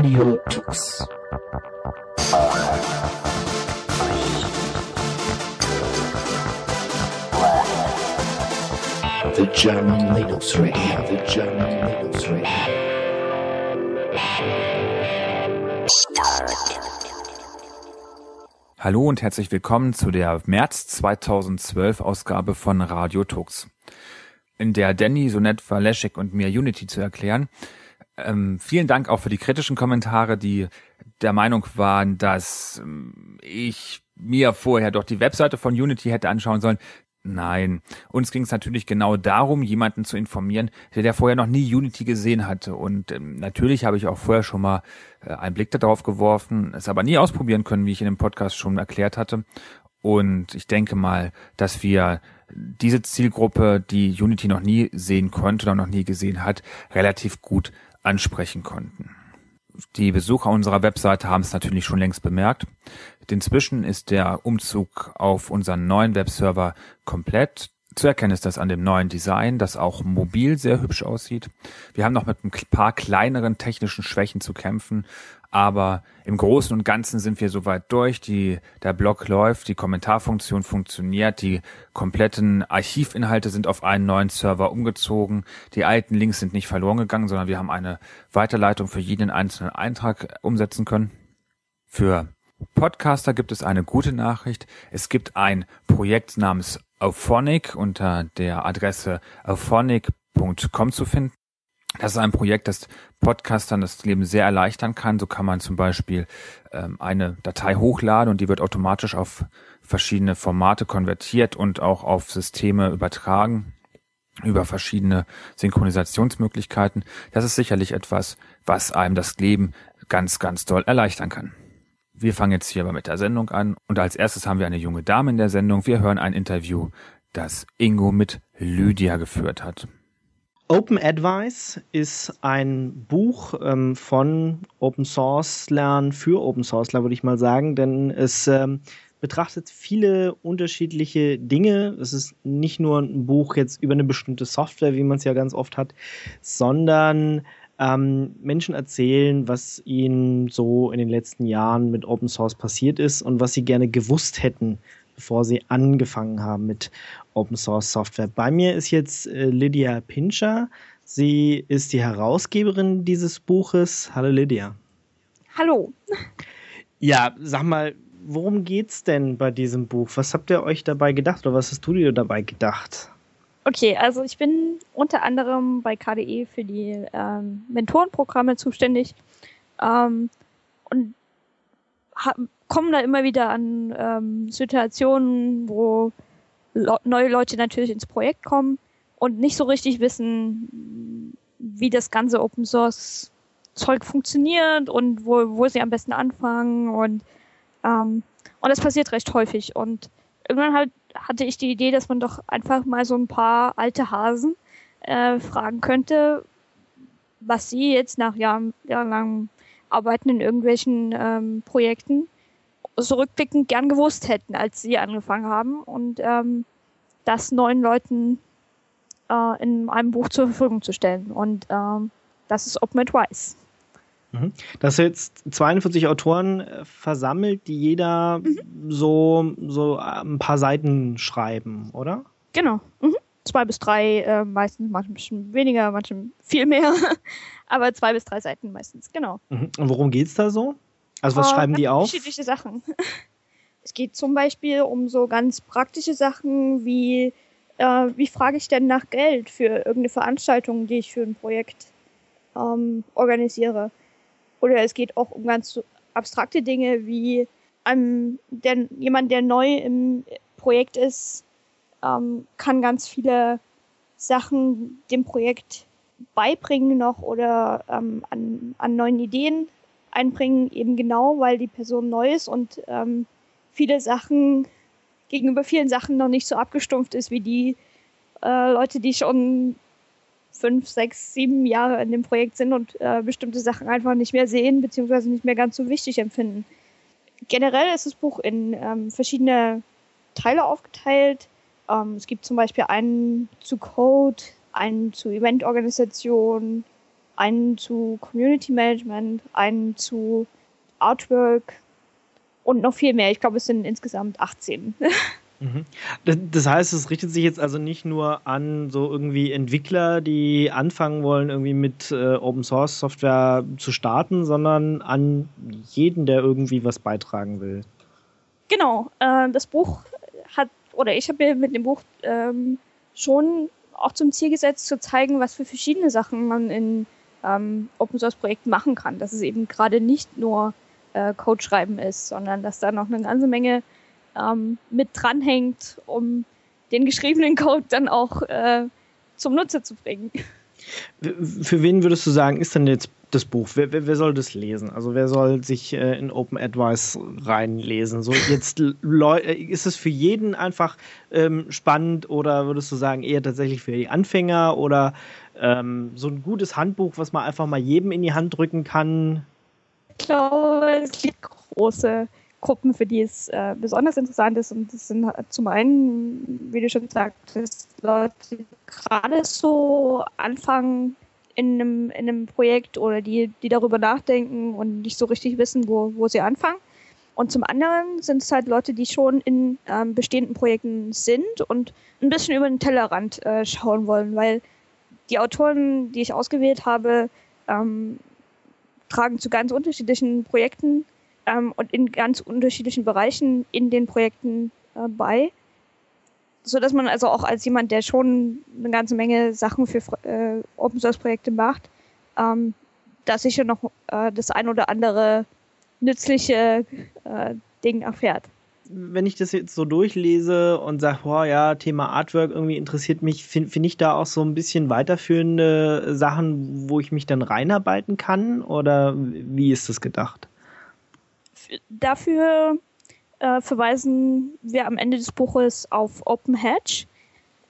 Radio Tux. The German Linux Radio, the German Linux Radio. Hallo und herzlich willkommen zu der März 2012 Ausgabe von Radio Tux, in der Danny so nett war, Leszek und mir Unity zu erklären. Ähm, vielen Dank auch für die kritischen Kommentare, die der Meinung waren, dass ähm, ich mir vorher doch die Webseite von Unity hätte anschauen sollen. Nein, uns ging es natürlich genau darum, jemanden zu informieren, der, vorher noch nie Unity gesehen hatte. Und ähm, natürlich habe ich auch vorher schon mal äh, einen Blick darauf geworfen, es aber nie ausprobieren können, wie ich in dem Podcast schon erklärt hatte. Und ich denke mal, dass wir diese Zielgruppe, die Unity noch nie sehen konnte oder noch nie gesehen hat, relativ gut ansprechen konnten. Die Besucher unserer Webseite haben es natürlich schon längst bemerkt. Inzwischen ist der Umzug auf unseren neuen Webserver komplett. Zu erkennen ist das an dem neuen Design, das auch mobil sehr hübsch aussieht. Wir haben noch mit ein paar kleineren technischen Schwächen zu kämpfen, aber im Großen und Ganzen sind wir soweit durch. Die, der Blog läuft, die Kommentarfunktion funktioniert, die kompletten Archivinhalte sind auf einen neuen Server umgezogen. Die alten Links sind nicht verloren gegangen, sondern wir haben eine Weiterleitung für jeden einzelnen Eintrag umsetzen können. Für Podcaster gibt es eine gute Nachricht. Es gibt ein Projekt namens Auphonic unter der Adresse auphonic.com zu finden. Das ist ein Projekt, das Podcastern das Leben sehr erleichtern kann. So kann man zum Beispiel ähm, eine Datei hochladen und die wird automatisch auf verschiedene Formate konvertiert und auch auf Systeme übertragen über verschiedene Synchronisationsmöglichkeiten. Das ist sicherlich etwas, was einem das Leben ganz, ganz doll erleichtern kann. Wir fangen jetzt hier aber mit der Sendung an und als erstes haben wir eine junge Dame in der Sendung. Wir hören ein Interview, das Ingo mit Lydia geführt hat. Open Advice ist ein Buch ähm, von Open Source Lern für Open Source würde ich mal sagen, denn es ähm, betrachtet viele unterschiedliche Dinge. Es ist nicht nur ein Buch jetzt über eine bestimmte Software, wie man es ja ganz oft hat, sondern ähm, Menschen erzählen, was ihnen so in den letzten Jahren mit Open Source passiert ist und was sie gerne gewusst hätten, bevor sie angefangen haben mit Open Source Software. Bei mir ist jetzt äh, Lydia Pinscher. Sie ist die Herausgeberin dieses Buches. Hallo Lydia. Hallo. Ja, sag mal, worum geht's denn bei diesem Buch? Was habt ihr euch dabei gedacht oder was hast du dir dabei gedacht? Okay, also ich bin unter anderem bei KDE für die ähm, Mentorenprogramme zuständig ähm, und komme da immer wieder an ähm, Situationen, wo le neue Leute natürlich ins Projekt kommen und nicht so richtig wissen, wie das ganze Open Source Zeug funktioniert und wo, wo sie am besten anfangen und ähm, und das passiert recht häufig. Und irgendwann halt hatte ich die Idee, dass man doch einfach mal so ein paar alte Hasen äh, fragen könnte, was sie jetzt nach jahrelangem Arbeiten in irgendwelchen ähm, Projekten zurückblickend gern gewusst hätten, als sie angefangen haben und ähm, das neuen Leuten äh, in einem Buch zur Verfügung zu stellen. Und ähm, das ist Open Advice. Mhm. Das sind jetzt 42 Autoren äh, versammelt, die jeder mhm. so, so äh, ein paar Seiten schreiben, oder? Genau. Mhm. Zwei bis drei, äh, meistens, manchmal ein bisschen weniger, manchmal viel mehr. Aber zwei bis drei Seiten meistens, genau. Mhm. Und worum geht es da so? Also was uh, schreiben die auf? Unterschiedliche Sachen. Es geht zum Beispiel um so ganz praktische Sachen wie, äh, wie frage ich denn nach Geld für irgendeine Veranstaltung, die ich für ein Projekt ähm, organisiere. Oder es geht auch um ganz abstrakte Dinge wie einem, der, jemand, der neu im Projekt ist, ähm, kann ganz viele Sachen dem Projekt beibringen noch oder ähm, an, an neuen Ideen einbringen, eben genau, weil die Person neu ist und ähm, viele Sachen gegenüber vielen Sachen noch nicht so abgestumpft ist wie die äh, Leute, die schon fünf, sechs, sieben Jahre in dem Projekt sind und äh, bestimmte Sachen einfach nicht mehr sehen, beziehungsweise nicht mehr ganz so wichtig empfinden. Generell ist das Buch in ähm, verschiedene Teile aufgeteilt. Ähm, es gibt zum Beispiel einen zu Code, einen zu Eventorganisation, einen zu Community Management, einen zu Artwork und noch viel mehr. Ich glaube, es sind insgesamt 18. Mhm. Das heißt, es richtet sich jetzt also nicht nur an so irgendwie Entwickler, die anfangen wollen, irgendwie mit äh, Open Source Software zu starten, sondern an jeden, der irgendwie was beitragen will. Genau, äh, das Buch hat, oder ich habe mir mit dem Buch ähm, schon auch zum Ziel gesetzt, zu zeigen, was für verschiedene Sachen man in ähm, Open Source Projekten machen kann. Dass es eben gerade nicht nur äh, Code schreiben ist, sondern dass da noch eine ganze Menge ähm, mit dranhängt, um den geschriebenen Code dann auch äh, zum Nutzer zu bringen. Für wen würdest du sagen, ist denn jetzt das Buch? Wer, wer, wer soll das lesen? Also wer soll sich äh, in Open Advice reinlesen? So jetzt äh, ist es für jeden einfach ähm, spannend oder würdest du sagen eher tatsächlich für die Anfänger oder ähm, so ein gutes Handbuch, was man einfach mal jedem in die Hand drücken kann? Ich glaube, es gibt große Gruppen, für die es äh, besonders interessant ist. Und das sind zum einen, wie du schon gesagt hast, Leute, die gerade so anfangen in einem, in einem Projekt oder die, die darüber nachdenken und nicht so richtig wissen, wo, wo sie anfangen. Und zum anderen sind es halt Leute, die schon in ähm, bestehenden Projekten sind und ein bisschen über den Tellerrand äh, schauen wollen, weil die Autoren, die ich ausgewählt habe, ähm, tragen zu ganz unterschiedlichen Projekten ähm, und in ganz unterschiedlichen Bereichen in den Projekten äh, bei. So dass man also auch als jemand, der schon eine ganze Menge Sachen für äh, Open Source Projekte macht, ähm, da sicher noch äh, das ein oder andere nützliche äh, Ding erfährt wenn ich das jetzt so durchlese und sage, boah, ja, Thema Artwork irgendwie interessiert mich, finde find ich da auch so ein bisschen weiterführende Sachen, wo ich mich dann reinarbeiten kann? Oder wie ist das gedacht? dafür äh, verweisen wir am Ende des Buches auf OpenHedge.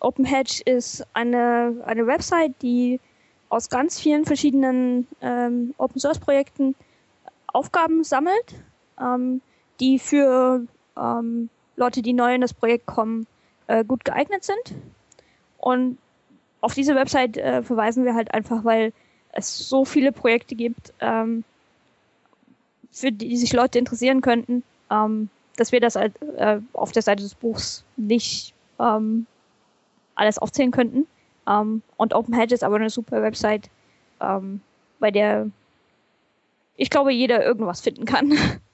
OpenHedge ist eine, eine Website, die aus ganz vielen verschiedenen ähm, Open Source Projekten Aufgaben sammelt, ähm, die für ähm, Leute, die neu in das Projekt kommen, äh, gut geeignet sind. Und auf diese Website äh, verweisen wir halt einfach, weil es so viele Projekte gibt, ähm, für die sich Leute interessieren könnten, ähm, dass wir das äh, auf der Seite des Buchs nicht ähm, alles aufzählen könnten. Ähm, und OpenHedge ist aber eine super Website, ähm, bei der ich glaube, jeder irgendwas finden kann.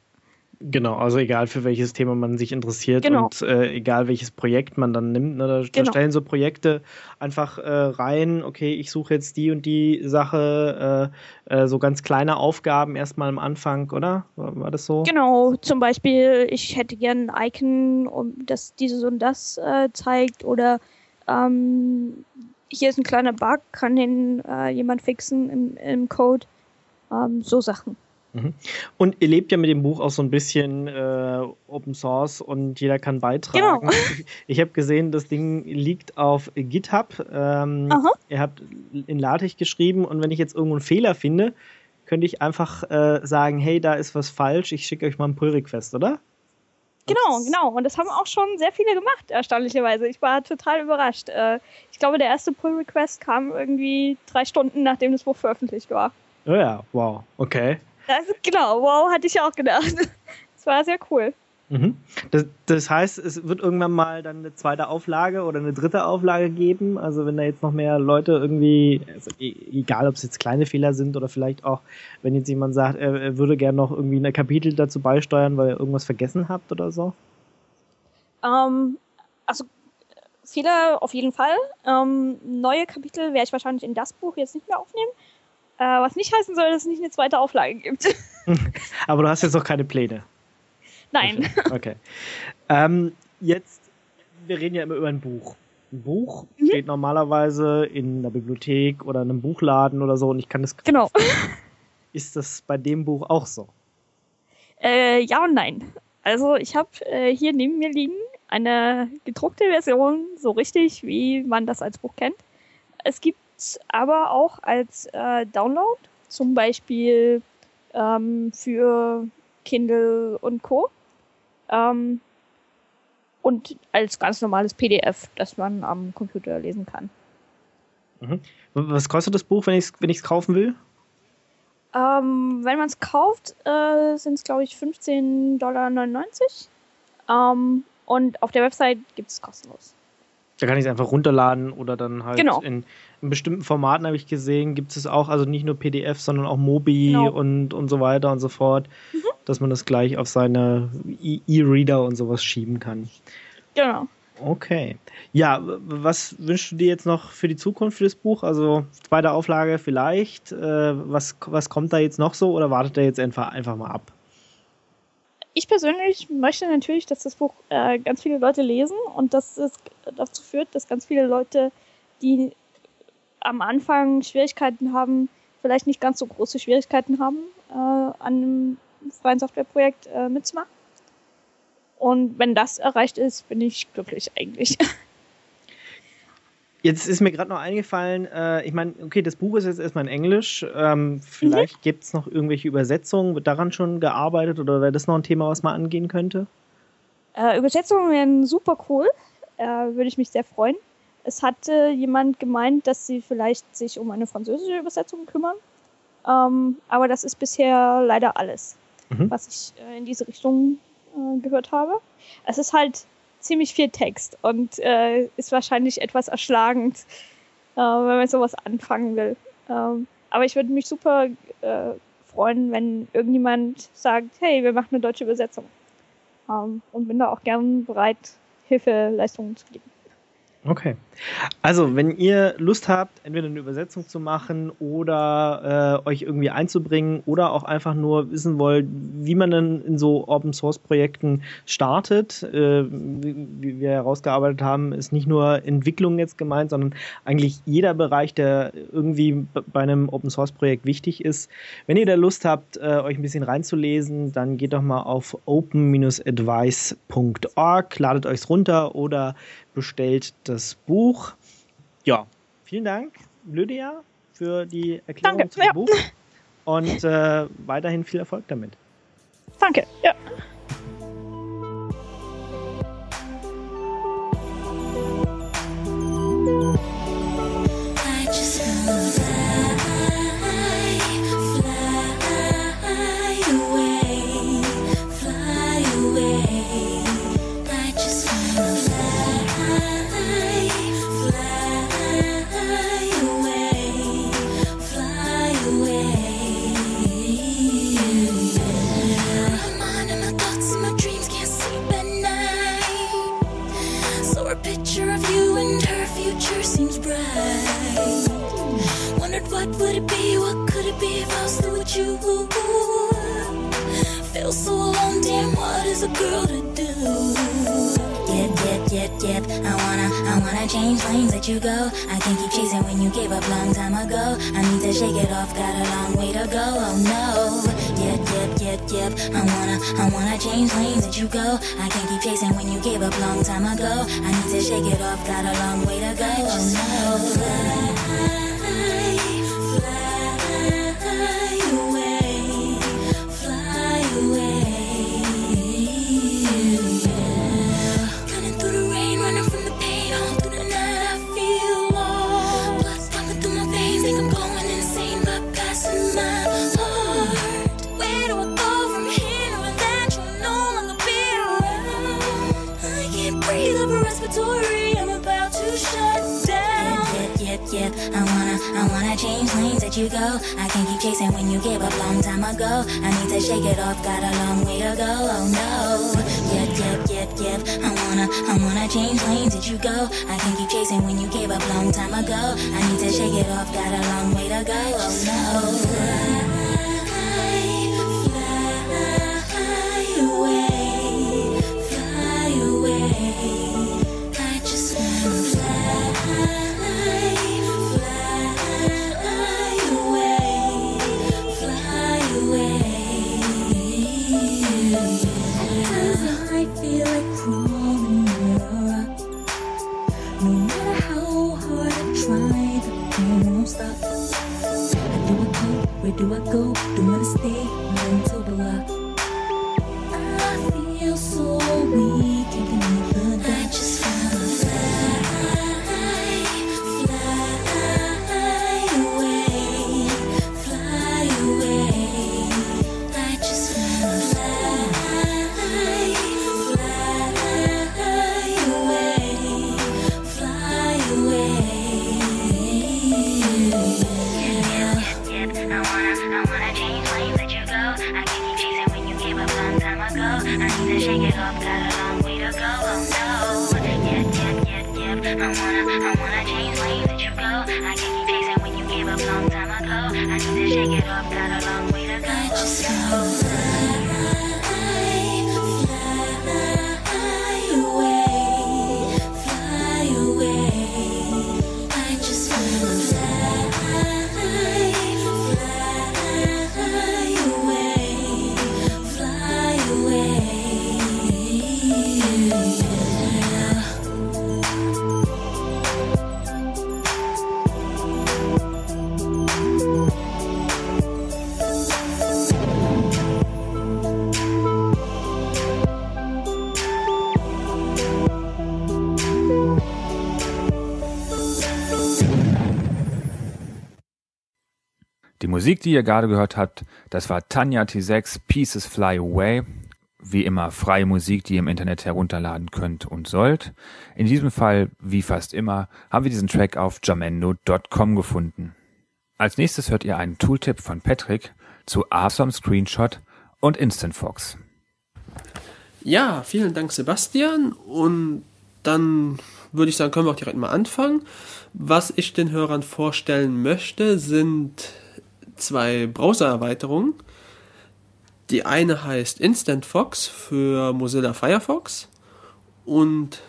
Genau, also egal für welches Thema man sich interessiert genau. und äh, egal welches Projekt man dann nimmt, ne, da, genau. da stellen so Projekte einfach äh, rein, okay, ich suche jetzt die und die Sache, äh, äh so ganz kleine Aufgaben erstmal am Anfang, oder? War, war, das so? Genau, zum Beispiel, ich hätte gern ein Icon, um das dieses und das äh, zeigt oder ähm, hier ist ein kleiner Bug, kann den äh, jemand fixen im, im Code, ähm, so Sachen. Mhm. Und ihr lebt ja mit dem Buch auch so ein bisschen äh, Open Source und jeder kann beitragen. Genau. Ich, ich habe gesehen, das Ding liegt auf GitHub. Ähm, ihr habt in LaTeX geschrieben und wenn ich jetzt irgendwo einen Fehler finde, könnte ich einfach äh, sagen, hey, da ist was falsch, ich schicke euch mal einen Pull-Request, oder? Genau, genau. Und das haben auch schon sehr viele gemacht, erstaunlicherweise. Ich war total überrascht. Äh, ich glaube, der erste Pull-Request kam irgendwie drei Stunden, nachdem das Buch veröffentlicht war. Oh ja, wow, okay. Also, genau, wow, hatte ich auch gedacht. Das war sehr cool. Mhm. Das, das, heißt, es wird irgendwann mal dann eine zweite Auflage oder eine dritte Auflage geben. Also wenn da jetzt noch mehr Leute irgendwie, also e, egal ob es jetzt kleine Fehler sind oder vielleicht auch, wenn jetzt jemand sagt, er, er würde gerne noch irgendwie ein Kapitel dazu beisteuern, weil ihr irgendwas vergessen habt oder so. Ähm, also Fehler auf jeden Fall. Ähm, neue Kapitel werde ich wahrscheinlich in das Buch jetzt nicht mehr aufnehmen. Äh, was nicht heißen soll, dass es nicht eine zweite Auflage gibt. Aber du hast jetzt noch keine Pläne. Nein. Okay. okay. Ähm, jetzt, wir reden ja immer über ein Buch. Ein Buch mhm. steht normalerweise in der Bibliothek oder in einem Buchladen oder so und ich kann das. Genau. Ist das bei dem Buch auch so? Äh, ja und nein. Also ich habe äh, hier neben mir liegen eine gedruckte Version, so richtig, wie man das als Buch kennt. Es gibt aber auch als äh, Download, zum Beispiel ähm, für Kindle und Co. Ähm, und als ganz normales PDF, das man am Computer lesen kann. Mhm. Was kostet das Buch, wenn ich es wenn kaufen will? Ähm, wenn man es kauft, äh, sind es, glaube ich, 15,99 Dollar. Ähm, und auf der Website gibt es kostenlos. Da kann ich es einfach runterladen oder dann halt Genau. in, in bestimmten Formaten habe ich gesehen, gibt es auch, also nicht nur PDF, sondern auch Mobi Genau. und, und so weiter und so fort, dass man das gleich auf seine E- E-Reader und sowas schieben kann. Genau. Okay. Ja, was wünschst du dir jetzt noch für die Zukunft für das Buch? Also zweite Auflage vielleicht. Äh, was, was kommt da jetzt noch so oder wartet er jetzt einfach, einfach mal ab? Ich persönlich möchte natürlich, dass das Buch äh, ganz viele Leute lesen und dass es dazu führt, dass ganz viele Leute, die am Anfang Schwierigkeiten haben, vielleicht nicht ganz so große Schwierigkeiten haben, äh, an einem freien Softwareprojekt äh, mitzumachen. Und wenn das erreicht ist, bin ich glücklich eigentlich. Jetzt ist mir gerade noch eingefallen, äh, ich meine, okay, das Buch ist jetzt erstmal in Englisch. Ähm, vielleicht gibt es noch irgendwelche Übersetzungen. Wird daran schon gearbeitet oder wäre das noch ein Thema, was man angehen könnte? Äh, Übersetzungen wären super cool. Äh, Würde ich mich sehr freuen. Es hatte jemand gemeint, dass sie vielleicht sich um eine französische Übersetzung kümmern. Ähm, aber das ist bisher leider alles, Mhm. was ich äh, in diese Richtung äh, gehört habe. Es ist halt ziemlich viel Text und äh, ist wahrscheinlich etwas erschlagend, äh, wenn man sowas anfangen will. Ähm, aber ich würde mich super äh, freuen, wenn irgendjemand sagt, hey, wir machen eine deutsche Übersetzung. Ähm, und bin da auch gern bereit, Hilfeleistungen zu geben. Okay. Also, wenn ihr Lust habt, entweder eine Übersetzung zu machen oder äh, euch irgendwie einzubringen oder auch einfach nur wissen wollt, wie man dann in so Open Source Projekten startet, äh, wie, wir herausgearbeitet haben, ist nicht nur Entwicklung jetzt gemeint, sondern eigentlich jeder Bereich, der irgendwie bei einem Open Source Projekt wichtig ist. Wenn ihr da Lust habt, äh, euch ein bisschen reinzulesen, dann geht doch mal auf open-advice.org, ladet euch's runter oder bestellt das Buch. Ja, vielen Dank, Lydia, für die Erklärung Danke, zu dem ja. Buch und äh, weiterhin viel Erfolg damit. Danke. Ja. I is a girl to do? Yep, yep, yep, yep. I wanna, I wanna change lanes, let you go. I can't keep chasing when you gave up long time ago. I need to shake it off, got a long way to go. Oh no. Yep, yep, yep, yep. I wanna, I wanna change lanes, let you go. I can't keep chasing when you gave up long time ago. I need to shake it off, got a long way to go. Oh no. Change lanes, let you go. I can't keep chasing when you gave up long time ago. I need to shake it off, got a long way to go. Oh no. Yep, yep, yep, yep. I wanna, I wanna change lanes, let you go. I can't keep chasing when you gave up long time ago. I need to shake it off, got a long way to go. Oh no. Do I go? Don't wanna stay Die ihr gerade gehört habt, das war Tanja T6 Pieces Fly Away. Wie immer freie Musik, die ihr im Internet herunterladen könnt und sollt. In diesem Fall, wie fast immer, haben wir diesen Track auf jamendo.com gefunden. Als nächstes hört ihr einen Tooltip von Patrick zu Awesome Screenshot und Instant Fox. Ja, vielen Dank, Sebastian. Und dann würde ich sagen, können wir auch direkt mal anfangen. Was ich den Hörern vorstellen möchte, sind zwei Browser-Erweiterungen. Die eine heißt Instant Fox für Mozilla Firefox und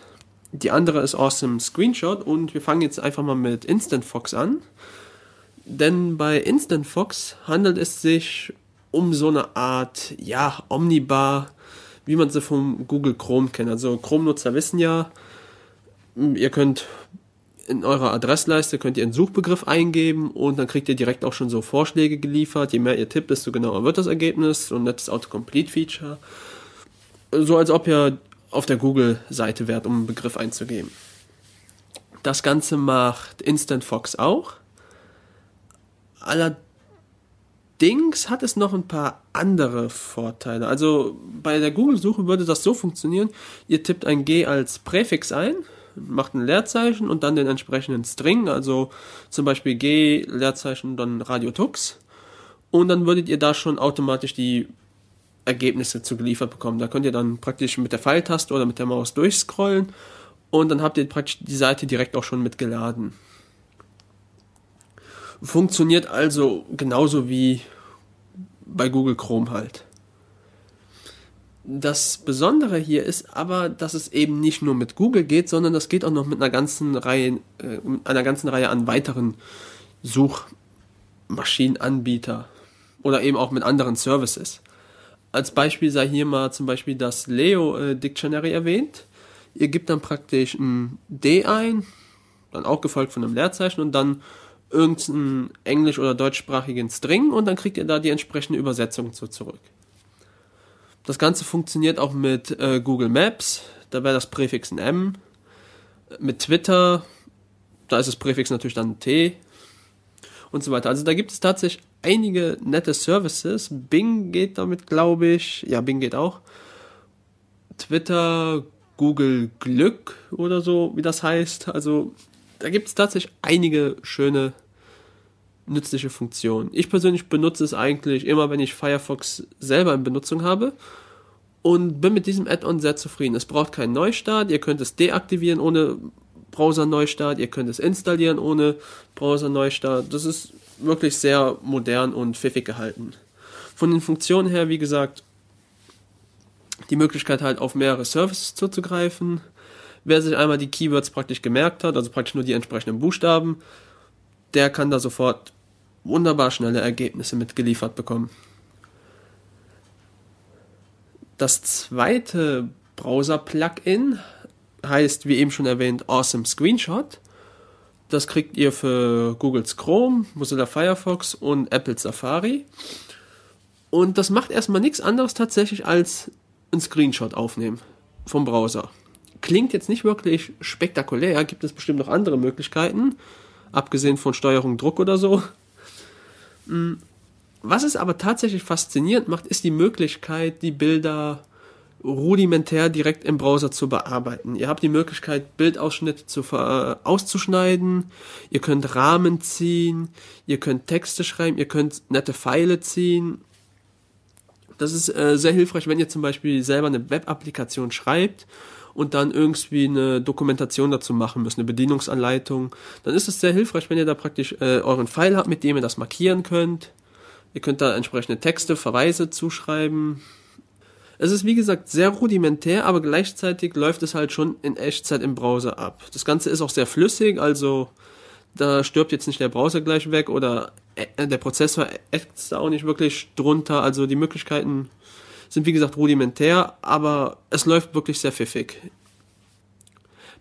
die andere ist Awesome Screenshot und wir fangen jetzt einfach mal mit Instant Fox an. Denn bei Instant Fox handelt es sich um so eine Art, ja, Omnibar, wie man sie vom Google Chrome kennt. Also Chrome-Nutzer wissen ja, ihr könnt in eurer Adressleiste könnt ihr einen Suchbegriff eingeben und dann kriegt ihr direkt auch schon so Vorschläge geliefert. Je mehr ihr tippt, desto genauer wird das Ergebnis. So ein nettes Autocomplete-Feature. So als ob ihr auf der Google-Seite wärt, um einen Begriff einzugeben. Das Ganze macht Instant Fox auch. Allerdings hat es noch ein paar andere Vorteile. Also bei der Google-Suche würde das so funktionieren, ihr tippt ein G als Präfix ein, macht ein Leerzeichen und dann den entsprechenden String, also zum Beispiel G, Leerzeichen, dann Radio Tux. Und dann würdet ihr da schon automatisch die Ergebnisse zugeliefert bekommen. Da könnt ihr dann praktisch mit der Pfeiltaste oder mit der Maus durchscrollen und dann habt ihr praktisch die Seite direkt auch schon mitgeladen. Funktioniert also genauso wie bei Google Chrome halt. Das Besondere hier ist aber, dass es eben nicht nur mit Google geht, sondern das geht auch noch mit einer ganzen Reihe, äh, einer ganzen Reihe an weiteren Suchmaschinenanbieter oder eben auch mit anderen Services. Als Beispiel sei hier mal zum Beispiel das Leo äh, Dictionary erwähnt. Ihr gebt dann praktisch ein D ein, dann auch gefolgt von einem Leerzeichen und dann irgendeinen englisch- oder deutschsprachigen String und dann kriegt ihr da die entsprechende Übersetzung zu zurück. Das Ganze funktioniert auch mit äh, Google Maps, da wäre das Präfix ein M. Mit Twitter, da ist das Präfix natürlich dann ein T und so weiter. Also da gibt es tatsächlich einige nette Services. Bing geht damit, glaube ich. Ja, Bing geht auch. Twitter, Google Glück oder so, wie das heißt. Also da gibt es tatsächlich einige schöne nützliche Funktionen. Ich persönlich benutze es eigentlich immer, wenn ich Firefox selber in Benutzung habe und bin mit diesem Add-on sehr zufrieden. Es braucht keinen Neustart, ihr könnt es deaktivieren ohne Browser-Neustart, ihr könnt es installieren ohne Browser-Neustart. Das ist wirklich sehr modern und pfiffig gehalten. Von den Funktionen her, wie gesagt, die Möglichkeit halt auf mehrere Services zuzugreifen. Wer sich einmal die Keywords praktisch gemerkt hat, also praktisch nur die entsprechenden Buchstaben, der kann da sofort wunderbar schnelle Ergebnisse mitgeliefert bekommen. Das zweite Browser-Plugin heißt, wie eben schon erwähnt, Awesome Screenshot. Das kriegt ihr für Googles Chrome, Mozilla Firefox und Apple Safari. Und das macht erstmal nichts anderes tatsächlich als einen Screenshot aufnehmen vom Browser. Klingt jetzt nicht wirklich spektakulär, gibt es bestimmt noch andere Möglichkeiten, abgesehen von Steuerung Druck oder so. Was es aber tatsächlich faszinierend macht, ist die Möglichkeit, die Bilder rudimentär direkt im Browser zu bearbeiten. Ihr habt die Möglichkeit, Bildausschnitte zu ver auszuschneiden, ihr könnt Rahmen ziehen, ihr könnt Texte schreiben, ihr könnt nette Pfeile ziehen. Das ist äh, sehr hilfreich, wenn ihr zum Beispiel selber eine Web-Applikation schreibt und dann irgendwie eine Dokumentation dazu machen müssen, eine Bedienungsanleitung, dann ist es sehr hilfreich, wenn ihr da praktisch äh, euren Pfeil habt, mit dem ihr das markieren könnt. Ihr könnt da entsprechende Texte, Verweise zuschreiben. Es ist wie gesagt sehr rudimentär, aber gleichzeitig läuft es halt schon in Echtzeit im Browser ab. Das Ganze ist auch sehr flüssig, also da stirbt jetzt nicht der Browser gleich weg oder äh, der Prozessor ätzt da auch nicht wirklich drunter. Also die Möglichkeiten sind wie gesagt rudimentär, aber es läuft wirklich sehr pfiffig.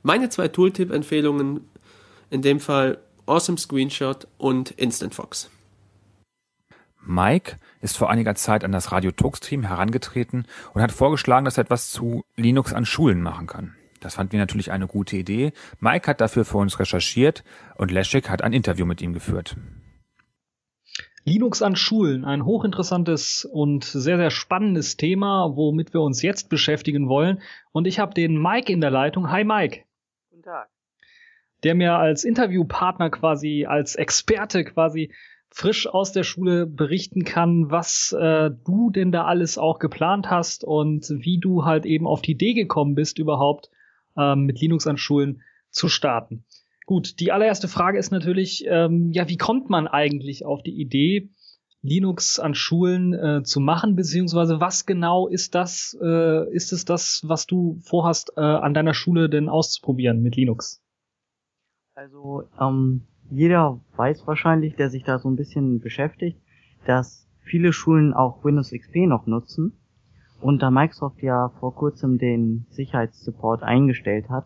Meine zwei Tooltip-Empfehlungen in dem Fall Awesome Screenshot und Instant Fox. Mike ist vor einiger Zeit an das Radio Tux Team herangetreten und hat vorgeschlagen, dass er etwas zu Linux an Schulen machen kann. Das fanden wir natürlich eine gute Idee. Mike hat dafür für uns recherchiert und Leszek hat ein Interview mit ihm geführt. Linux an Schulen, ein hochinteressantes und sehr, sehr spannendes Thema, womit wir uns jetzt beschäftigen wollen. Und ich habe den Mike in der Leitung. Hi Mike. Guten Tag. Der mir als Interviewpartner quasi, als Experte quasi frisch aus der Schule berichten kann, was äh, du denn da alles auch geplant hast und wie du halt eben auf die Idee gekommen bist, überhaupt ähm, mit Linux an Schulen zu starten. Gut, die allererste Frage ist natürlich, ähm, ja, wie kommt man eigentlich auf die Idee, Linux an Schulen äh, zu machen, beziehungsweise was genau ist das, äh, ist es das, was du vorhast, äh, an deiner Schule denn auszuprobieren mit Linux? Also, ähm, jeder weiß wahrscheinlich, der sich da so ein bisschen beschäftigt, dass viele Schulen auch Windows XP noch nutzen. Und da Microsoft ja vor kurzem den Sicherheitssupport eingestellt hat,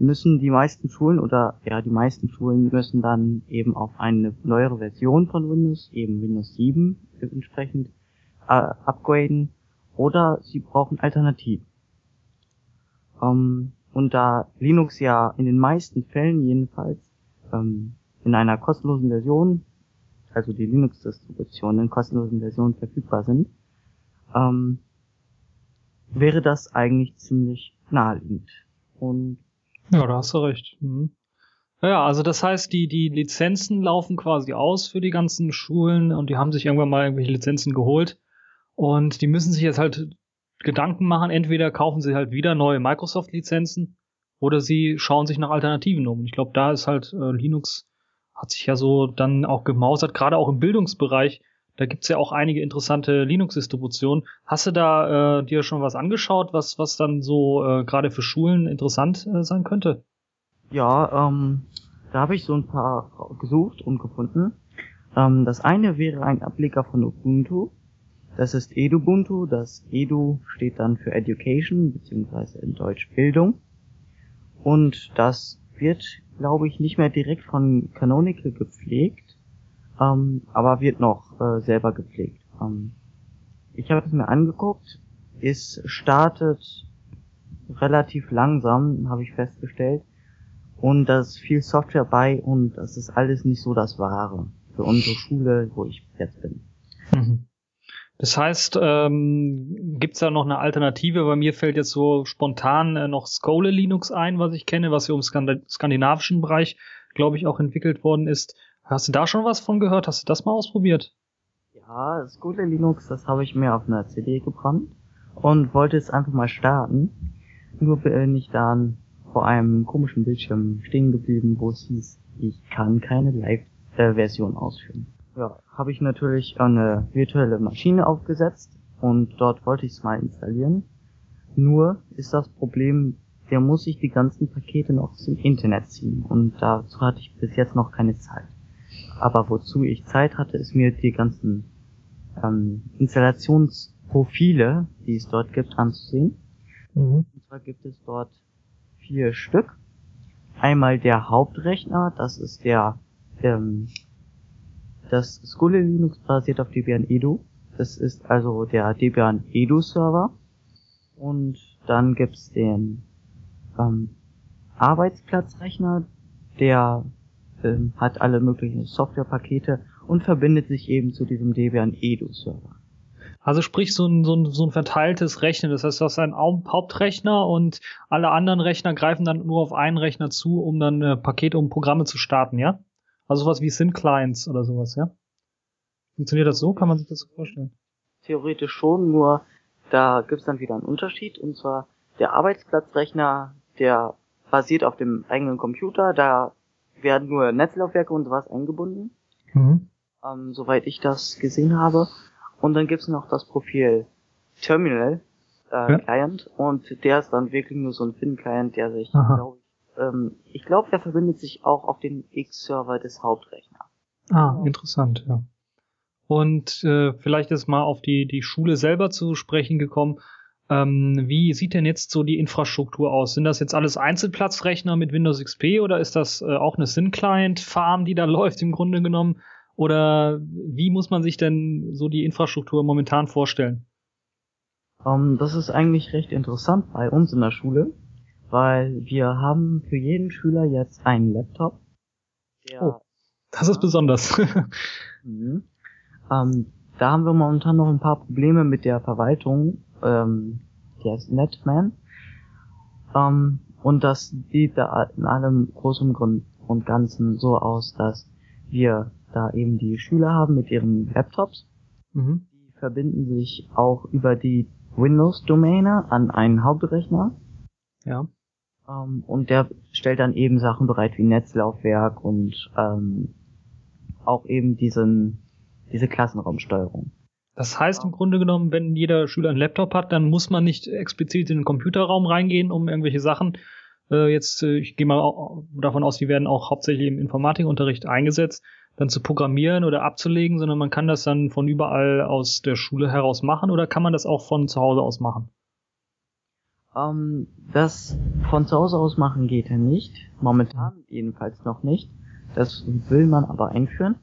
müssen die meisten Schulen oder ja die meisten Schulen müssen dann eben auf eine neuere Version von Windows, eben Windows 7 entsprechend äh, upgraden oder sie brauchen Alternativen. Ähm, und da Linux ja in den meisten Fällen jedenfalls ähm, in einer kostenlosen Version, also die Linux-Distributionen in kostenlosen Versionen verfügbar sind, ähm, wäre das eigentlich ziemlich naheliegend. Und ja, da hast du recht. Mhm. Ja, also das heißt, die, die Lizenzen laufen quasi aus für die ganzen Schulen und die haben sich irgendwann mal irgendwelche Lizenzen geholt und die müssen sich jetzt halt Gedanken machen, entweder kaufen sie halt wieder neue Microsoft-Lizenzen oder sie schauen sich nach Alternativen um. Ich glaube, da ist halt äh, Linux hat sich ja so dann auch gemausert, gerade auch im Bildungsbereich. Da gibt's ja auch einige interessante Linux-Distributionen. Hast du da äh, dir schon was angeschaut, was, was dann so äh, gerade für Schulen interessant äh, sein könnte? Ja, ähm, da habe ich so ein paar gesucht und gefunden. Ähm, das eine wäre ein Ableger von Ubuntu. Das ist Edubuntu. Das Edu steht dann für Education, beziehungsweise in Deutsch Bildung. Und das wird, glaube ich, nicht mehr direkt von Canonical gepflegt, ähm, aber wird noch äh, selber gepflegt. Ähm, ich habe es mir angeguckt. Es startet relativ langsam, habe ich festgestellt. Und da ist viel Software bei und das ist alles nicht so das Wahre für unsere Schule, wo ich jetzt bin. Mhm. Das heißt, ähm, gibt es da noch eine Alternative? Bei mir fällt jetzt so spontan äh, noch Skole Linux ein, was ich kenne, was hier im Skand skandinavischen Bereich, glaube ich, auch entwickelt worden ist. Hast du da schon was von gehört? Hast du das mal ausprobiert? Ja, Skole Linux, das habe ich mir auf einer CD gebrannt und wollte es einfach mal starten. Nur bin ich dann vor einem komischen Bildschirm stehen geblieben, wo es hieß, ich kann keine Live-Version ausführen ja, habe ich natürlich eine virtuelle Maschine aufgesetzt und dort wollte ich es mal installieren. Nur ist das Problem, der muss sich die ganzen Pakete noch zum Internet ziehen und dazu hatte ich bis jetzt noch keine Zeit. Aber wozu ich Zeit hatte, ist mir die ganzen ähm, Installationsprofile, die es dort gibt, anzusehen. Mhm. Und zwar gibt es dort vier Stück. Einmal der Hauptrechner, das ist der ähm, das Skule Linux basiert auf Debian Edu. Das ist also der Debian Edu Server. Und dann gibt's den ähm, Arbeitsplatzrechner, der ähm, hat alle möglichen Softwarepakete und verbindet sich eben zu diesem Debian Edu Server. Also sprich so ein, so ein, so ein verteiltes Rechnen. Das heißt, du hast einen Hauptrechner und alle anderen Rechner greifen dann nur auf einen Rechner zu, um dann äh, Pakete, um Programme zu starten, ja? Also sowas wie Syn-Clients oder sowas, ja? Funktioniert das so? Kann man sich das so vorstellen? Theoretisch schon, nur da gibt's dann wieder einen Unterschied. Und zwar der Arbeitsplatzrechner, der basiert auf dem eigenen Computer, da werden nur Netzlaufwerke und sowas eingebunden, Mhm. ähm, soweit ich das gesehen habe. Und dann gibt's noch das Profil Terminal äh, Ja. Client und der ist dann wirklich nur so ein Fin-Client, der sich, glaube ich, ähm, ich glaube, der verbindet sich auch auf den X-Server des Hauptrechners. Ah, interessant, ja. Und äh, vielleicht ist mal auf die, die Schule selber zu sprechen gekommen. Ähm, wie sieht denn jetzt so die Infrastruktur aus? Sind das jetzt alles Einzelplatzrechner mit Windows XP oder ist das äh, auch eine Syn-Client-Farm, die da läuft im Grunde genommen? Oder wie muss man sich denn so die Infrastruktur momentan vorstellen? Ähm, das ist eigentlich recht interessant bei uns in der Schule, weil wir haben für jeden Schüler jetzt einen Laptop. Oh. Das ist besonders. Mhm. Ähm, da haben wir momentan noch ein paar Probleme mit der Verwaltung. Ähm, der ist Netman. Ähm, und das sieht da in allem Großen Grund und Ganzen so aus, dass wir da eben die Schüler haben mit ihren Laptops. mhm. Die verbinden sich auch über die Windows-Domäne an einen Hauptrechner. Ja. Ähm, und der stellt dann eben Sachen bereit wie Netzlaufwerk und ähm, auch eben diesen, diese Klassenraumsteuerung. Das heißt im Grunde genommen, wenn jeder Schüler einen Laptop hat, dann muss man nicht explizit in den Computerraum reingehen, um irgendwelche Sachen. Äh, jetzt, äh, ich gehe mal davon aus, die werden auch hauptsächlich im Informatikunterricht eingesetzt, dann zu programmieren oder abzulegen, sondern man kann das dann von überall aus der Schule heraus machen oder kann man das auch von zu Hause aus machen? Ähm, das von zu Hause aus machen geht ja nicht. Momentan jedenfalls noch nicht. Das will man aber einführen.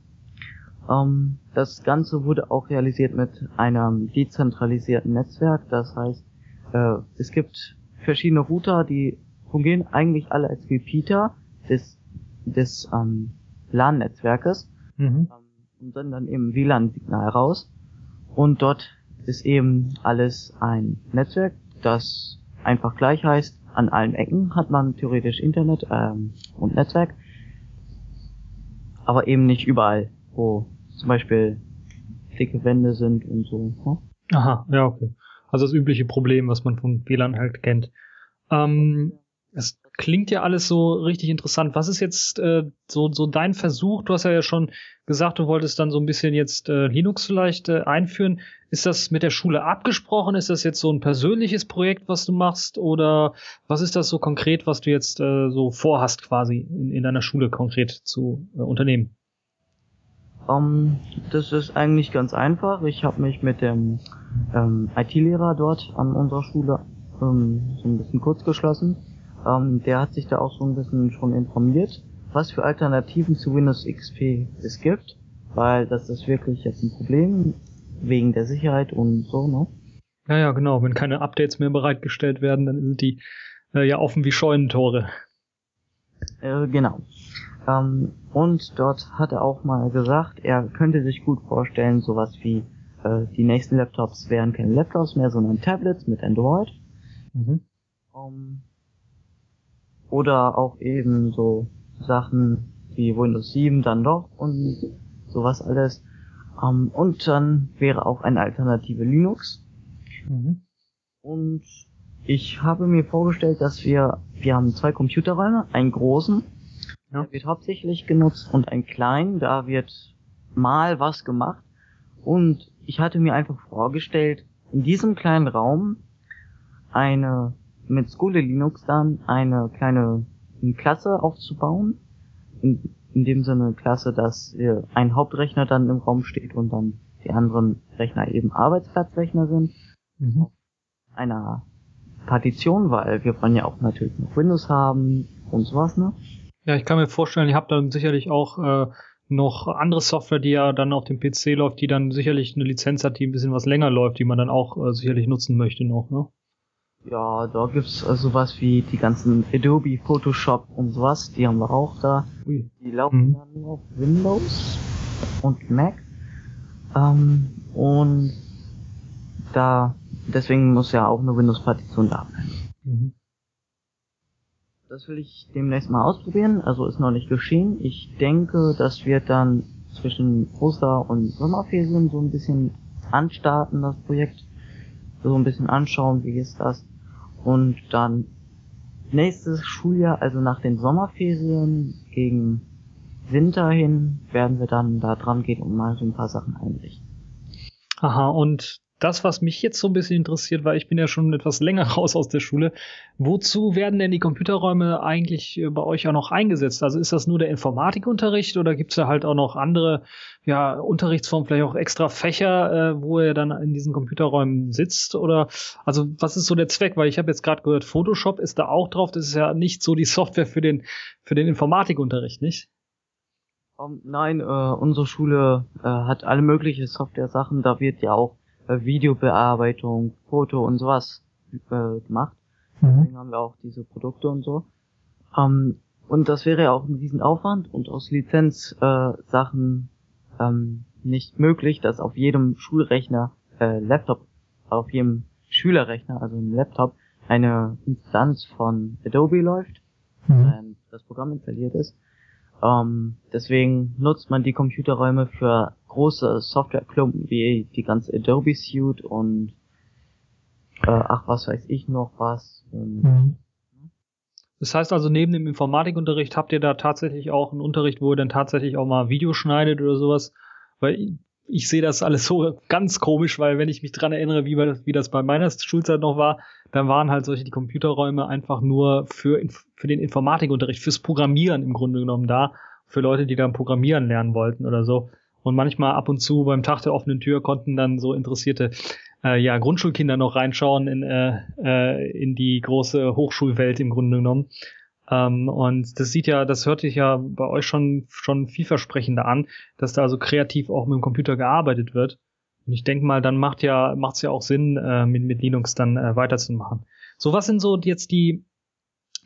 Ähm, das Ganze wurde auch realisiert mit einem dezentralisierten Netzwerk. Das heißt, äh, es gibt verschiedene Router, die fungieren eigentlich alle als Repeater des, des ähm, LAN-Netzwerkes Mhm. ähm, und senden dann eben WLAN-Signal raus. Und dort ist eben alles ein Netzwerk, das einfach gleich heißt. An allen Ecken hat man theoretisch Internet ähm, und Netzwerk, aber eben nicht überall, wo zum Beispiel dicke Wände sind und so. Ne? Aha, ja, okay. Also das übliche Problem, was man von WLAN halt kennt. Ähm, es klingt ja alles so richtig interessant. Was ist jetzt äh, so, so dein Versuch? Du hast ja schon gesagt, du wolltest dann so ein bisschen jetzt äh, Linux vielleicht äh, einführen. Ist das mit der Schule abgesprochen? Ist das jetzt so ein persönliches Projekt, was du machst? Oder was ist das so konkret, was du jetzt äh, so vorhast quasi in, in deiner Schule konkret zu äh, unternehmen? Ähm, das ist eigentlich ganz einfach. Ich habe mich mit dem ähm, IT-Lehrer dort an unserer Schule ähm, so ein bisschen kurz geschlossen. Ähm, der hat sich da auch so ein bisschen schon informiert, was für Alternativen zu Windows XP es gibt, weil das ist wirklich jetzt ein Problem wegen der Sicherheit und so, ne? Ja, ja, genau. Wenn keine Updates mehr bereitgestellt werden, dann sind die äh, ja offen wie Scheunentore. Äh, genau. Ähm, und dort hat er auch mal gesagt, er könnte sich gut vorstellen, sowas wie äh, die nächsten Laptops wären keine Laptops mehr, sondern Tablets mit Android. Mhm. Ähm, oder auch eben so Sachen wie Windows 7 dann doch und sowas alles. Ähm, und dann wäre auch eine Alternative Linux. Mhm. Und ich habe mir vorgestellt, dass wir, wir haben zwei Computerräume, einen großen, Ja. wird hauptsächlich genutzt und einen kleinen, da wird mal was gemacht. Und ich hatte mir einfach vorgestellt, in diesem kleinen Raum eine, mit Schule Linux dann eine kleine Klasse aufzubauen. In, in dem Sinne Klasse, dass äh, ein Hauptrechner dann im Raum steht und dann die anderen Rechner eben Arbeitsplatzrechner sind Mhm. einer Partition, weil wir wollen ja auch natürlich noch Windows haben und sowas, ne? Ja, ich kann mir vorstellen, ihr habt dann sicherlich auch äh, noch andere Software, die ja dann auf dem PC läuft, die dann sicherlich eine Lizenz hat, die ein bisschen was länger läuft, die man dann auch äh, sicherlich nutzen möchte noch, ne? Ja, da gibt's äh, sowas wie die ganzen Adobe Photoshop und sowas, die haben wir auch da. Ui. Die laufen Mhm. dann auf Windows und Mac. Ähm, und da, deswegen muss ja auch eine Windows-Partition da sein. Mhm. Das will ich demnächst mal ausprobieren, also ist noch nicht geschehen. Ich denke, das wird dann zwischen Oster- und Sommerferien so ein bisschen anstarten, das Projekt. So ein bisschen anschauen, wie ist das. Und dann nächstes Schuljahr, also nach den Sommerferien gegen Winter hin, werden wir dann da dran gehen und mal so ein paar Sachen einrichten. Aha, und das, was mich jetzt so ein bisschen interessiert, weil ich bin ja schon etwas länger raus aus der Schule, wozu werden denn die Computerräume eigentlich äh, bei euch auch noch eingesetzt? Also ist das nur der Informatikunterricht oder gibt es da halt auch noch andere ja, Unterrichtsformen, vielleicht auch extra Fächer, äh, wo ihr dann in diesen Computerräumen sitzt? Oder also was ist so der Zweck? Weil ich habe jetzt gerade gehört, Photoshop ist da auch drauf, das ist ja nicht so die Software für den, für den Informatikunterricht, nicht? Um, nein, äh, unsere Schule äh, hat alle möglichen Software-Sachen, da wird ja auch äh, Videobearbeitung, Foto und sowas äh, gemacht. Deswegen haben wir auch diese Produkte und so. Ähm, und das wäre ja auch ein Riesenaufwand und aus Lizenzsachen äh, Sachen, ähm, nicht möglich, dass auf jedem Schulrechner, äh, Laptop, auf jedem Schülerrechner, also ein Laptop, eine Instanz von Adobe läuft, ähm, das Programm installiert ist. Ähm, deswegen nutzt man die Computerräume für große Softwareklumpen wie die ganze Adobe Suite und äh, ach was weiß ich noch was. Und Das heißt also, neben dem Informatikunterricht habt ihr da tatsächlich auch einen Unterricht, wo ihr dann tatsächlich auch mal Video schneidet oder sowas? Weil ich, sehe das alles so ganz komisch, weil wenn ich mich dran erinnere, wie, wie das bei meiner Schulzeit noch war, dann waren halt solche die Computerräume einfach nur für, für den Informatikunterricht, fürs Programmieren im Grunde genommen da, für Leute, die dann Programmieren lernen wollten oder so. Und manchmal ab und zu beim Tag der offenen Tür konnten dann so interessierte äh, ja, Grundschulkinder noch reinschauen in, äh, äh, in die große Hochschulwelt im Grunde genommen. Ähm, und das sieht ja, das hört sich ja bei euch schon, schon vielversprechender an, dass da also kreativ auch mit dem Computer gearbeitet wird. Und ich denke mal, dann macht ja, macht's ja auch Sinn, äh, mit, mit Linux dann äh, weiterzumachen. So, was sind so jetzt die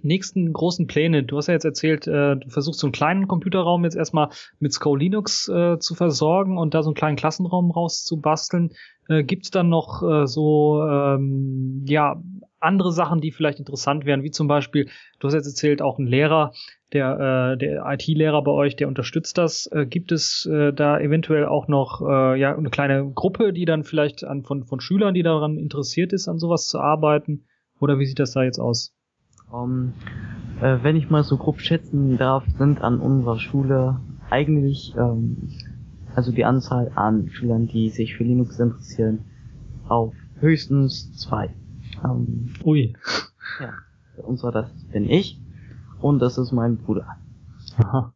nächsten großen Pläne? Du hast ja jetzt erzählt, äh, du versuchst so einen kleinen Computerraum jetzt erstmal mit Sco Linux äh, zu versorgen und da so einen kleinen Klassenraum rauszubasteln. Äh, Gibt es dann noch äh, so ähm, ja andere Sachen, die vielleicht interessant wären, wie zum Beispiel, du hast jetzt erzählt, auch ein Lehrer, der, äh, der IT-Lehrer bei euch, der unterstützt das. Äh, gibt es äh, da eventuell auch noch äh, ja eine kleine Gruppe, die dann vielleicht an von, von Schülern, die daran interessiert ist, an sowas zu arbeiten? Oder wie sieht das da jetzt aus? Um, äh, wenn ich mal so grob schätzen darf, sind an unserer Schule eigentlich, ähm, also die Anzahl an Schülern, die sich für Linux interessieren, auf höchstens zwei. Ähm, Ui. ja, unserer, das bin ich und das ist mein Bruder. Aha.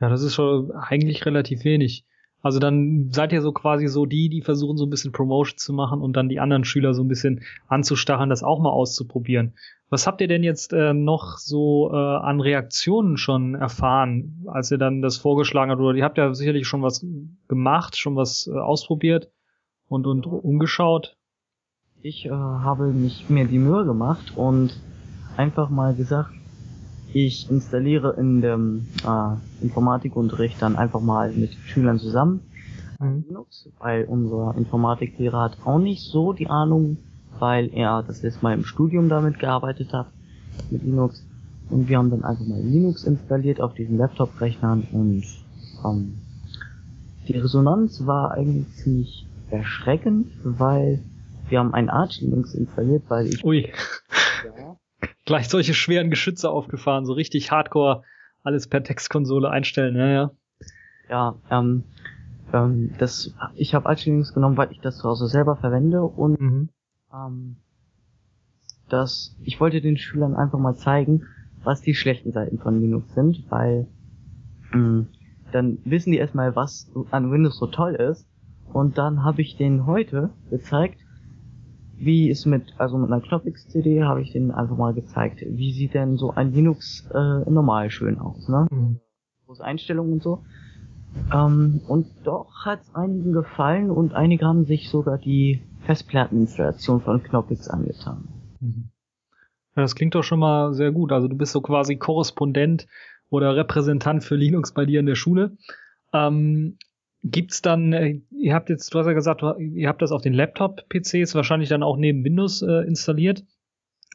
Ja, das ist schon eigentlich relativ wenig. Also dann seid ihr so quasi so die, die versuchen so ein bisschen Promotion zu machen und dann die anderen Schüler so ein bisschen anzustacheln, das auch mal auszuprobieren. Was habt ihr denn jetzt äh, noch so äh, an Reaktionen schon erfahren, als ihr dann das vorgeschlagen habt? Oder ihr habt ja sicherlich schon was gemacht, schon was äh, ausprobiert und, und umgeschaut. Ich äh, habe mich mir die Mühe gemacht und einfach mal gesagt, ich installiere in dem äh, Informatikunterricht dann einfach mal mit Schülern zusammen Mhm. Linux, weil unser Informatiklehrer hat auch nicht so die Ahnung, weil er das letzte Mal im Studium damit gearbeitet hat, mit Linux. Und wir haben dann einfach mal Linux installiert auf diesen Laptop-Rechnern und ähm, die Resonanz war eigentlich ziemlich erschreckend, weil wir haben ein Arch Linux installiert, weil ich Ui, ja, gleich solche schweren Geschütze aufgefahren, so richtig hardcore alles per Textkonsole einstellen, ja, ja. ja ähm, ähm, das ich habe Arch Linux genommen, weil ich das zu Hause selber verwende und Mhm. ähm, dass ich wollte den Schülern einfach mal zeigen, was die schlechten Seiten von Linux sind, weil mh, dann wissen die erstmal, was an Windows so toll ist. Und dann habe ich denen heute gezeigt, wie es mit, also mit einer Knoppix-CD habe ich denen einfach mal gezeigt, wie sieht denn so ein Linux äh, normal schön aus, ne? Mhm. große Einstellungen und so. Ähm, und doch hat es einigen gefallen und einige haben sich sogar die Festplatteninstallation von Knoppix angetan. Mhm. Ja, das klingt doch schon mal sehr gut. Also du bist so quasi Korrespondent oder Repräsentant für Linux bei dir in der Schule. Ähm, gibt's dann, äh, ihr habt jetzt, du hast ja gesagt, ihr habt das auf den Laptop-PCs wahrscheinlich dann auch neben Windows äh, installiert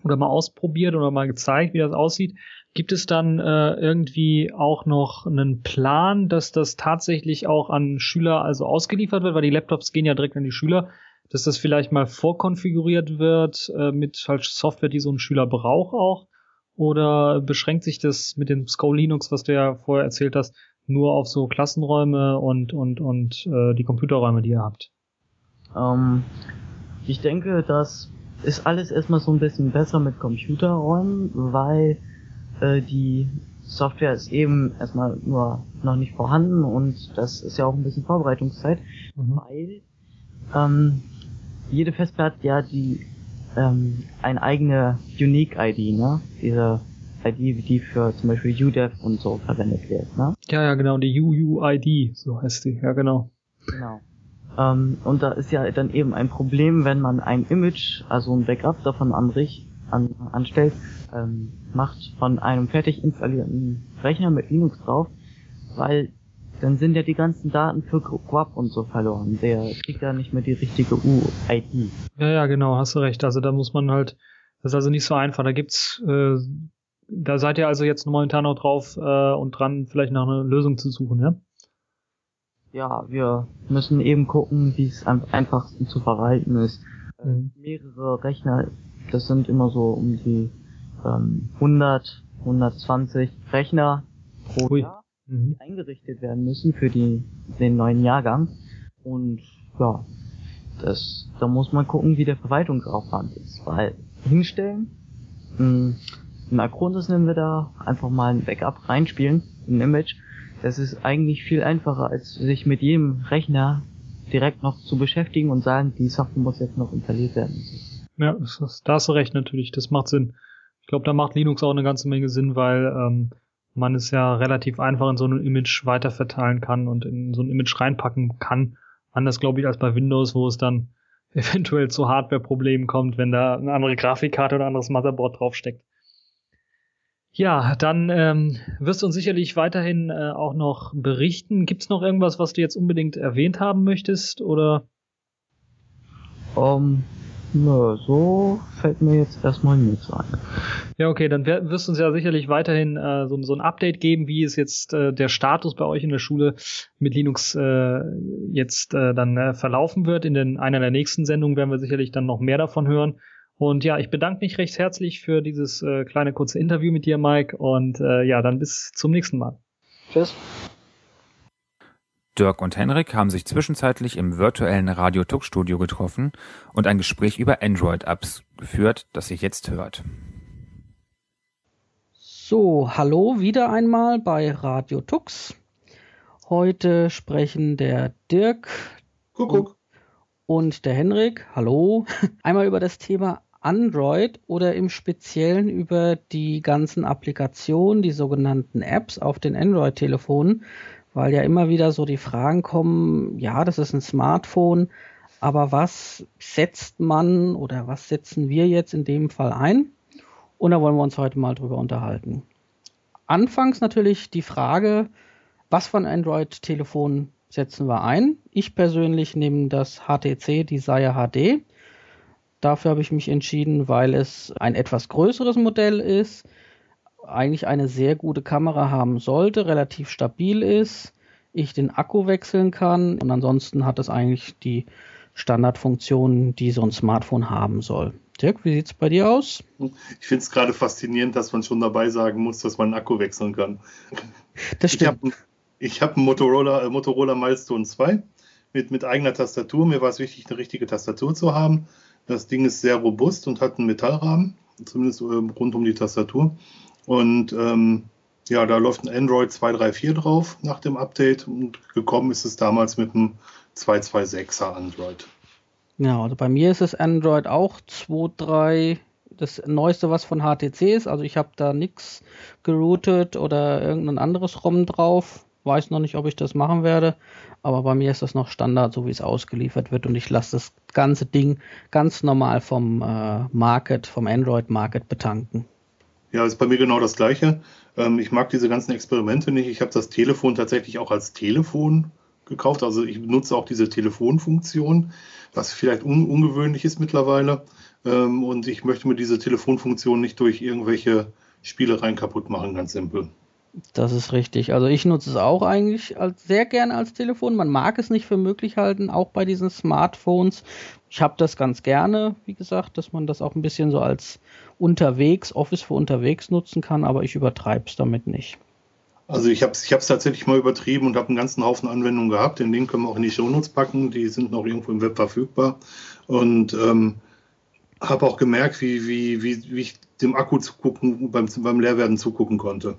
oder mal ausprobiert oder mal gezeigt, wie das aussieht. Gibt es dann äh, irgendwie auch noch einen Plan, dass das tatsächlich auch an Schüler also ausgeliefert wird, weil die Laptops gehen ja direkt an die Schüler, dass das vielleicht mal vorkonfiguriert wird äh, mit halt Software, die so ein Schüler braucht auch? Oder beschränkt sich das mit dem Skull Linux, was du ja vorher erzählt hast, nur auf so Klassenräume und und und äh, die Computerräume, die ihr habt? Ähm, ich denke, das ist alles erstmal so ein bisschen besser mit Computerräumen, weil äh, die Software ist eben erstmal nur noch nicht vorhanden und das ist ja auch ein bisschen Vorbereitungszeit, Mhm. weil ähm, jede Festplatte ja die ähm, eine eigene Unique ID, ne? Diese ID, die für zum Beispiel UDEV und so verwendet wird, ne? Ja, ja, genau, die UUID, so heißt die, ja genau. Genau. Ähm, und da ist ja dann eben ein Problem, wenn man ein Image, also ein Backup davon anrich, an, anstellt, ähm, macht von einem fertig installierten Rechner mit Linux drauf, weil dann sind ja die ganzen Daten für Quap und so verloren. Der kriegt ja nicht mehr die richtige UID. Ja, ja, genau, hast du recht. Also da muss man halt, das ist also nicht so einfach. Da gibt's, äh, da seid ihr also jetzt momentan noch drauf äh, und dran, vielleicht nach einer Lösung zu suchen, ja? Ja, wir müssen eben gucken, wie es am einfachsten zu verwalten ist. Äh, Mhm. Mehrere Rechner, das sind immer so um die ähm, 100, 120 Rechner pro Ui. Jahr. Mhm. die eingerichtet werden müssen für die, den neuen Jahrgang. Und ja, das, da muss man gucken, wie der Verwaltungsaufwand ist. Weil hinstellen, mh, ein Acronis nennen wir da, einfach mal ein Backup reinspielen, ein Image, das ist eigentlich viel einfacher, als sich mit jedem Rechner direkt noch zu beschäftigen und sagen, die Software muss jetzt noch installiert werden. Ja, das ist, da hast du recht natürlich, das macht Sinn. Ich glaube, da macht Linux auch eine ganze Menge Sinn, weil ähm, man es ja relativ einfach in so ein Image weiterverteilen kann und in so ein Image reinpacken kann. Anders, glaube ich, als bei Windows, wo es dann eventuell zu Hardware-Problemen kommt, wenn da eine andere Grafikkarte oder ein anderes Motherboard draufsteckt. Ja, dann ähm, wirst du uns sicherlich weiterhin äh, auch noch berichten. Gibt's noch irgendwas, was du jetzt unbedingt erwähnt haben möchtest? Oder Ähm, nö, so fällt mir jetzt erstmal nichts ein. Ja, okay, dann wirst du uns ja sicherlich weiterhin äh, so, so ein Update geben, wie es jetzt äh, der Status bei euch in der Schule mit Linux äh, jetzt äh, dann äh, verlaufen wird. In den, einer der nächsten Sendungen werden wir sicherlich dann noch mehr davon hören. Und ja, ich bedanke mich recht herzlich für dieses äh, kleine kurze Interview mit dir, Mike. Und äh, ja, dann bis zum nächsten Mal. Tschüss. Dirk und Henrik haben sich zwischenzeitlich im virtuellen Radio Tux Studio getroffen und ein Gespräch über Android-Apps geführt, das ihr jetzt hört. So, hallo wieder einmal bei Radio Tux. Heute sprechen der Dirk Kuckuck. Und der Henrik, hallo, einmal über das Thema Android oder im Speziellen über die ganzen Applikationen, die sogenannten Apps auf den Android-Telefonen, weil ja immer wieder so die Fragen kommen, ja, das ist ein Smartphone, aber was setzt man oder was setzen wir jetzt in dem Fall ein? Und da wollen wir uns heute mal drüber unterhalten. Anfangs natürlich die Frage, was für ein Android-Telefon setzen wir ein? Ich persönlich nehme das HTC Desire HD. Dafür habe ich mich entschieden, weil es ein etwas größeres Modell ist, eigentlich eine sehr gute Kamera haben sollte, relativ stabil ist, ich den Akku wechseln kann und ansonsten hat es eigentlich die Standardfunktionen, die so ein Smartphone haben soll. Dirk, wie sieht's bei dir aus? Ich finde es gerade faszinierend, dass man schon dabei sagen muss, dass man einen Akku wechseln kann. Das Ich stimmt. habe ich hab einen Motorola, äh, Motorola Milestone 2 mit, mit eigener Tastatur. Mir war es wichtig, eine richtige Tastatur zu haben. Das Ding ist sehr robust und hat einen Metallrahmen, zumindest ähm, rund um die Tastatur. Und ähm, ja, da läuft ein Android 234 drauf nach dem Update und gekommen ist es damals mit einem 226er Android. Ja, also bei mir ist es Android auch 2.3, das neueste, was von HTC ist. Also ich habe da nichts geroutet oder irgendein anderes ROM drauf. Weiß noch nicht, ob ich das machen werde, aber bei mir ist das noch Standard, so wie es ausgeliefert wird und ich lasse das ganze Ding ganz normal vom äh, Market, vom Android Market betanken. Ja, ist bei mir genau das Gleiche. Ähm, ich mag diese ganzen Experimente nicht. Ich habe das Telefon tatsächlich auch als Telefon gekauft. Also ich benutze auch diese Telefonfunktion, was vielleicht un ungewöhnlich ist mittlerweile. Ähm, und ich möchte mir diese Telefonfunktion nicht durch irgendwelche Spielereien kaputt machen, ganz simpel. Das ist richtig. Also ich nutze es auch eigentlich als, sehr gerne als Telefon. Man mag es nicht für möglich halten, auch bei diesen Smartphones. Ich habe das ganz gerne, wie gesagt, dass man das auch ein bisschen so als unterwegs, Office für unterwegs nutzen kann, aber ich übertreibe es damit nicht. Also ich habe es ich tatsächlich mal übertrieben und habe einen ganzen Haufen Anwendungen gehabt. Den Link können wir auch in die Shownotes packen. Die sind noch irgendwo im Web verfügbar. Und ähm, habe auch gemerkt, wie, wie, wie, wie ich dem Akku zugucken, beim, beim Leerwerden zugucken konnte.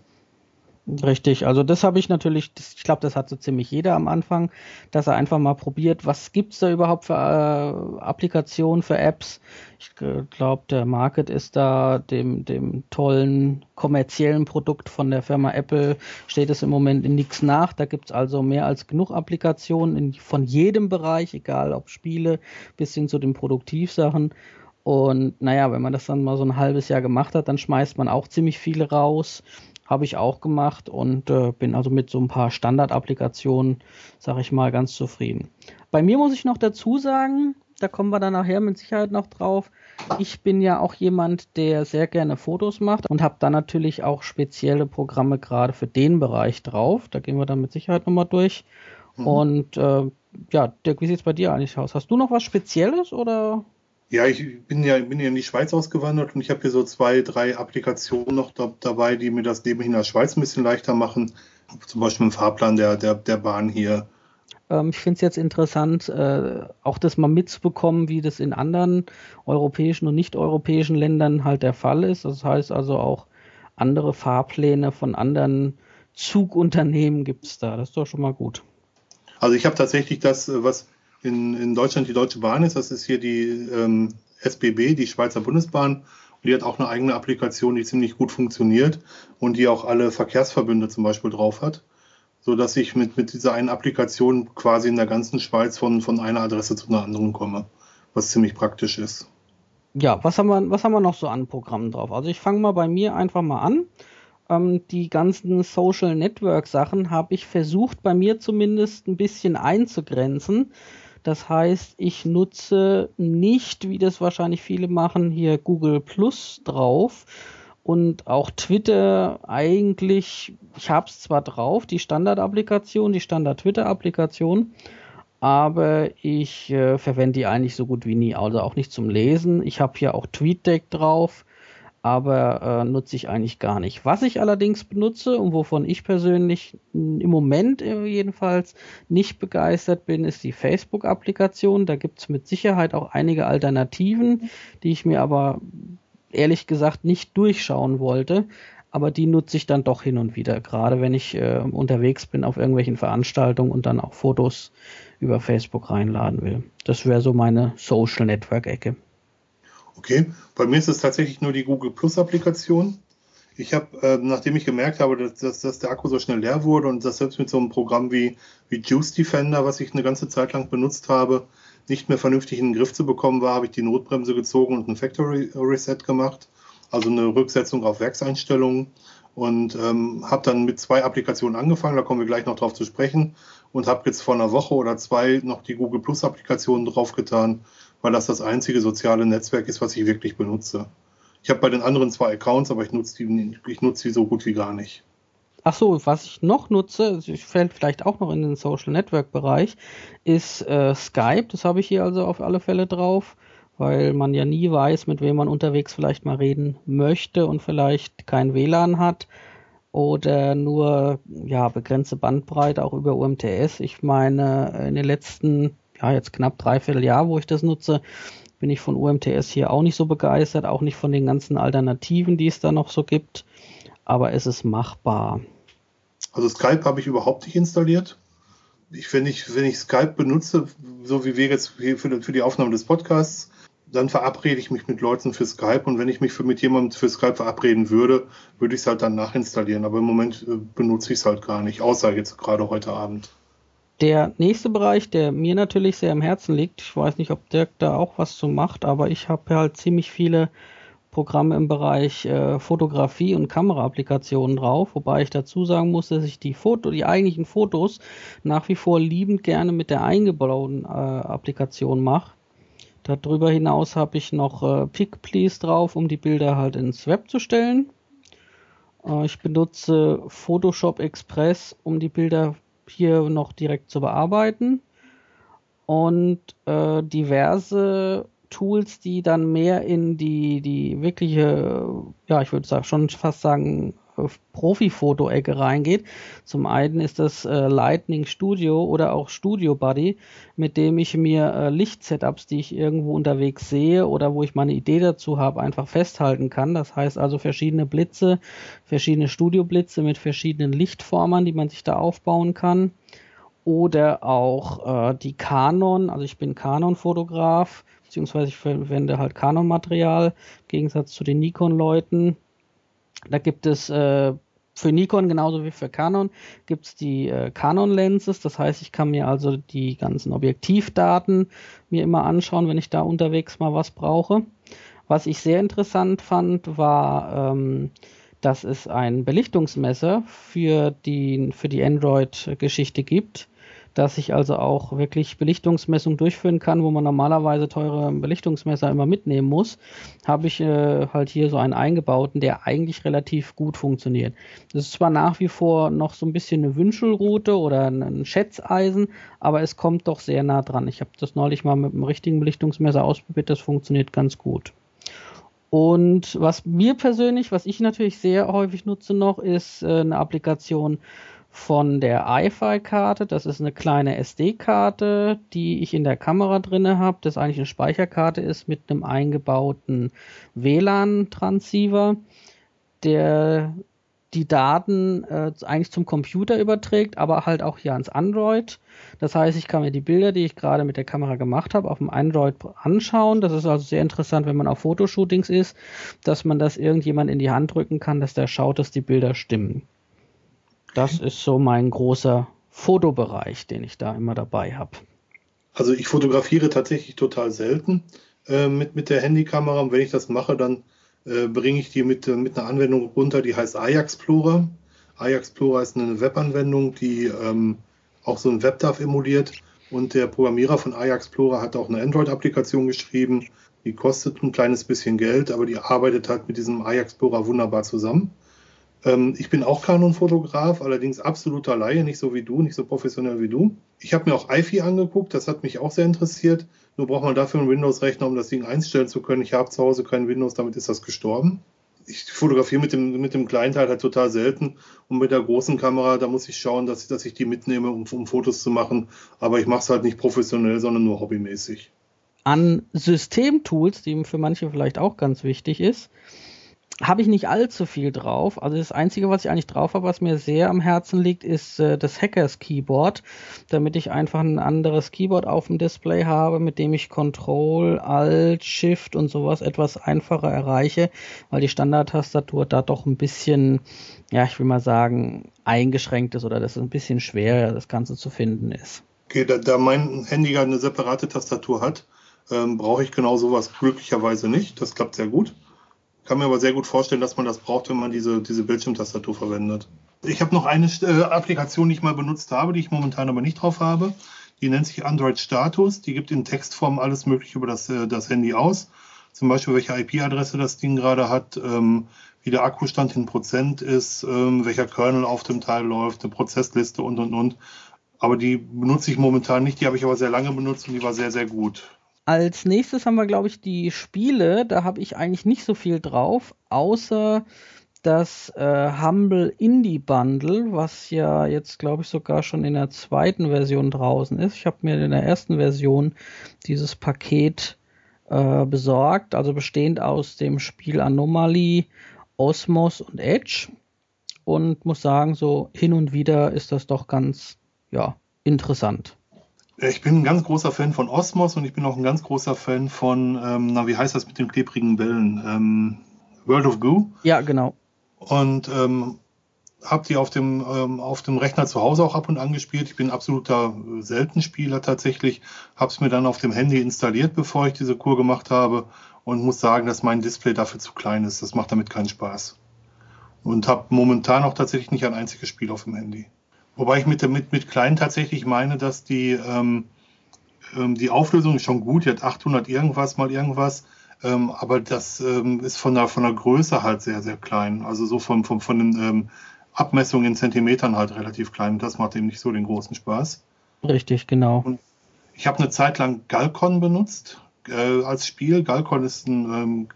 Richtig, also das habe ich natürlich, das, ich glaube, das hat so ziemlich jeder am Anfang, dass er einfach mal probiert, was gibt's da überhaupt für äh, Applikationen, für Apps. Ich glaube, der Market ist da dem, dem tollen kommerziellen Produkt von der Firma Apple, steht es im Moment in nichts nach. Da gibt's also mehr als genug Applikationen in, von jedem Bereich, egal ob Spiele bis hin zu den Produktivsachen. Und naja, wenn man das dann mal so ein halbes Jahr gemacht hat, dann schmeißt man auch ziemlich viele raus habe ich auch gemacht und äh, bin also mit so ein paar Standardapplikationen, sage ich mal, ganz zufrieden. Bei mir muss ich noch dazu sagen, da kommen wir dann nachher mit Sicherheit noch drauf. Ich bin ja auch jemand, der sehr gerne Fotos macht und habe dann natürlich auch spezielle Programme gerade für den Bereich drauf. Da gehen wir dann mit Sicherheit nochmal durch. Mhm. Und äh, ja, Dirk, wie sieht es bei dir eigentlich aus? Hast du noch was Spezielles oder? Ja, ich bin ja, bin ja in die Schweiz ausgewandert und ich habe hier so zwei, drei Applikationen noch da, dabei, die mir das Leben in der Schweiz ein bisschen leichter machen. Zum Beispiel ein Fahrplan der, der, der Bahn hier. Ähm, ich finde es jetzt interessant, äh, auch das mal mitzubekommen, wie das in anderen europäischen und nicht-europäischen Ländern halt der Fall ist. Das heißt also auch andere Fahrpläne von anderen Zugunternehmen gibt es da. Das ist doch schon mal gut. Also ich habe tatsächlich das, was in, in Deutschland die Deutsche Bahn ist. Das ist hier die ähm, SBB, die Schweizer Bundesbahn. Und die hat auch eine eigene Applikation, die ziemlich gut funktioniert und die auch alle Verkehrsverbünde zum Beispiel drauf hat. So dass ich mit, mit dieser einen Applikation quasi in der ganzen Schweiz von, von einer Adresse zu einer anderen komme, was ziemlich praktisch ist. Ja, was haben wir, was haben wir noch so an Programmen drauf? Also ich fange mal bei mir einfach mal an. Ähm, die ganzen Social Network Sachen habe ich versucht, bei mir zumindest ein bisschen einzugrenzen. Das heißt, ich nutze nicht, wie das wahrscheinlich viele machen, hier Google Plus drauf und auch Twitter eigentlich, ich habe es zwar drauf, die Standard-Applikation, die Standard-Twitter-Applikation, aber ich äh, verwende die eigentlich so gut wie nie, also auch nicht zum Lesen. Ich habe hier auch TweetDeck drauf, aber äh, nutze ich eigentlich gar nicht. Was ich allerdings benutze und wovon ich persönlich im Moment jedenfalls nicht begeistert bin, ist die Facebook-Applikation. Da gibt es mit Sicherheit auch einige Alternativen, die ich mir aber ehrlich gesagt nicht durchschauen wollte. Aber die nutze ich dann doch hin und wieder, gerade wenn ich äh, unterwegs bin auf irgendwelchen Veranstaltungen und dann auch Fotos über Facebook reinladen will. Das wäre so meine Social Network-Ecke. Okay, bei mir ist es tatsächlich nur die Google Plus Applikation. Ich habe, äh, nachdem ich gemerkt habe, dass, dass, dass, der Akku so schnell leer wurde und das selbst mit so einem Programm wie, wie Juice Defender, was ich eine ganze Zeit lang benutzt habe, nicht mehr vernünftig in den Griff zu bekommen war, habe ich die Notbremse gezogen und ein Factory Reset gemacht, also eine Rücksetzung auf Werkseinstellungen. Und ähm, habe dann mit zwei Applikationen angefangen, da kommen wir gleich noch drauf zu sprechen. Und habe jetzt vor einer Woche oder zwei noch die Google Plus Applikation draufgetan weil das das einzige soziale Netzwerk ist, was ich wirklich benutze. Ich habe bei den anderen zwei Accounts, aber ich nutze die, ich nutze die so gut wie gar nicht. Ach so, was ich noch nutze, fällt vielleicht auch noch in den Social Network Bereich, ist äh, Skype. Das habe ich hier also auf alle Fälle drauf, weil man ja nie weiß, mit wem man unterwegs vielleicht mal reden möchte und vielleicht kein WLAN hat oder nur ja begrenzte Bandbreite auch über UMTS. Ich meine, in den letzten ja, jetzt knapp dreiviertel Jahr, wo ich das nutze, bin ich von UMTS hier auch nicht so begeistert, auch nicht von den ganzen Alternativen, die es da noch so gibt. Aber es ist machbar. Also Skype habe ich überhaupt nicht installiert. Ich, wenn, ich, wenn ich Skype benutze, so wie wir jetzt für, für die Aufnahme des Podcasts, dann verabrede ich mich mit Leuten für Skype und wenn ich mich für, mit jemandem für Skype verabreden würde, würde ich es halt dann nachinstallieren. Aber im Moment äh, benutze ich es halt gar nicht, außer jetzt gerade heute Abend. Der nächste Bereich, der mir natürlich sehr am Herzen liegt, ich weiß nicht, ob Dirk da auch was zu macht, aber ich habe halt ziemlich viele Programme im Bereich äh, Fotografie und Kameraapplikationen drauf, wobei ich dazu sagen muss, dass ich die Foto, die eigentlichen Fotos nach wie vor liebend gerne mit der eingebauten äh, Applikation mache. Darüber hinaus habe ich noch äh, Pick drauf, um die Bilder halt ins Web zu stellen. Äh, ich benutze Photoshop Express, um die Bilder hier noch direkt zu bearbeiten. Und äh, diverse Tools, die dann mehr in die, die wirkliche, ja, ich würde sagen, schon fast sagen, Profi-Foto-Ecke reingeht. Zum einen ist das äh, Lightning Studio oder auch Studio Buddy, mit dem ich mir äh, Licht-Setups, die ich irgendwo unterwegs sehe oder wo ich meine Idee dazu habe, einfach festhalten kann. Das heißt also verschiedene Blitze, verschiedene Studio-Blitze mit verschiedenen Lichtformern, die man sich da aufbauen kann. Oder auch äh, die Canon, also ich bin Canon-Fotograf, beziehungsweise ich verwende halt Canon-Material, im Gegensatz zu den Nikon-Leuten da gibt es äh, für Nikon genauso wie für Canon gibt es die äh, Canon Lenses. Das heißt, ich kann mir also die ganzen Objektivdaten mir immer anschauen, wenn ich da unterwegs mal was brauche. Was ich sehr interessant fand, war, ähm, dass es ein Belichtungsmesser für die, für die Android-Geschichte gibt dass ich also auch wirklich Belichtungsmessungen durchführen kann, wo man normalerweise teure Belichtungsmesser immer mitnehmen muss, habe ich äh, halt hier so einen eingebauten, der eigentlich relativ gut funktioniert. Das ist zwar nach wie vor noch so ein bisschen eine Wünschelrute oder ein Schätzeisen, aber es kommt doch sehr nah dran. Ich habe das neulich mal mit einem richtigen Belichtungsmesser ausprobiert, das funktioniert ganz gut. Und was mir persönlich, was ich natürlich sehr häufig nutze noch, ist äh, eine Applikation von der iFi-Karte. Das ist eine kleine SD-Karte, die ich in der Kamera drinne habe. Das eigentlich eine Speicherkarte ist mit einem eingebauten WLAN-Transceiver, der die Daten äh, eigentlich zum Computer überträgt, aber halt auch hier ans Android. Das heißt, ich kann mir die Bilder, die ich gerade mit der Kamera gemacht habe, auf dem Android anschauen. Das ist also sehr interessant, wenn man auf Fotoshootings ist, dass man das irgendjemand in die Hand drücken kann, dass der schaut, dass die Bilder stimmen. Das ist so mein großer Fotobereich, den ich da immer dabei habe. Also ich fotografiere tatsächlich total selten äh, mit, mit der Handykamera und wenn ich das mache, dann äh, bringe ich die mit, mit einer Anwendung runter, die heißt iExplorer. iExplorer ist eine Webanwendung, die ähm, auch so ein WebDAV emuliert und der Programmierer von iExplorer hat auch eine Android-Applikation geschrieben. Die kostet ein kleines bisschen Geld, aber die arbeitet halt mit diesem iExplorer wunderbar zusammen. Ähm, ich bin auch Canon-Fotograf, allerdings absoluter Laie, nicht so wie du, nicht so professionell wie du. Ich habe mir auch iFi angeguckt, das hat mich auch sehr interessiert. Nur braucht man dafür einen Windows-Rechner, um das Ding einstellen zu können. Ich habe zu Hause kein Windows, damit ist das gestorben. Ich fotografiere mit dem, mit dem kleinen Teil halt total selten und mit der großen Kamera, da muss ich schauen, dass ich, dass ich die mitnehme, um, um Fotos zu machen. Aber ich mache es halt nicht professionell, sondern nur hobbymäßig. An Systemtools, die für manche vielleicht auch ganz wichtig ist, habe ich nicht allzu viel drauf. Also das Einzige, was ich eigentlich drauf habe, was mir sehr am Herzen liegt, ist äh, das Hackers Keyboard, damit ich einfach ein anderes Keyboard auf dem Display habe, mit dem ich Control, Alt, Shift und sowas etwas einfacher erreiche, weil die Standardtastatur da doch ein bisschen, ja, ich will mal sagen, eingeschränkt ist oder dass es ein bisschen schwerer das Ganze zu finden ist. Okay, da, da mein Handy eine separate Tastatur hat, ähm, brauche ich genau sowas glücklicherweise nicht. Das klappt sehr gut. Kann mir aber sehr gut vorstellen, dass man das braucht, wenn man diese, diese Bildschirmtastatur verwendet. Ich habe noch eine äh, Applikation, die ich mal benutzt habe, die ich momentan aber nicht drauf habe. Die nennt sich Android Status. Die gibt in Textform alles Mögliche über das, äh, das Handy aus. Zum Beispiel, welche IP-Adresse das Ding gerade hat, ähm, wie der Akkustand in Prozent ist, ähm, welcher Kernel auf dem Teil läuft, eine Prozessliste und, und, und. Aber die benutze ich momentan nicht. Die habe ich aber sehr lange benutzt und die war sehr, sehr gut. Als nächstes haben wir, glaube ich, die Spiele. Da habe ich eigentlich nicht so viel drauf, außer das äh, Humble Indie Bundle, was ja jetzt, glaube ich, sogar schon in der zweiten Version draußen ist. Ich habe mir in der ersten Version dieses Paket äh, besorgt, also bestehend aus dem Spiel Anomaly, Osmos und Edge. Und muss sagen, so hin und wieder ist das doch ganz, ja, interessant. Ich bin ein ganz großer Fan von Osmos und ich bin auch ein ganz großer Fan von, ähm, na, wie heißt das mit den klebrigen Bällen? Ähm, World of Goo. Ja, genau. Und ähm, habe die auf dem, ähm, auf dem Rechner zu Hause auch ab und an gespielt. Ich bin absoluter Seltenspieler tatsächlich. Habe es mir dann auf dem Handy installiert, bevor ich diese Kur gemacht habe und muss sagen, dass mein Display dafür zu klein ist. Das macht damit keinen Spaß. Und habe momentan auch tatsächlich nicht ein einziges Spiel auf dem Handy. Wobei ich mit, mit, mit klein tatsächlich meine, dass die, ähm, ähm, die Auflösung ist schon gut, die hat 800 irgendwas mal irgendwas, Ähm, aber das ähm, ist von der, von der Größe halt sehr, sehr klein. Also so von, von, von den ähm, Abmessungen in Zentimetern halt relativ klein. Das macht eben nicht so den großen Spaß. Richtig, genau. Ich habe eine Zeit lang Galcon benutzt äh, als Spiel. Galcon ist ein, ähm,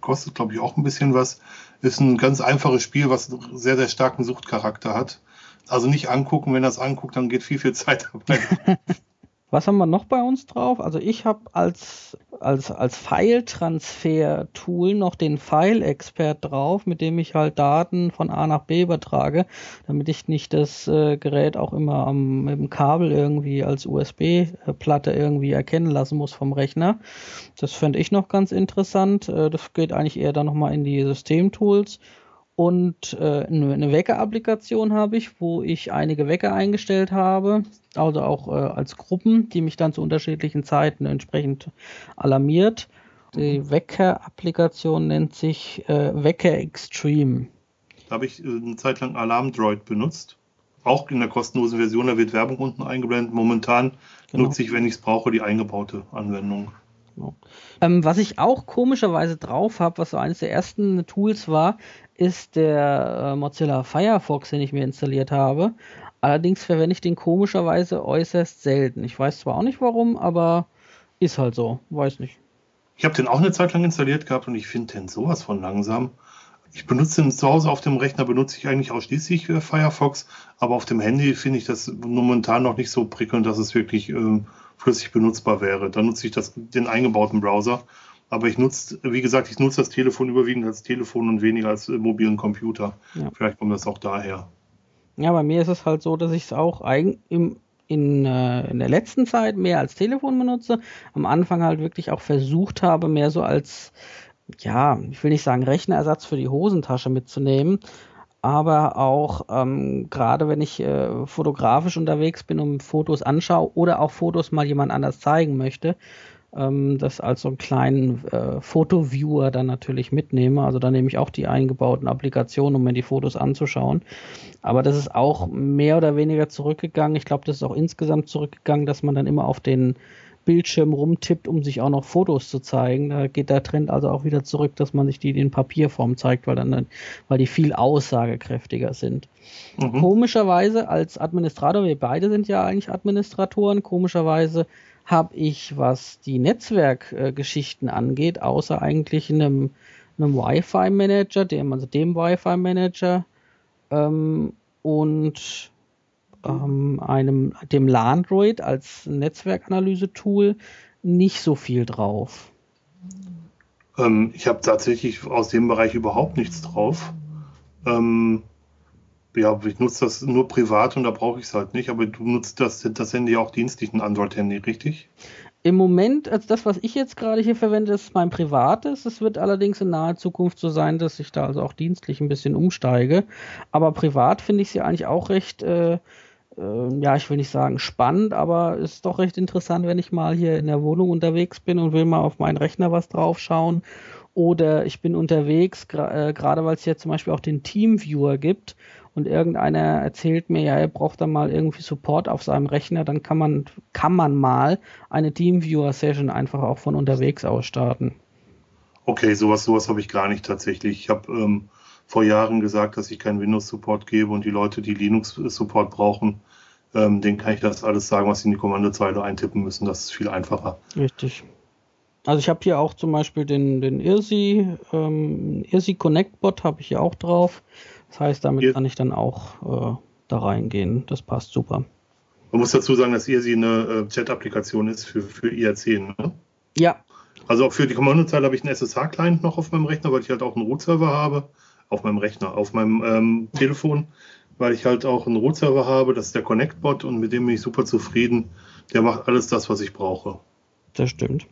kostet glaube ich auch ein bisschen was. Ist ein ganz einfaches Spiel, was sehr, sehr starken Suchtcharakter hat. Also nicht angucken, wenn das anguckt, dann geht viel, viel Zeit dabei. Was haben wir noch bei uns drauf? Also ich habe als, als, als File-Transfer-Tool noch den File-Expert drauf, mit dem ich halt Daten von A nach B übertrage, damit ich nicht das äh, Gerät auch immer am, mit dem Kabel irgendwie als USB-Platte irgendwie erkennen lassen muss vom Rechner. Das fände ich noch ganz interessant. Äh, das geht eigentlich eher dann nochmal in die Systemtools. Und äh, eine Wecker-Applikation habe ich, wo ich einige Wecker eingestellt habe, also auch äh, als Gruppen, die mich dann zu unterschiedlichen Zeiten entsprechend alarmiert. Die Wecker-Applikation nennt sich äh, Wecker Extreme. Da habe ich äh, eine Zeit lang Alarm-Droid benutzt. Auch in der kostenlosen Version, da wird Werbung unten eingeblendet. Momentan Genau. nutze ich, wenn ich es brauche, die eingebaute Anwendung. Ähm, was ich auch komischerweise drauf habe, was so eines der ersten Tools war, ist der äh, Mozilla Firefox, den ich mir installiert habe. Allerdings verwende ich den komischerweise äußerst selten. Ich weiß zwar auch nicht warum, aber ist halt so. Weiß nicht. Ich habe den auch eine Zeit lang installiert gehabt und ich finde den sowas von langsam. Ich benutze den zu Hause auf dem Rechner, benutze ich eigentlich ausschließlich äh, Firefox, aber auf dem Handy finde ich das momentan noch nicht so prickelnd, dass es wirklich ähm, flüssig benutzbar wäre. Da nutze ich das, den eingebauten Browser. Aber ich nutze, wie gesagt, ich nutze das Telefon überwiegend als Telefon und weniger als äh, mobilen Computer. Ja. Vielleicht kommt das auch daher. Ja, bei mir ist es halt so, dass ich es auch eigen, im, in, äh, in der letzten Zeit mehr als Telefon benutze. Am Anfang halt wirklich auch versucht habe, mehr so als, ja, ich will nicht sagen Rechnerersatz für die Hosentasche mitzunehmen. Aber auch ähm, gerade wenn ich äh, fotografisch unterwegs bin und Fotos anschaue oder auch Fotos mal jemand anders zeigen möchte, ähm, das als so einen kleinen äh, Fotoviewer dann natürlich mitnehme. Also da nehme ich auch die eingebauten Applikationen, um mir die Fotos anzuschauen. Aber das ist auch mehr oder weniger zurückgegangen. Ich glaube, das ist auch insgesamt zurückgegangen, dass man dann immer auf den Bildschirm rumtippt, um sich auch noch Fotos zu zeigen. Da geht der Trend also auch wieder zurück, dass man sich die in Papierform zeigt, weil dann, weil die viel aussagekräftiger sind. Mhm. Komischerweise als Administrator, wir beide sind ja eigentlich Administratoren, komischerweise habe ich, was die Netzwerkgeschichten angeht, außer eigentlich einem, einem Wi-Fi-Manager, dem, also dem Wi-Fi-Manager ähm, und ähm, einem, dem Landroid als Netzwerkanalyse-Tool nicht so viel drauf. Ähm, ich habe tatsächlich aus dem Bereich überhaupt nichts drauf. Ähm, ja, ich nutze das nur privat und da brauche ich es halt nicht, aber du nutzt das, das Handy auch dienstlich, ein Android-Handy, richtig? Im Moment, als das, was ich jetzt gerade hier verwende, ist mein privates. Es wird allerdings in naher Zukunft so sein, dass ich da also auch dienstlich ein bisschen umsteige. Aber privat finde ich sie eigentlich auch recht, äh, ja, ich will nicht sagen spannend, aber es ist doch recht interessant, wenn ich mal hier in der Wohnung unterwegs bin und will mal auf meinen Rechner was draufschauen. Oder ich bin unterwegs, gra- äh, gerade weil es hier zum Beispiel auch den Teamviewer gibt und irgendeiner erzählt mir, ja, er braucht da mal irgendwie Support auf seinem Rechner, dann kann man, kann man mal eine Teamviewer-Session einfach auch von unterwegs aus starten. Okay, sowas, sowas habe ich gar nicht tatsächlich. Ich habe ähm, vor Jahren gesagt, dass ich keinen Windows-Support gebe und die Leute, die Linux-Support brauchen, ähm, denen kann ich das alles sagen, was sie in die Kommandozeile eintippen müssen. Das ist viel einfacher. Richtig. Also ich habe hier auch zum Beispiel den, den IRSI, ähm, IRSI Connect Bot habe ich hier auch drauf. Das heißt, damit Ir- kann ich dann auch äh, da reingehen. Das passt super. Man muss dazu sagen, dass IRSI eine äh, Chat-Applikation ist für, für IRC. Ne? Ja, Also auch für die Kommandozeile habe ich einen SSH-Client noch auf meinem Rechner, weil ich halt auch einen Root-Server habe. Auf meinem Rechner, auf meinem ähm, Telefon, weil ich halt auch einen Root-Server habe. Das ist der Connect-Bot und mit dem bin ich super zufrieden. Der macht alles das, was ich brauche. das stimmt.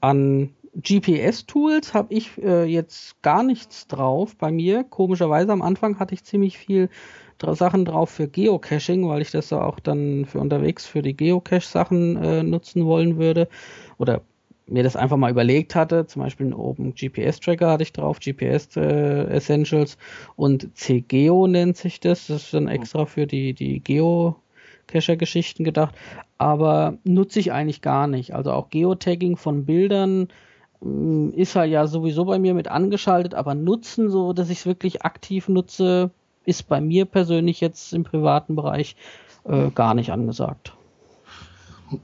An GPS-Tools habe ich äh, jetzt gar nichts drauf bei mir. Komischerweise am Anfang hatte ich ziemlich viel Sachen drauf für Geocaching, weil ich das auch dann für unterwegs für die Geocache-Sachen äh, nutzen wollen würde. Oder mir das einfach mal überlegt hatte. Zum Beispiel einen Open GPS-Tracker hatte ich drauf, GPS äh, Essentials und CGeo nennt sich das. Das ist dann extra für die, die Geocacher-Geschichten gedacht. Aber nutze ich eigentlich gar nicht. Also auch Geotagging von Bildern ähm, ist halt ja sowieso bei mir mit angeschaltet, aber nutzen, so dass ich es wirklich aktiv nutze, ist bei mir persönlich jetzt im privaten Bereich äh, gar nicht angesagt.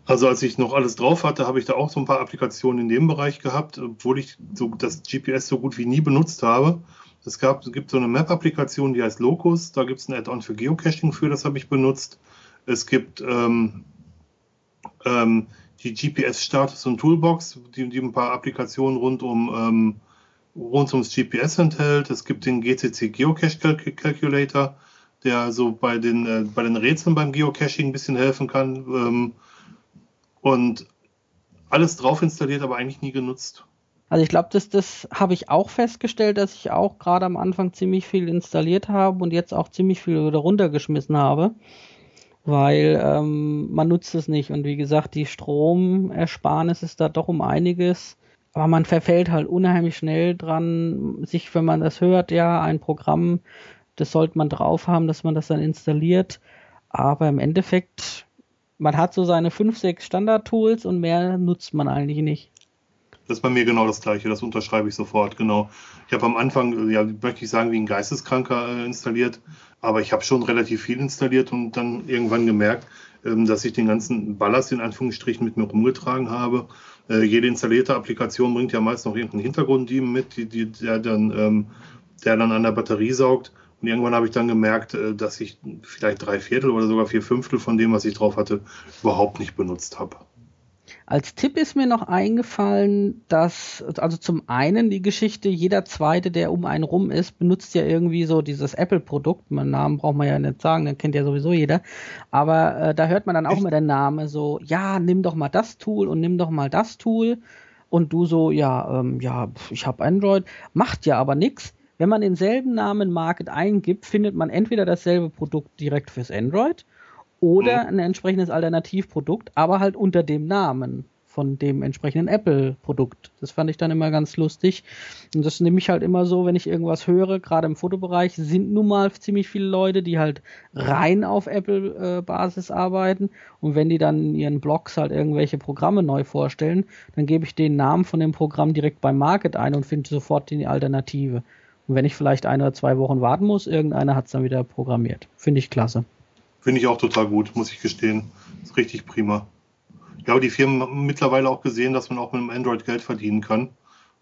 Also als ich noch alles drauf hatte, habe ich da auch so ein paar Applikationen in dem Bereich gehabt, obwohl ich so das GPS so gut wie nie benutzt habe. Es, gab, gibt so eine Map-Applikation, die heißt Locus. Da gibt es ein Add-on für Geocaching für, das habe ich benutzt. Es gibt ähm, ähm, die GPS-Status und Toolbox, die, die ein paar Applikationen rund um ähm, rund ums GPS enthält. Es gibt den GCC Geocache Calc Calculator, der so bei den, äh, bei den Rätseln beim Geocaching ein bisschen helfen kann. Und alles drauf installiert, aber eigentlich nie genutzt. Also ich glaube, das, das habe ich auch festgestellt, dass ich auch gerade am Anfang ziemlich viel installiert habe und jetzt auch ziemlich viel wieder runtergeschmissen habe, weil ähm, man nutzt es nicht. Und wie gesagt, die Stromersparnis ist da doch um einiges. Aber man verfällt halt unheimlich schnell dran, sich, wenn man das hört, ja, ein Programm, das sollte man drauf haben, dass man das dann installiert. Aber im Endeffekt, man hat so seine fünf, sechs Standard-Tools und mehr nutzt man eigentlich nicht. Das ist bei mir genau das Gleiche, das unterschreibe ich sofort, genau. Ich habe am Anfang, ja, möchte ich sagen, wie ein Geisteskranker äh, installiert, aber ich habe schon relativ viel installiert und dann irgendwann gemerkt, ähm, dass ich den ganzen Ballast in Anführungsstrichen mit mir rumgetragen habe. Äh, jede installierte Applikation bringt ja meist noch irgendeinen Hintergrunddiemen mit, die, die, der, dann, ähm, der dann an der Batterie saugt. Und irgendwann habe ich dann gemerkt, äh, dass ich vielleicht drei Viertel oder sogar vier Fünftel von dem, was ich drauf hatte, überhaupt nicht benutzt habe. Als Tipp ist mir noch eingefallen, dass, also zum einen die Geschichte, jeder zweite, der um einen rum ist, benutzt ja irgendwie so dieses Apple-Produkt. Meinen Namen braucht man ja nicht sagen, den kennt ja sowieso jeder. Aber äh, da hört man dann auch immer den Namen so, ja, nimm doch mal das Tool und nimm doch mal das Tool. Und du so, ja, ähm, ja, ich habe Android, macht ja aber nichts. Wenn man denselben Namen Market eingibt, findet man entweder dasselbe Produkt direkt fürs Android oder Mhm. ein entsprechendes Alternativprodukt, aber halt unter dem Namen von dem entsprechenden Apple-Produkt. Das fand ich dann immer ganz lustig. Und das nehme ich halt immer so, wenn ich irgendwas höre, gerade im Fotobereich sind nun mal ziemlich viele Leute, die halt rein auf Apple-Basis arbeiten. Und wenn die dann in ihren Blogs halt irgendwelche Programme neu vorstellen, dann gebe ich den Namen von dem Programm direkt beim Market ein und finde sofort die Alternative. Und wenn ich vielleicht ein oder zwei Wochen warten muss, irgendeiner hat es dann wieder programmiert. Finde ich klasse. Finde ich auch total gut, muss ich gestehen. Ist richtig prima. Ja, aber die Firmen haben mittlerweile auch gesehen, dass man auch mit dem Android Geld verdienen kann.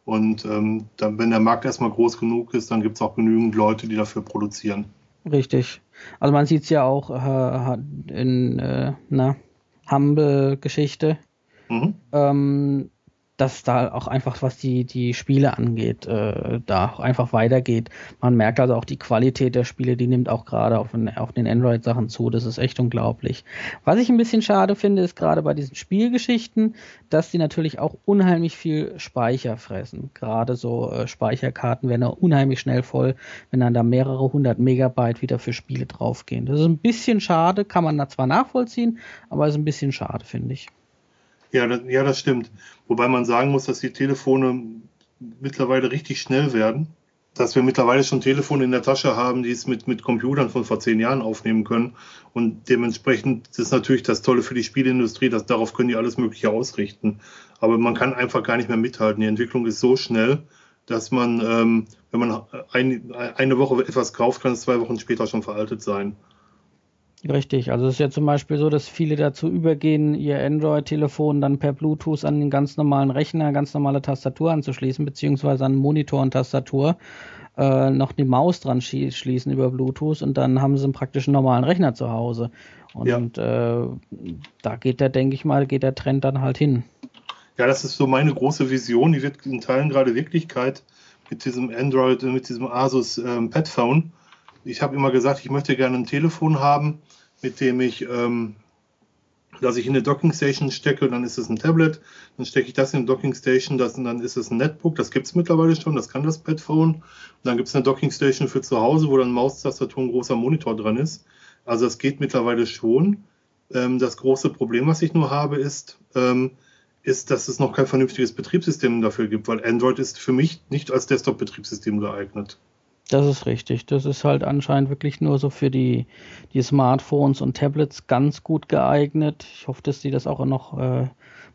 Und ähm, dann, wenn der Markt erstmal groß genug ist, dann gibt es auch genügend Leute, die dafür produzieren. Richtig. Also man sieht es ja auch äh, in äh, na, Humble-Geschichte, Mhm. ähm, dass da auch einfach, was die, die Spiele angeht, äh, da auch einfach weitergeht. Man merkt also auch die Qualität der Spiele, die nimmt auch gerade auf, den- auf den Android-Sachen zu. Das ist echt unglaublich. Was ich ein bisschen schade finde, ist gerade bei diesen Spielgeschichten, dass die natürlich auch unheimlich viel Speicher fressen. Gerade so äh, Speicherkarten werden da unheimlich schnell voll, wenn dann da mehrere hundert Megabyte wieder für Spiele draufgehen. Das ist ein bisschen schade, kann man da zwar nachvollziehen, aber ist ein bisschen schade, finde ich. Ja, das, ja, das stimmt. Wobei man sagen muss, dass die Telefone mittlerweile richtig schnell werden. Dass wir mittlerweile schon Telefone in der Tasche haben, die es mit, mit Computern von vor zehn Jahren aufnehmen können. Und dementsprechend ist natürlich das Tolle für die Spieleindustrie, dass darauf können die alles Mögliche ausrichten. Aber man kann einfach gar nicht mehr mithalten. Die Entwicklung ist so schnell, dass man, ähm, wenn man ein, eine Woche etwas kauft, kann es zwei Wochen später schon veraltet sein. Richtig, also es ist ja zum Beispiel so, dass viele dazu übergehen, ihr Android-Telefon dann per Bluetooth an den ganz normalen Rechner, ganz normale Tastatur anzuschließen, beziehungsweise an Monitor und Tastatur äh, noch die Maus dran schließen über Bluetooth und dann haben sie einen praktischen normalen Rechner zu Hause. Und äh, da geht der, denke ich mal, geht der Trend dann halt hin. Ja, das ist so meine große Vision. Die wird in Teilen gerade Wirklichkeit mit diesem Android, mit diesem Asus ähm, Padphone. Ich habe immer gesagt, ich möchte gerne ein Telefon haben, mit dem ich, ähm, dass ich in eine Docking Station stecke, dann ist es ein Tablet, dann stecke ich das in eine Docking Station, das, dann ist es ein Netbook, das gibt es mittlerweile schon, das kann das Padphone. Und dann gibt es eine Docking Station für zu Hause, wo dann Maustastatur und großer Monitor dran ist. Also das geht mittlerweile schon. Ähm, das große Problem, was ich nur habe, ist, ähm, ist, dass es noch kein vernünftiges Betriebssystem dafür gibt, weil Android ist für mich nicht als Desktop-Betriebssystem geeignet. Das ist richtig. Das ist halt anscheinend wirklich nur so für die, die Smartphones und Tablets ganz gut geeignet. Ich hoffe, dass die das auch noch äh,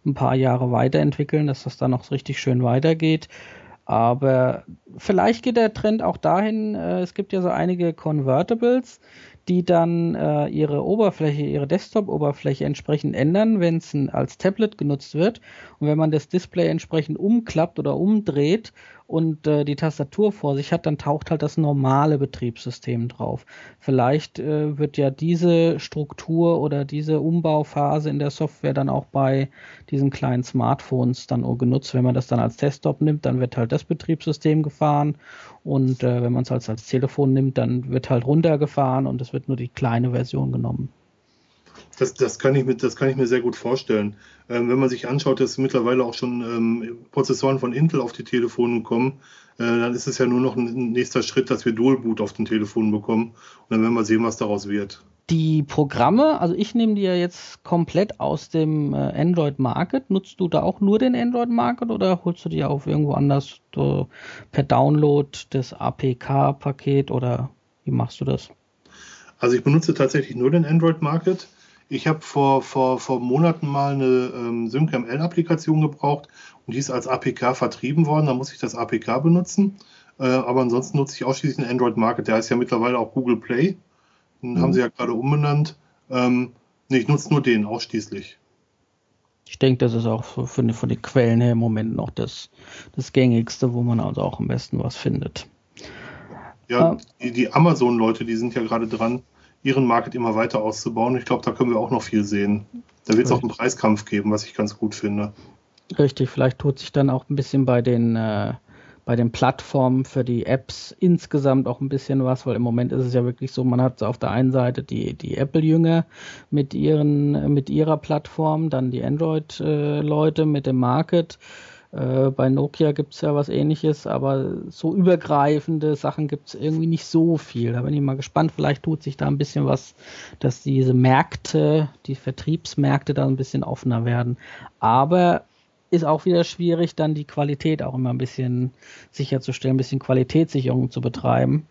ein paar Jahre weiterentwickeln, dass das dann noch richtig schön weitergeht. Aber vielleicht geht der Trend auch dahin, äh, es gibt ja so einige Convertibles, die dann äh, ihre Oberfläche, ihre Desktop-Oberfläche entsprechend ändern, wenn es als Tablet genutzt wird. Und wenn man das Display entsprechend umklappt oder umdreht und äh, die Tastatur vor sich hat, dann taucht halt das normale Betriebssystem drauf. Vielleicht äh, wird ja diese Struktur oder diese Umbauphase in der Software dann auch bei diesen kleinen Smartphones dann genutzt. Wenn man das dann als Desktop nimmt, dann wird halt das Betriebssystem gefahren und äh, wenn man es als, als Telefon nimmt, dann wird halt runtergefahren und es wird nur die kleine Version genommen. Das, das, kann ich mir, das kann ich mir sehr gut vorstellen. Ähm, wenn man sich anschaut, dass mittlerweile auch schon ähm, Prozessoren von Intel auf die Telefone kommen, äh, dann ist es ja nur noch ein nächster Schritt, dass wir Dual Boot auf den Telefonen bekommen. Und dann werden wir sehen, was daraus wird. Die Programme, also ich nehme die ja jetzt komplett aus dem äh, Android Market. Nutzt du da auch nur den Android Market oder holst du die auch irgendwo anders so per Download das APK-Paket oder wie machst du das? Also ich benutze tatsächlich nur den Android Market. Ich habe vor, vor, vor Monaten mal eine ähm, SyncML-Applikation gebraucht und die ist als APK vertrieben worden. Da muss ich das APK benutzen. Äh, aber ansonsten nutze ich ausschließlich den Android Market. Der heißt ja mittlerweile auch Google Play. Den mhm. haben sie ja gerade umbenannt. Ähm, nee, ich nutze nur den ausschließlich. Ich denke, das ist auch von, von den Quellen her im Moment noch das, das gängigste, wo man also auch am besten was findet. Ja, die, die Amazon-Leute, die sind ja gerade dran, ihren Market immer weiter auszubauen. Ich glaube, da können wir auch noch viel sehen. Da wird es auch einen Preiskampf geben, was ich ganz gut finde. Richtig, vielleicht tut sich dann auch ein bisschen bei den, äh, bei den Plattformen für die Apps insgesamt auch ein bisschen was, weil im Moment ist es ja wirklich so, man hat auf der einen Seite die, die Apple-Jünger mit ihren, mit ihrer Plattform, dann die Android-Leute mit dem Market äh, bei Nokia gibt es ja was ähnliches, aber so übergreifende Sachen gibt es irgendwie nicht so viel. Da bin ich mal gespannt, vielleicht tut sich da ein bisschen was, dass diese Märkte, die Vertriebsmärkte da ein bisschen offener werden. Aber ist auch wieder schwierig, dann die Qualität auch immer ein bisschen sicherzustellen, ein bisschen Qualitätssicherung zu betreiben.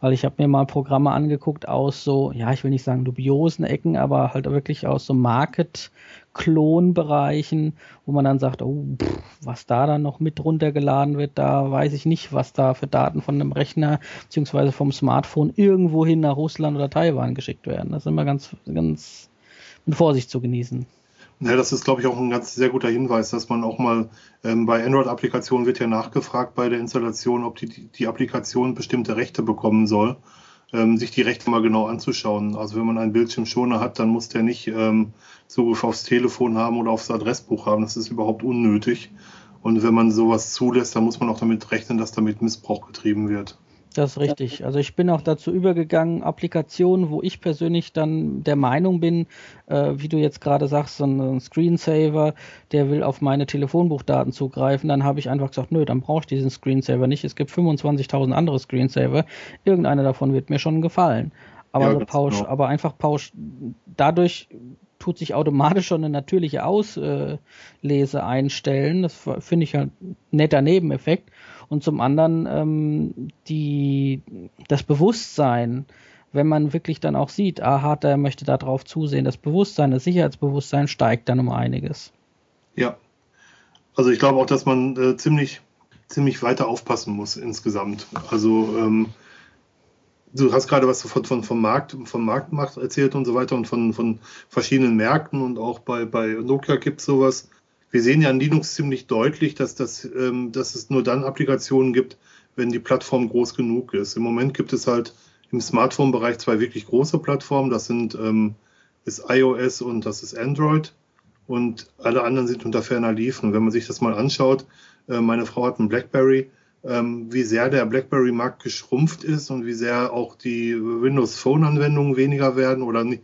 Weil ich habe mir mal Programme angeguckt aus so, ja, ich will nicht sagen dubiosen Ecken, aber halt wirklich aus so Market-Klon-Bereichen, wo man dann sagt, oh, pff, was da dann noch mit runtergeladen wird, da weiß ich nicht, was da für Daten von einem Rechner beziehungsweise vom Smartphone irgendwohin nach Russland oder Taiwan geschickt werden. Das ist immer ganz, ganz mit Vorsicht zu genießen. Ja, das ist, glaube ich, auch ein ganz sehr guter Hinweis, dass man auch mal ähm, bei Android-Applikationen wird ja nachgefragt bei der Installation, ob die, die Applikation bestimmte Rechte bekommen soll, ähm, sich die Rechte mal genau anzuschauen. Also wenn man einen Bildschirmschoner hat, dann muss der nicht ähm, Zugriff aufs Telefon haben oder aufs Adressbuch haben. Das ist überhaupt unnötig. Und wenn man sowas zulässt, dann muss man auch damit rechnen, dass damit Missbrauch getrieben wird. Das ist richtig. Also ich bin auch dazu übergegangen, Applikationen, wo ich persönlich dann der Meinung bin, äh, wie du jetzt gerade sagst, so ein Screensaver, der will auf meine Telefonbuchdaten zugreifen, dann habe ich einfach gesagt, nö, dann brauche ich diesen Screensaver nicht. Es gibt 25.000 andere Screensaver. Irgendeiner davon wird mir schon gefallen. Aber, ja, so pausch, genau. aber einfach pausch, dadurch tut sich automatisch schon eine natürliche Auslese einstellen. Das finde ich halt ein netter Nebeneffekt und zum anderen ähm, die, das Bewusstsein, wenn man wirklich dann auch sieht, aha, der möchte da drauf zusehen, das Bewusstsein, das Sicherheitsbewusstsein steigt dann um einiges. Ja, also ich glaube auch, dass man äh, ziemlich, ziemlich weiter aufpassen muss insgesamt. Also ähm, du hast gerade was von, von, vom Markt, vom Marktmacht erzählt und so weiter und von, von verschiedenen Märkten und auch bei, bei Nokia gibt es sowas wir sehen ja in Linux ziemlich deutlich, dass, das, ähm, dass es nur dann Applikationen gibt, wenn die Plattform groß genug ist. Im Moment gibt es halt im Smartphone-Bereich zwei wirklich große Plattformen. Das sind ähm, ist iOS und das ist Android. Und alle anderen sind unter ferner Liefen. Wenn man sich das mal anschaut, äh, meine Frau hat einen BlackBerry, ähm, wie sehr der BlackBerry-Markt geschrumpft ist und wie sehr auch die Windows Phone-Anwendungen weniger werden oder nicht,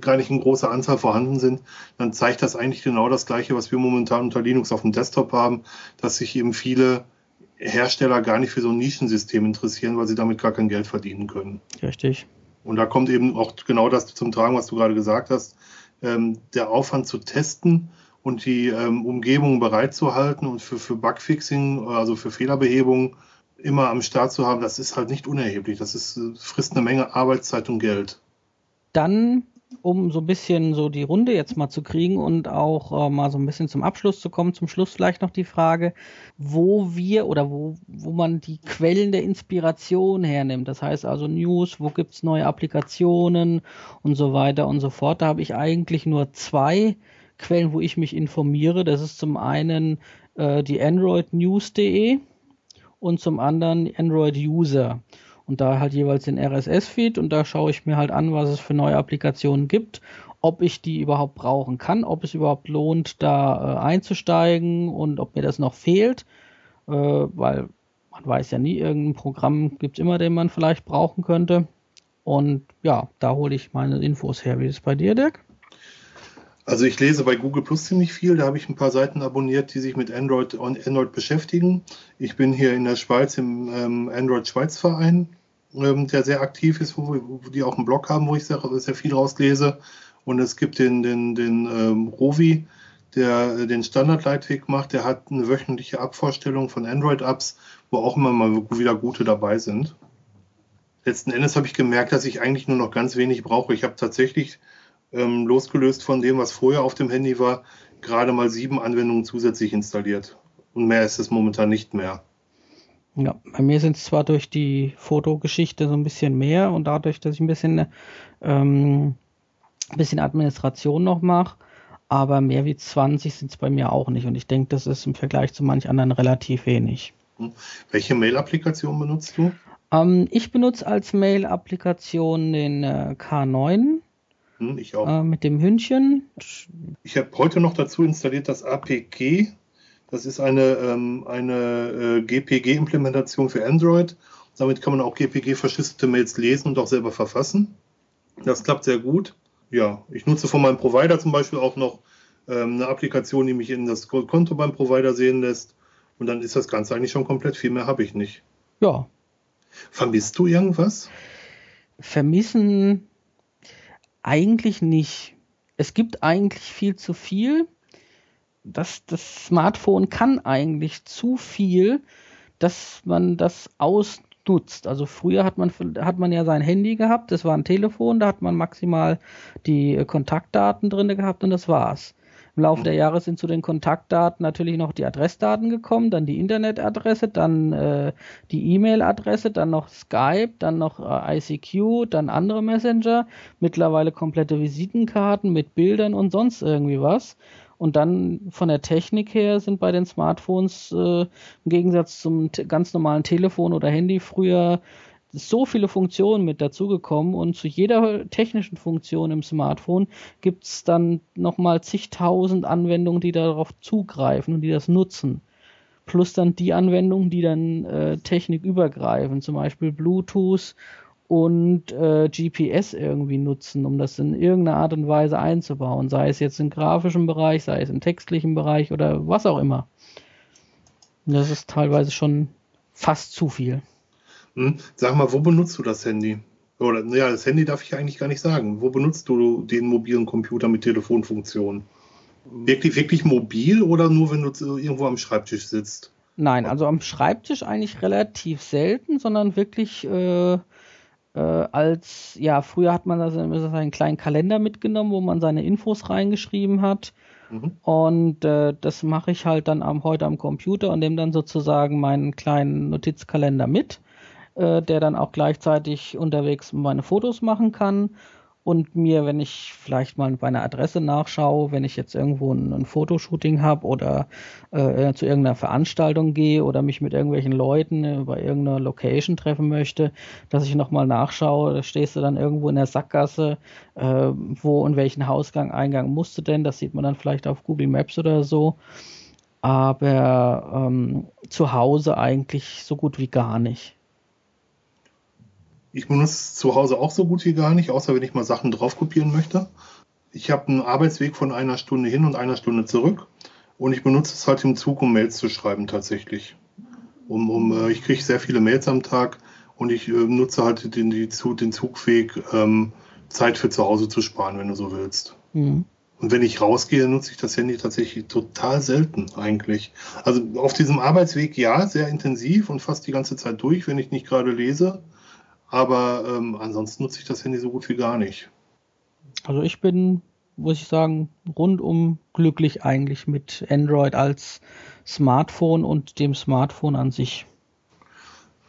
gar nicht in großer Anzahl vorhanden sind, dann zeigt das eigentlich genau das Gleiche, was wir momentan unter Linux auf dem Desktop haben, dass sich eben viele Hersteller gar nicht für so ein Nischensystem interessieren, weil sie damit gar kein Geld verdienen können. Richtig. Und da kommt eben auch genau das zum Tragen, was du gerade gesagt hast. Ähm, der Aufwand zu testen und die ähm, Umgebung bereitzuhalten und für, für Bugfixing, also für Fehlerbehebung immer am Start zu haben, das ist halt nicht unerheblich. Das ist, frisst eine Menge Arbeitszeit und Geld. Dann, um so ein bisschen so die Runde jetzt mal zu kriegen und auch äh, mal so ein bisschen zum Abschluss zu kommen, zum Schluss vielleicht noch die Frage, wo wir oder wo, wo man die Quellen der Inspiration hernimmt. Das heißt also News, wo gibt's neue Applikationen und so weiter und so fort. Da habe ich eigentlich nur zwei Quellen, wo ich mich informiere. Das ist zum einen äh, die androidnews.de und zum anderen Android User. Und da halt jeweils den RSS-Feed und da schaue ich mir halt an, was es für neue Applikationen gibt, ob ich die überhaupt brauchen kann, ob es überhaupt lohnt, da äh, einzusteigen und ob mir das noch fehlt, äh, weil man weiß ja nie, irgendein Programm gibt es immer, den man vielleicht brauchen könnte. Und ja, da hole ich meine Infos her. Wie ist es bei dir, Dirk? Also ich lese bei Google Plus ziemlich viel. Da habe ich ein paar Seiten abonniert, die sich mit Android und Android beschäftigen. Ich bin hier in der Schweiz im ähm, Android Schweiz Verein, ähm, der sehr aktiv ist, wo, wo die auch einen Blog haben, wo ich sehr, sehr viel rauslese. Und es gibt den, den, den ähm, Rovi, der den Standardleitweg macht. Der hat eine wöchentliche Abvorstellung von Android-Apps, wo auch immer mal wieder gute dabei sind. Letzten Endes habe ich gemerkt, dass ich eigentlich nur noch ganz wenig brauche. Ich habe tatsächlich ähm, losgelöst von dem, was vorher auf dem Handy war, gerade mal sieben Anwendungen zusätzlich installiert. Und mehr ist es momentan nicht mehr. Ja, bei mir sind es zwar durch die Fotogeschichte so ein bisschen mehr und dadurch, dass ich ein bisschen, ähm, ein bisschen Administration noch mache, aber mehr wie 20 sind es bei mir auch nicht. Und ich denke, das ist im Vergleich zu manch anderen relativ wenig. Hm. Welche Mail-Applikation benutzt du? Ähm, ich benutze als Mail-Applikation den äh, K9 hm, ich auch. äh, mit dem Hündchen. Ich habe heute noch dazu installiert das APG. Das ist eine, ähm, eine äh, GPG-Implementation für Android. Damit kann man auch GPG-verschlüsselte Mails lesen und auch selber verfassen. Das klappt sehr gut. Ja, ich nutze von meinem Provider zum Beispiel auch noch ähm, eine Applikation, die mich in das Konto beim Provider sehen lässt. Und dann ist das Ganze eigentlich schon komplett. Viel mehr habe ich nicht. Ja. Vermisst du irgendwas? Vermissen eigentlich nicht. Es gibt eigentlich viel zu viel. Das, das Smartphone kann eigentlich zu viel, dass man das ausnutzt. Also früher hat man, hat man ja sein Handy gehabt, das war ein Telefon, da hat man maximal die Kontaktdaten drin gehabt und das war's. Im Laufe der Jahre sind zu den Kontaktdaten natürlich noch die Adressdaten gekommen, dann die Internetadresse, dann äh, die E-Mail-Adresse, dann noch Skype, dann noch äh, ICQ, dann andere Messenger, mittlerweile komplette Visitenkarten mit Bildern und sonst irgendwie was. Und dann von der Technik her sind bei den Smartphones äh, im Gegensatz zum ganz normalen Telefon oder Handy früher so viele Funktionen mit dazugekommen und zu jeder technischen Funktion im Smartphone gibt es dann nochmal zigtausend Anwendungen, die darauf zugreifen und die das nutzen. Plus dann die Anwendungen, die dann äh, Technik übergreifen, zum Beispiel Bluetooth und äh, GPS irgendwie nutzen, um das in irgendeiner Art und Weise einzubauen, sei es jetzt im grafischen Bereich, sei es im textlichen Bereich oder was auch immer. Das ist teilweise schon fast zu viel. Hm? Sag mal, wo benutzt du das Handy? Oder, ja, das Handy darf ich eigentlich gar nicht sagen. Wo benutzt du den mobilen Computer mit Telefonfunktion? Wirklich, wirklich mobil oder nur, wenn du irgendwo am Schreibtisch sitzt? Nein, also am Schreibtisch eigentlich relativ selten, sondern wirklich äh, äh, als, ja, früher hat man also einen kleinen Kalender mitgenommen, wo man seine Infos reingeschrieben hat. Mhm. Und äh, das mache ich halt dann am, heute am Computer und nehme dann sozusagen meinen kleinen Notizkalender mit äh, der dann auch gleichzeitig unterwegs meine Fotos machen kann und mir, wenn ich vielleicht mal bei einer Adresse nachschaue, wenn ich jetzt irgendwo ein, ein Fotoshooting habe oder äh, zu irgendeiner Veranstaltung gehe oder mich mit irgendwelchen Leuten äh, bei irgendeiner Location treffen möchte, dass ich nochmal nachschaue, da stehst du dann irgendwo in der Sackgasse, äh, wo und welchen Hausgang, Eingang musst du denn, das sieht man dann vielleicht auf Google Maps oder so, aber ähm, zu Hause eigentlich so gut wie gar nicht. Ich benutze es zu Hause auch so gut wie gar nicht, außer wenn ich mal Sachen drauf kopieren möchte. Ich habe einen Arbeitsweg von einer Stunde hin und einer Stunde zurück und ich benutze es halt im Zug, um Mails zu schreiben tatsächlich. Um, um, äh, ich kriege sehr viele Mails am Tag und ich äh, nutze halt den, die, den Zugweg, ähm, Zeit für zu Hause zu sparen, wenn du so willst. Mhm. Und wenn ich rausgehe, nutze ich das Handy tatsächlich total selten eigentlich. Also auf diesem Arbeitsweg ja, sehr intensiv und fast die ganze Zeit durch, wenn ich nicht gerade lese. Aber ähm, ansonsten nutze ich das Handy so gut wie gar nicht. Also ich bin, muss ich sagen, rundum glücklich eigentlich mit Android als Smartphone und dem Smartphone an sich.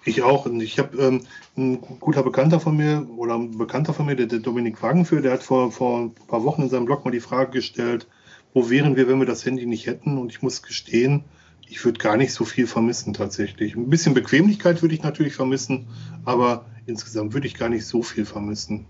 Ich auch. Und ich habe ähm, ein guter Bekannter von mir oder ein Bekannter von mir, der, der Dominik Wagenführ, der hat vor, vor ein paar Wochen in seinem Blog mal die Frage gestellt, wo wären wir, wenn wir das Handy nicht hätten? Und ich muss gestehen, ich würde gar nicht so viel vermissen tatsächlich. Ein bisschen Bequemlichkeit würde ich natürlich vermissen, aber insgesamt würde ich gar nicht so viel vermissen.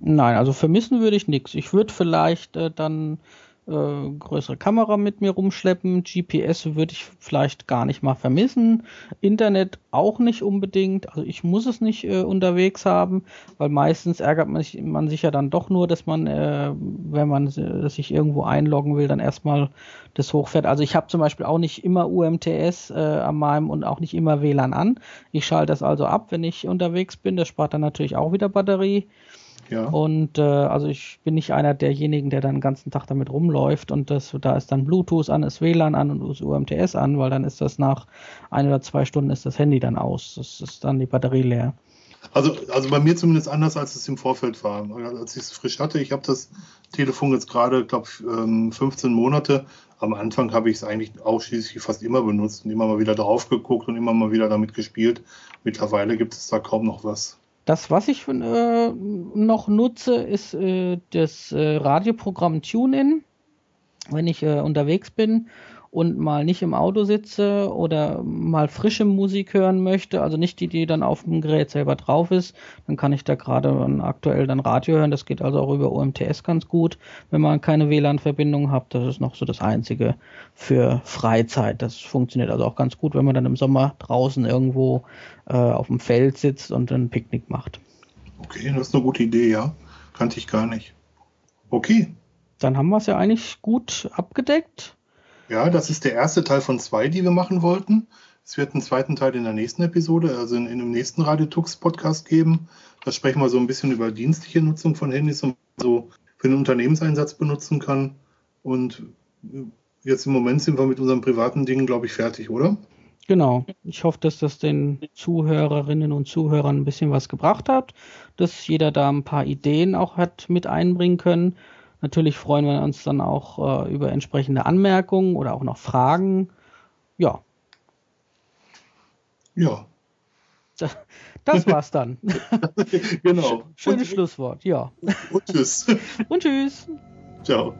Nein, also vermissen würde ich nichts. Ich würde vielleicht äh, dann äh, größere Kamera mit mir rumschleppen. GPS würde ich vielleicht gar nicht mal vermissen. Internet auch nicht unbedingt. Also ich muss es nicht äh, unterwegs haben, weil meistens ärgert man sich, man sich ja dann doch nur, dass man, äh, wenn man äh, sich irgendwo einloggen will, dann erstmal das hochfährt. Also ich habe zum Beispiel auch nicht immer UMTS äh, an meinem und auch nicht immer WLAN an. Ich schalte das also ab, wenn ich unterwegs bin. Das spart dann natürlich auch wieder Batterie. Ja. Und äh, also ich bin nicht einer derjenigen, der dann den ganzen Tag damit rumläuft und das, da ist dann Bluetooth an, ist WLAN an und ist UMTS an, weil dann ist das nach ein oder zwei Stunden ist das Handy dann aus. Das ist dann die Batterie leer. Also, also bei mir zumindest anders, als es im Vorfeld war. Als ich es frisch hatte, ich habe das Telefon jetzt gerade, glaube 15 Monate. Am Anfang habe ich es eigentlich ausschließlich fast immer benutzt und immer mal wieder drauf geguckt und immer mal wieder damit gespielt. Mittlerweile gibt es da kaum noch was. Das, was ich äh, noch nutze, ist äh, das äh, Radioprogramm TuneIn, wenn ich äh, unterwegs bin und mal nicht im Auto sitze oder mal frische Musik hören möchte, also nicht die, die dann auf dem Gerät selber drauf ist, dann kann ich da gerade aktuell dann Radio hören. Das geht also auch über UMTS ganz gut, wenn man keine WLAN-Verbindung hat. Das ist noch so das Einzige für Freizeit. Das funktioniert also auch ganz gut, wenn man dann im Sommer draußen irgendwo äh, auf dem Feld sitzt und ein Picknick macht. Okay, das ist eine gute Idee, ja. Kannte ich gar nicht. Okay. Dann haben wir es ja eigentlich gut abgedeckt. Ja, das ist der erste Teil von zwei, die wir machen wollten. Es wird einen zweiten Teil in der nächsten Episode, also in, in dem nächsten Radiotux Podcast geben. Da sprechen wir so ein bisschen über dienstliche Nutzung von Handys und so für den Unternehmenseinsatz benutzen kann. Und jetzt im Moment sind wir mit unseren privaten Dingen, glaube ich, fertig, oder? Genau. Ich hoffe, dass das den Zuhörerinnen und Zuhörern ein bisschen was gebracht hat, dass jeder da ein paar Ideen auch hat mit einbringen können. Natürlich freuen wir uns dann auch äh, über entsprechende Anmerkungen oder auch noch Fragen. Ja. Ja. Das, das war's dann. genau. Schönes Und- Schlusswort, ja. Und tschüss. Und tschüss. Ciao.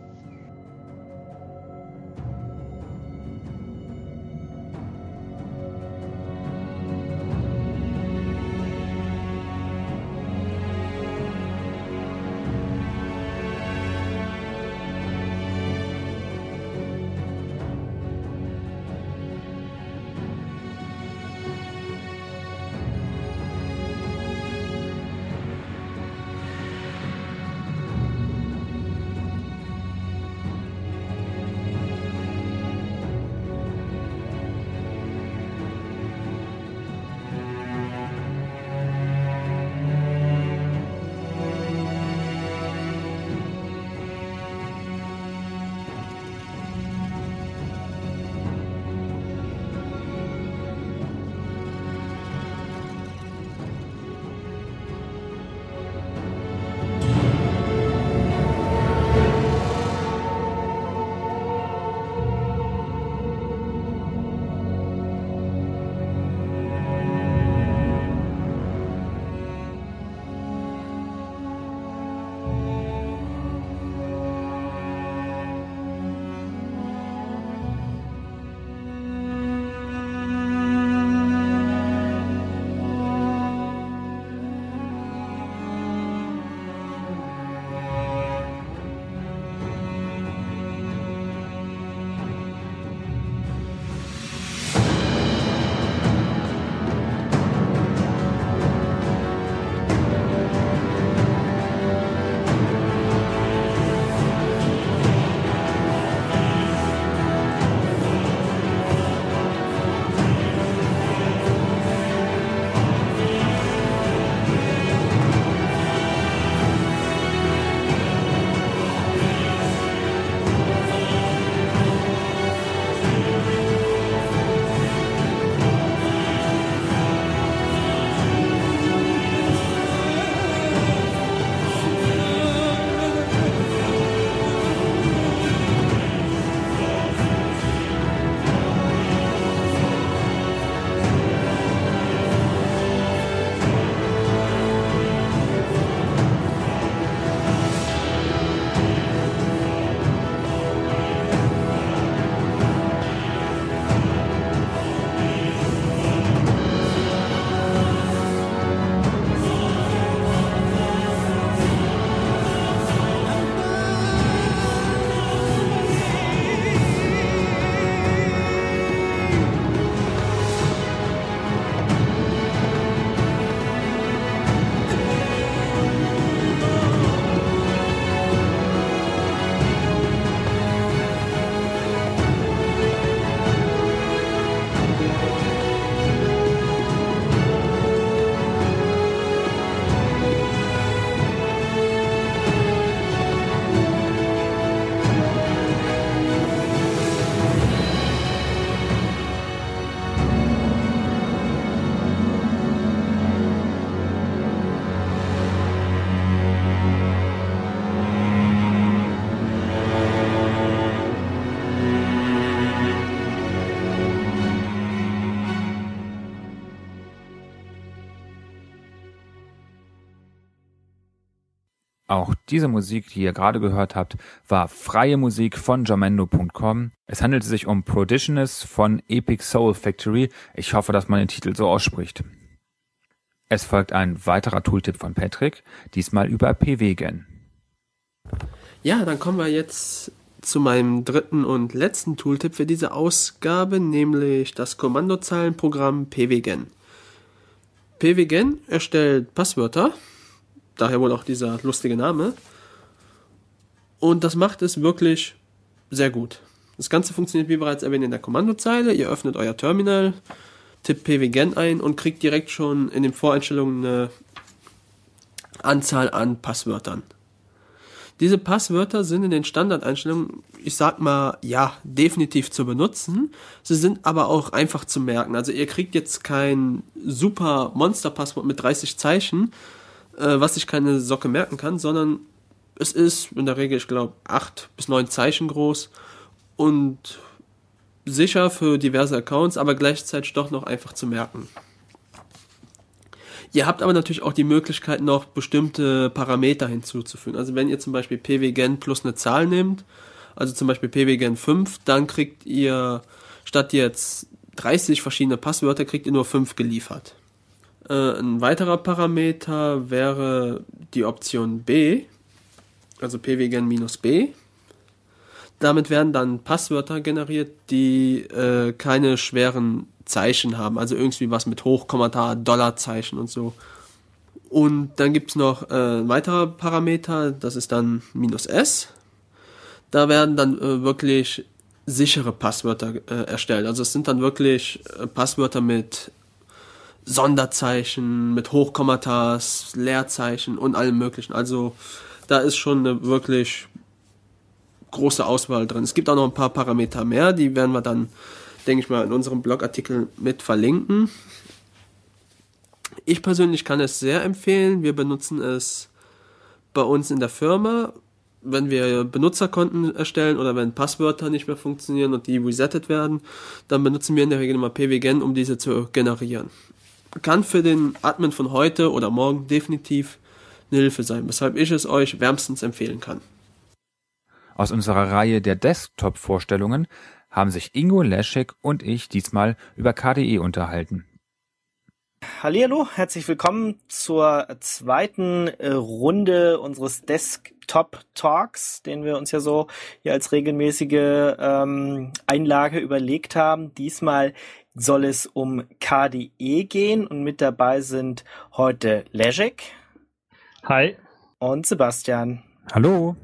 Diese Musik, die ihr gerade gehört habt, war freie Musik von jamendo.com. Es handelte sich um Prodiginous von Epic Soul Factory. Ich hoffe, dass man den Titel so ausspricht. Es folgt ein weiterer Tooltip von Patrick, diesmal über PWGen. Ja, dann kommen wir jetzt zu meinem dritten und letzten Tooltip für diese Ausgabe, nämlich das Kommandozeilenprogramm PWGen. PWGen erstellt Passwörter, daher wohl auch dieser lustige Name. Und das macht es wirklich sehr gut. Das Ganze funktioniert wie bereits erwähnt in der Kommandozeile. Ihr öffnet euer Terminal, tippt pwgen ein und kriegt direkt schon in den Voreinstellungen eine Anzahl an Passwörtern. Diese Passwörter sind in den Standardeinstellungen, ich sag mal, ja, definitiv zu benutzen. Sie sind aber auch einfach zu merken. Also ihr kriegt jetzt kein super Monster-Passwort mit 30 Zeichen, äh, was sich keine Socke merken kann, sondern es ist in der Regel, ich glaube, 8 bis 9 Zeichen groß und sicher für diverse Accounts, aber gleichzeitig doch noch einfach zu merken. Ihr habt aber natürlich auch die Möglichkeit, noch bestimmte Parameter hinzuzufügen. Also wenn ihr zum Beispiel pwgen plus eine Zahl nehmt, also zum Beispiel pwgen 5, dann kriegt ihr statt jetzt 30 verschiedene Passwörter, kriegt ihr nur 5 geliefert. Äh, ein weiterer Parameter wäre die Option B, also pwgen minus B. Damit werden dann Passwörter generiert, die äh, keine schweren Zeichen haben, also irgendwie was mit Hochkommentar, Dollarzeichen und so. Und dann gibt's noch äh, ein weiterer Parameter, das ist dann minus S. Da werden dann äh, wirklich sichere Passwörter äh, erstellt. Also es sind dann wirklich äh, Passwörter mit Sonderzeichen, mit Hochkommentars, Leerzeichen und allem möglichen. Also da ist schon eine wirklich große Auswahl drin. Es gibt auch noch ein paar Parameter mehr, die werden wir dann, denke ich mal, in unserem Blogartikel mit verlinken. Ich persönlich kann es sehr empfehlen. Wir benutzen es bei uns in der Firma, wenn wir Benutzerkonten erstellen oder wenn Passwörter nicht mehr funktionieren und die resettet werden, dann benutzen wir in der Regel immer pwgen, um diese zu generieren. Kann für den Admin von heute oder morgen definitiv eine Hilfe sein, weshalb ich es euch wärmstens empfehlen kann. Aus unserer Reihe der Desktop-Vorstellungen haben sich Ingo Leschek und ich diesmal über KDE unterhalten. Hallihallo, herzlich willkommen zur zweiten äh, Runde unseres Desktop Talks, den wir uns ja so hier als regelmäßige ähm, Einlage überlegt haben. Diesmal soll es um KDE gehen und mit dabei sind heute Leszek. Hi. Und Sebastian. Hallo.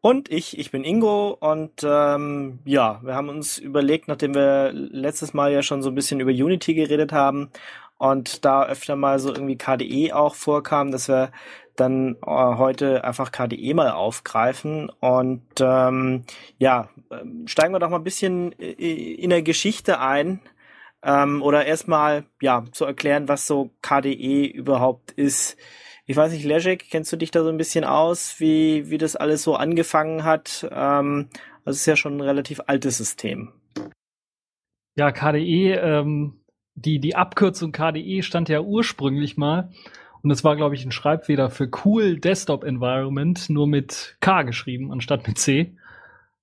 Und ich, ich bin Ingo und ähm, ja, wir haben uns überlegt, nachdem wir letztes Mal ja schon so ein bisschen über Unity geredet haben und da öfter mal so irgendwie KDE auch vorkam, dass wir dann äh, heute einfach KDE mal aufgreifen und ähm, ja, ähm, steigen wir doch mal ein bisschen in der Geschichte ein ähm, oder erstmal ja zu erklären, was so KDE überhaupt ist. Ich weiß nicht, Leszek, kennst du dich da so ein bisschen aus, wie, wie das alles so angefangen hat? Ähm, es ist ja schon ein relativ altes System. Ja, KDE, ähm, die, die Abkürzung KDE stand ja ursprünglich mal. Und es war, glaube ich, ein Schreibfehler für Cool Desktop Environment, nur mit K geschrieben, anstatt mit C.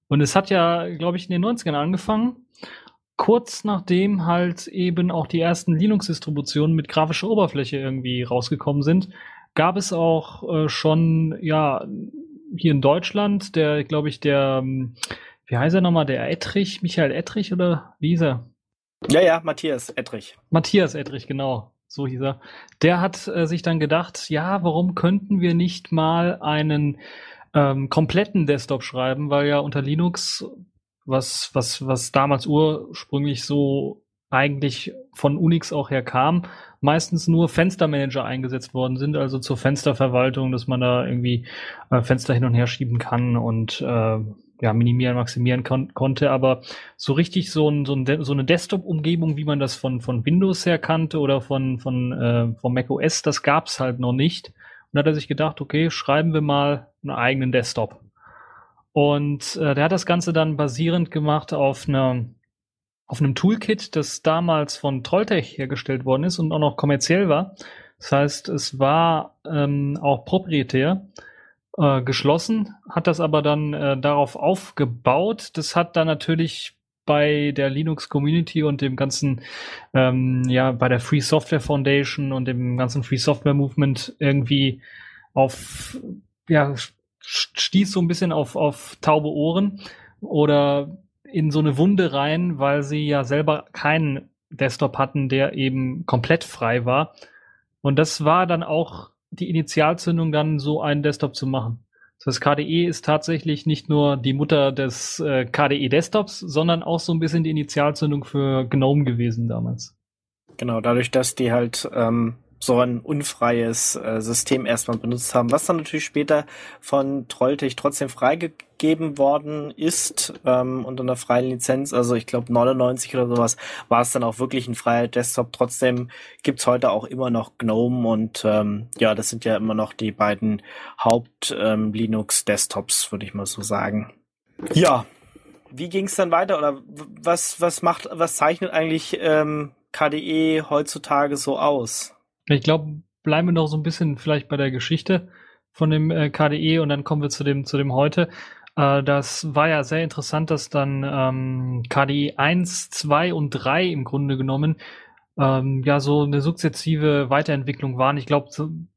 Und es hat ja, glaube ich, in den 90ern angefangen. Kurz nachdem halt eben auch die ersten Linux-Distributionen mit grafischer Oberfläche irgendwie rausgekommen sind, gab es auch äh, schon, ja, hier in Deutschland, der, glaube ich, der, ähm, wie heißt er nochmal, der Ettrich, Michael Ettrich oder wie hieß er? Ja, ja, Matthias Ettrich. Matthias Ettrich, genau, so hieß er. Der hat äh, sich dann gedacht, ja, warum könnten wir nicht mal einen ähm, kompletten Desktop schreiben, weil ja unter Linux, was, was, was damals ursprünglich so eigentlich von Unix auch her kam, meistens nur Fenstermanager eingesetzt worden sind, also zur Fensterverwaltung, dass man da irgendwie äh, Fenster hin und her schieben kann und äh, ja, minimieren, maximieren kon konnte, aber so richtig so, ein, so, ein, so eine Desktop-Umgebung, wie man das von, von Windows her kannte oder von, von, äh, von Mac OS, das gab's halt noch nicht. Und da hat er sich gedacht, okay, schreiben wir mal einen eigenen Desktop. Und äh, der hat das Ganze dann basierend gemacht auf einer auf einem Toolkit, das damals von Trolltech hergestellt worden ist und auch noch kommerziell war. Das heißt, es war ähm, auch proprietär äh, geschlossen, hat das aber dann äh, darauf aufgebaut. Das hat dann natürlich bei der Linux Community und dem ganzen, ähm, ja, bei der Free Software Foundation und dem ganzen Free Software Movement irgendwie auf, ja, stieß so ein bisschen auf, auf taube Ohren oder in so eine Wunde rein, weil sie ja selber keinen Desktop hatten, der eben komplett frei war. Und das war dann auch die Initialzündung, dann so einen Desktop zu machen. Das KDE ist tatsächlich nicht nur die Mutter des äh, KDE Desktops, sondern auch so ein bisschen die Initialzündung für GNOME gewesen damals. Genau, dadurch, dass die halt ähm, so ein unfreies äh, System erstmal benutzt haben, was dann natürlich später von Trolltech trotzdem freigegeben worden ist ähm, unter einer freien Lizenz. Also ich glaube 99 oder sowas war es dann auch wirklich ein freier Desktop. Trotzdem gibt's heute auch immer noch GNOME und ähm, ja, das sind ja immer noch die beiden Haupt-Linux-Desktops, würde ich mal so sagen. Ja, wie ging's dann weiter oder was was macht was zeichnet eigentlich ähm, KDE heutzutage so aus? Ich glaube, bleiben wir noch so ein bisschen vielleicht bei der Geschichte von dem äh, KDE und dann kommen wir zu dem, zu dem heute. Äh, das war ja sehr interessant, dass dann ähm, KDE 1, 2 und 3 im Grunde genommen ähm, ja so eine sukzessive Weiterentwicklung waren. Ich glaube,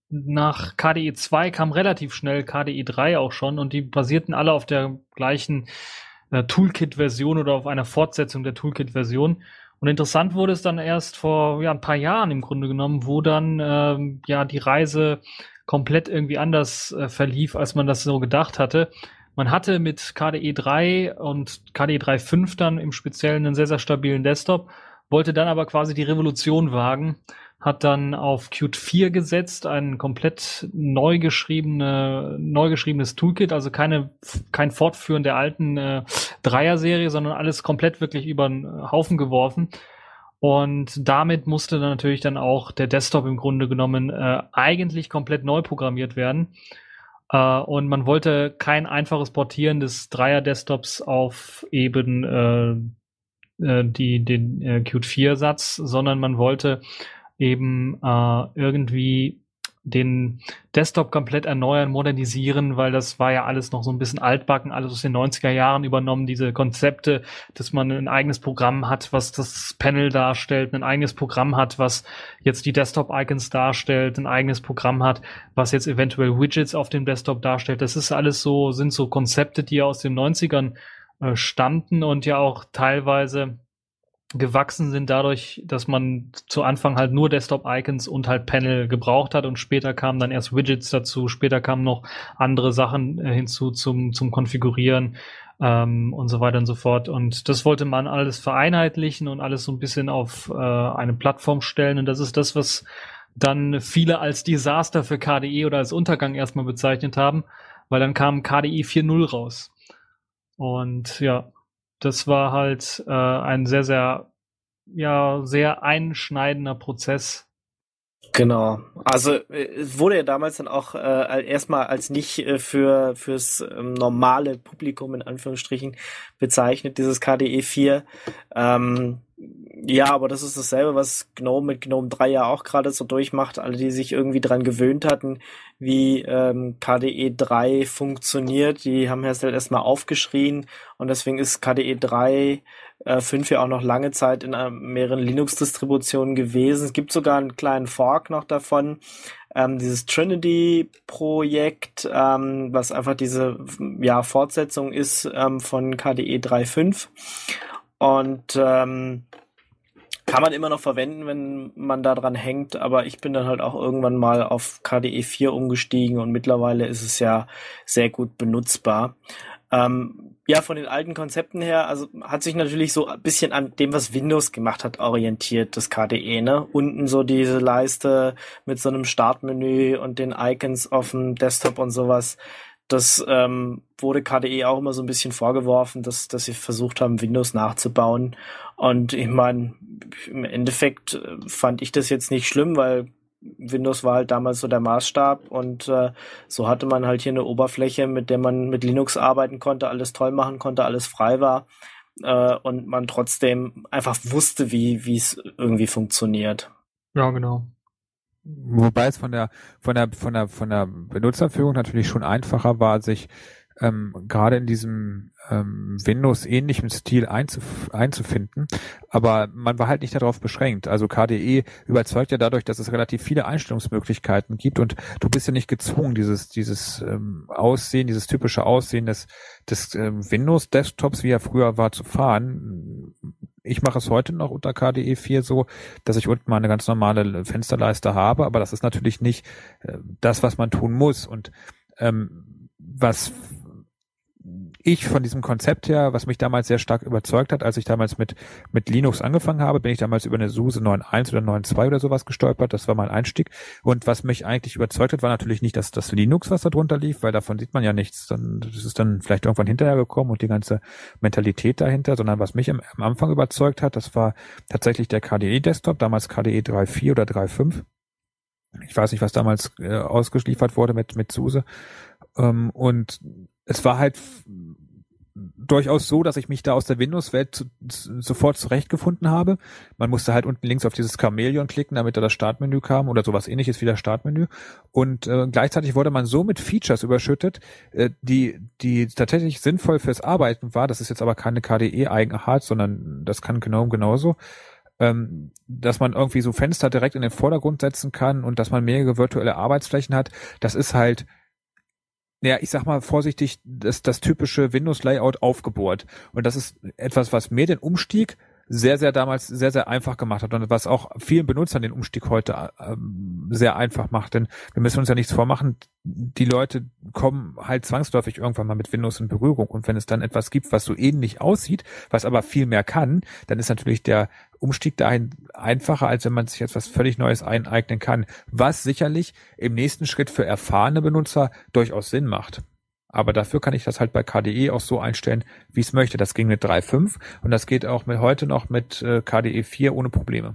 nach KDE 2 kam relativ schnell KDE 3 auch schon und die basierten alle auf der gleichen äh, Toolkit-Version oder auf einer Fortsetzung der Toolkit-Version. Und interessant wurde es dann erst vor ja, ein paar Jahren im Grunde genommen, wo dann ähm, ja die Reise komplett irgendwie anders äh, verlief, als man das so gedacht hatte. Man hatte mit KDE 3 und KDE 3.5 dann im Speziellen einen sehr, sehr stabilen Desktop, wollte dann aber quasi die Revolution wagen hat dann auf Qt 4 gesetzt, ein komplett neu geschriebene, neu geschriebenes Toolkit, also keine, kein Fortführen der alten äh, Dreier-Serie, sondern alles komplett wirklich über den Haufen geworfen. Und damit musste dann natürlich dann auch der Desktop im Grunde genommen äh, eigentlich komplett neu programmiert werden. Uh, und man wollte kein einfaches Portieren des Dreier-Desktops auf eben äh, äh, die, den äh, Qt 4-Satz, sondern man wollte eben äh, irgendwie den Desktop komplett erneuern, modernisieren, weil das war ja alles noch so ein bisschen altbacken, alles aus den 90er Jahren übernommen, diese Konzepte, dass man ein eigenes Programm hat, was das Panel darstellt, ein eigenes Programm hat, was jetzt die Desktop-Icons darstellt, ein eigenes Programm hat, was jetzt eventuell Widgets auf dem Desktop darstellt. Das ist alles so, sind so Konzepte, die ja aus den 90ern äh, stammten und ja auch teilweise gewachsen sind dadurch, dass man zu Anfang halt nur Desktop-Icons und halt Panel gebraucht hat und später kamen dann erst Widgets dazu, später kamen noch andere Sachen äh, hinzu zum, zum Konfigurieren ähm, und so weiter und so fort. Und das wollte man alles vereinheitlichen und alles so ein bisschen auf äh, eine Plattform stellen und das ist das, was dann viele als Desaster für KDE oder als Untergang erstmal bezeichnet haben, weil dann kam KDE 4.0 raus. Und ja, das war halt äh, ein sehr, sehr, ja, sehr einschneidender Prozess. Genau. Also äh, wurde ja damals dann auch äh, erstmal als nicht äh, für fürs ähm, normale Publikum in Anführungsstrichen bezeichnet, dieses KDE 4. Ähm, ja, aber das ist dasselbe, was GNOME mit GNOME 3 ja auch gerade so durchmacht. Alle, die sich irgendwie dran gewöhnt hatten, wie ähm, KDE 3 funktioniert, die haben erst erstmal aufgeschrien und deswegen ist KDE 3 äh, 5 ja auch noch lange Zeit in äh, mehreren Linux-Distributionen gewesen. Es gibt sogar einen kleinen Fork noch davon, ähm, dieses Trinity-Projekt, ähm, was einfach diese ja, Fortsetzung ist ähm, von KDE 3.5. Und ähm, kann man immer noch verwenden, wenn man da dran hängt, aber ich bin dann halt auch irgendwann mal auf KDE 4 umgestiegen und mittlerweile ist es ja sehr gut benutzbar. Ähm, ja, von den alten Konzepten her, also hat sich natürlich so ein bisschen an dem, was Windows gemacht hat, orientiert, das KDE, ne? Unten so diese Leiste mit so einem Startmenü und den Icons auf dem Desktop und sowas. Das ähm, wurde KDE auch immer so ein bisschen vorgeworfen, dass, dass sie versucht haben, Windows nachzubauen. Und ich meine, im Endeffekt äh, fand ich das jetzt nicht schlimm, weil Windows war halt damals so der Maßstab und äh, so hatte man halt hier eine Oberfläche, mit der man mit Linux arbeiten konnte, alles toll machen konnte, alles frei war äh, und man trotzdem einfach wusste, wie wie es irgendwie funktioniert. Ja, genau. Wobei es von der von der von der von der Benutzerführung natürlich schon einfacher war, sich ähm, gerade in diesem ähm, Windows-ähnlichen Stil einzuf einzufinden. Aber man war halt nicht darauf beschränkt. Also KDE überzeugt ja dadurch, dass es relativ viele Einstellungsmöglichkeiten gibt und du bist ja nicht gezwungen, dieses, dieses ähm, Aussehen, dieses typische Aussehen des, des ähm, Windows-Desktops, wie er früher war, zu fahren. Ich mache es heute noch unter KDE 4 so, dass ich unten mal eine ganz normale Fensterleiste habe, aber das ist natürlich nicht äh, das, was man tun muss. Und ähm, was ich von diesem Konzept her, was mich damals sehr stark überzeugt hat, als ich damals mit, mit Linux angefangen habe, bin ich damals über eine SUSE 9.1 oder 9.2 oder sowas gestolpert. Das war mein Einstieg. Und was mich eigentlich überzeugt hat, war natürlich nicht dass das Linux, was da drunter lief, weil davon sieht man ja nichts. Dann, das ist dann vielleicht irgendwann hinterher gekommen und die ganze Mentalität dahinter, sondern was mich am, am Anfang überzeugt hat, das war tatsächlich der KDE Desktop, damals KDE 3.4 oder 3.5. Ich weiß nicht, was damals äh, ausgeliefert wurde mit, mit SUSE. Ähm, und es war halt durchaus so, dass ich mich da aus der Windows-Welt zu, zu, sofort zurechtgefunden habe. Man musste halt unten links auf dieses Chamäleon klicken, damit da das Startmenü kam oder sowas ähnliches wie das Startmenü. Und äh, gleichzeitig wurde man so mit Features überschüttet, äh, die, die tatsächlich sinnvoll fürs Arbeiten war. Das ist jetzt aber keine KDE-Eigenart, sondern das kann GNOME genauso. Ähm, dass man irgendwie so Fenster direkt in den Vordergrund setzen kann und dass man mehrere virtuelle Arbeitsflächen hat, das ist halt ja, ich sag mal vorsichtig, das, das typische Windows-Layout aufgebohrt. Und das ist etwas, was mir den Umstieg sehr, sehr damals sehr, sehr einfach gemacht hat und was auch vielen Benutzern den Umstieg heute ähm, sehr einfach macht. Denn wir müssen uns ja nichts vormachen, die Leute kommen halt zwangsläufig irgendwann mal mit Windows in Berührung. Und wenn es dann etwas gibt, was so ähnlich aussieht, was aber viel mehr kann, dann ist natürlich der Umstieg dahin einfacher, als wenn man sich etwas völlig Neues eineignen kann. Was sicherlich im nächsten Schritt für erfahrene Benutzer durchaus Sinn macht. Aber dafür kann ich das halt bei KDE auch so einstellen, wie ich es möchte. Das ging mit 3.5 und das geht auch mit heute noch mit äh, KDE 4 ohne Probleme.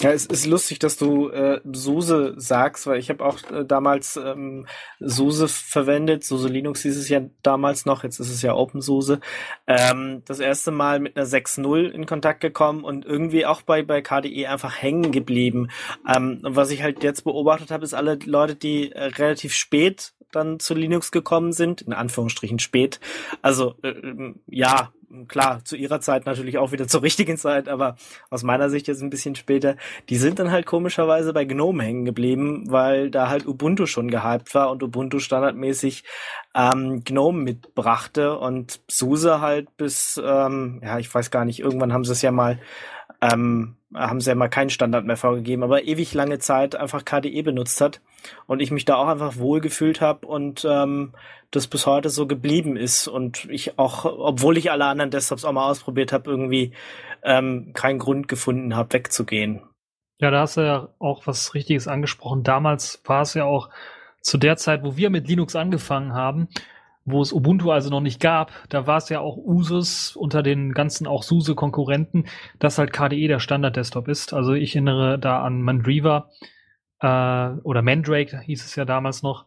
Ja, es ist lustig, dass du äh, SUSE sagst, weil ich habe auch äh, damals ähm, SUSE verwendet. SUSE Linux hieß es ja damals noch, jetzt ist es ja OpenSUSE. Ähm, das erste Mal mit einer 6.0 in Kontakt gekommen und irgendwie auch bei, bei KDE einfach hängen geblieben. Ähm, was ich halt jetzt beobachtet habe, ist alle Leute, die äh, relativ spät dann zu Linux gekommen sind, in Anführungsstrichen spät. Also äh, ja, klar, zu ihrer Zeit natürlich auch wieder zur richtigen Zeit, aber aus meiner Sicht jetzt ein bisschen später, die sind dann halt komischerweise bei GNOME hängen geblieben, weil da halt Ubuntu schon gehypt war und Ubuntu standardmäßig ähm, GNOME mitbrachte und SUSE halt bis, ähm, ja, ich weiß gar nicht, irgendwann haben sie es ja mal ähm, haben sie ja mal keinen Standard mehr vorgegeben, aber ewig lange Zeit einfach KDE benutzt hat und ich mich da auch einfach wohl gefühlt habe und ähm, das bis heute so geblieben ist und ich auch, obwohl ich alle anderen Desktops auch mal ausprobiert habe, irgendwie ähm, keinen Grund gefunden habe, wegzugehen. Ja, da hast du ja auch was Richtiges angesprochen. Damals war es ja auch zu der Zeit, wo wir mit Linux angefangen haben, wo es Ubuntu also noch nicht gab, da war es ja auch Usus unter den ganzen auch SUSE-Konkurrenten, dass halt KDE der Standard-Desktop ist. Also ich erinnere da an Mandriva äh, oder Mandrake hieß es ja damals noch,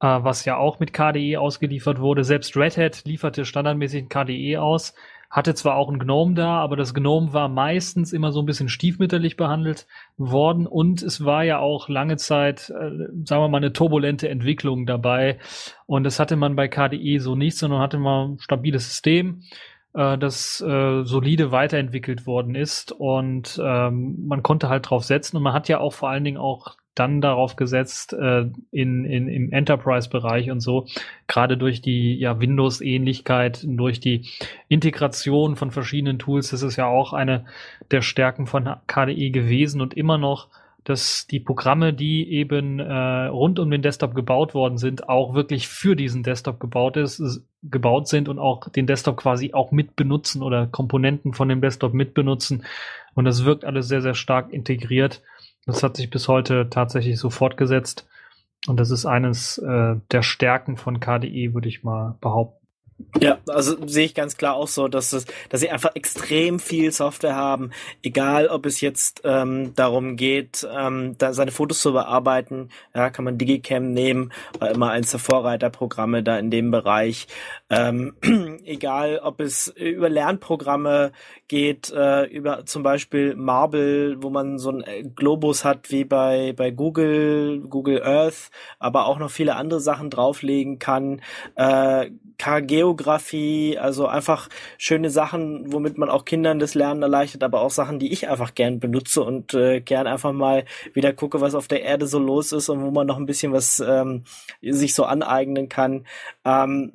äh, was ja auch mit KDE ausgeliefert wurde. Selbst Red Hat lieferte standardmäßig KDE aus hatte zwar auch ein Gnome da, aber das Gnome war meistens immer so ein bisschen stiefmütterlich behandelt worden und es war ja auch lange Zeit, äh, sagen wir mal, eine turbulente Entwicklung dabei. Und das hatte man bei KDE so nicht, sondern hatte man ein stabiles System, äh, das äh, solide weiterentwickelt worden ist. Und ähm, man konnte halt drauf setzen. Und man hat ja auch vor allen Dingen auch dann darauf gesetzt äh, in, in, im Enterprise-Bereich und so, gerade durch die ja, Windows-Ähnlichkeit, durch die Integration von verschiedenen Tools, das ist ja auch eine der Stärken von KDE gewesen und immer noch, dass die Programme, die eben äh, rund um den Desktop gebaut worden sind, auch wirklich für diesen Desktop gebaut ist, gebaut sind und auch den Desktop quasi auch mitbenutzen oder Komponenten von dem Desktop mitbenutzen. Und das wirkt alles sehr, sehr stark integriert. Das hat sich bis heute tatsächlich so fortgesetzt. Und das ist eines äh, der Stärken von KDE, würde ich mal behaupten. Ja, also sehe ich ganz klar auch so, dass es, dass sie einfach extrem viel Software haben, egal ob es jetzt ähm, darum geht, ähm, da seine Fotos zu bearbeiten, ja, kann man Digicam nehmen, war immer eins der Vorreiterprogramme da in dem Bereich. Ähm, egal, ob es über Lernprogramme geht, äh, über zum Beispiel Marble, wo man so ein äh, Globus hat wie bei bei Google, Google Earth, aber auch noch viele andere Sachen drauflegen kann. Äh, Geografie, also einfach schöne Sachen, womit man auch Kindern das Lernen erleichtert, aber auch Sachen, die ich einfach gern benutze und äh, gern einfach mal wieder gucke, was auf der Erde so los ist und wo man noch ein bisschen was ähm, sich so aneignen kann. Ähm,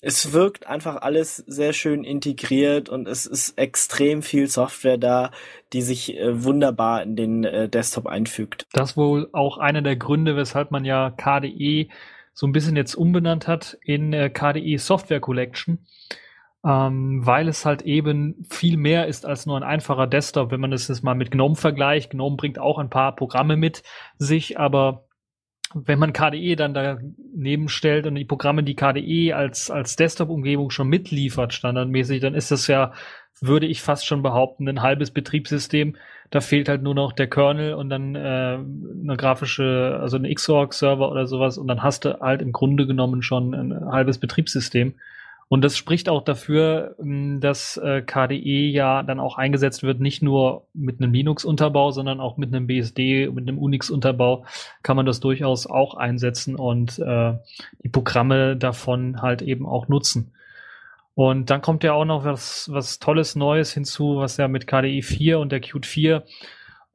es wirkt einfach alles sehr schön integriert und es ist extrem viel Software da, die sich äh, wunderbar in den äh, Desktop einfügt. Das wohl auch einer der Gründe, weshalb man ja KDE so ein bisschen jetzt umbenannt hat in äh, KDE Software Collection, ähm, weil es halt eben viel mehr ist als nur ein einfacher Desktop. Wenn man das jetzt mal mit GNOME vergleicht, GNOME bringt auch ein paar Programme mit sich, aber wenn man KDE dann daneben stellt und die Programme, die KDE als, als Desktop-Umgebung schon mitliefert, standardmäßig, dann ist das ja, würde ich fast schon behaupten, ein halbes Betriebssystem. Da fehlt halt nur noch der Kernel und dann äh, eine grafische, also ein Xorg-Server oder sowas und dann hast du halt im Grunde genommen schon ein halbes Betriebssystem. Und das spricht auch dafür, ähm, dass äh, KDE ja dann auch eingesetzt wird, nicht nur mit einem Linux-Unterbau, sondern auch mit einem BSD, mit einem Unix-Unterbau kann man das durchaus auch einsetzen und äh, die Programme davon halt eben auch nutzen. Und dann kommt ja auch noch was, was Tolles Neues hinzu, was ja mit KDE 4 und der Qt 4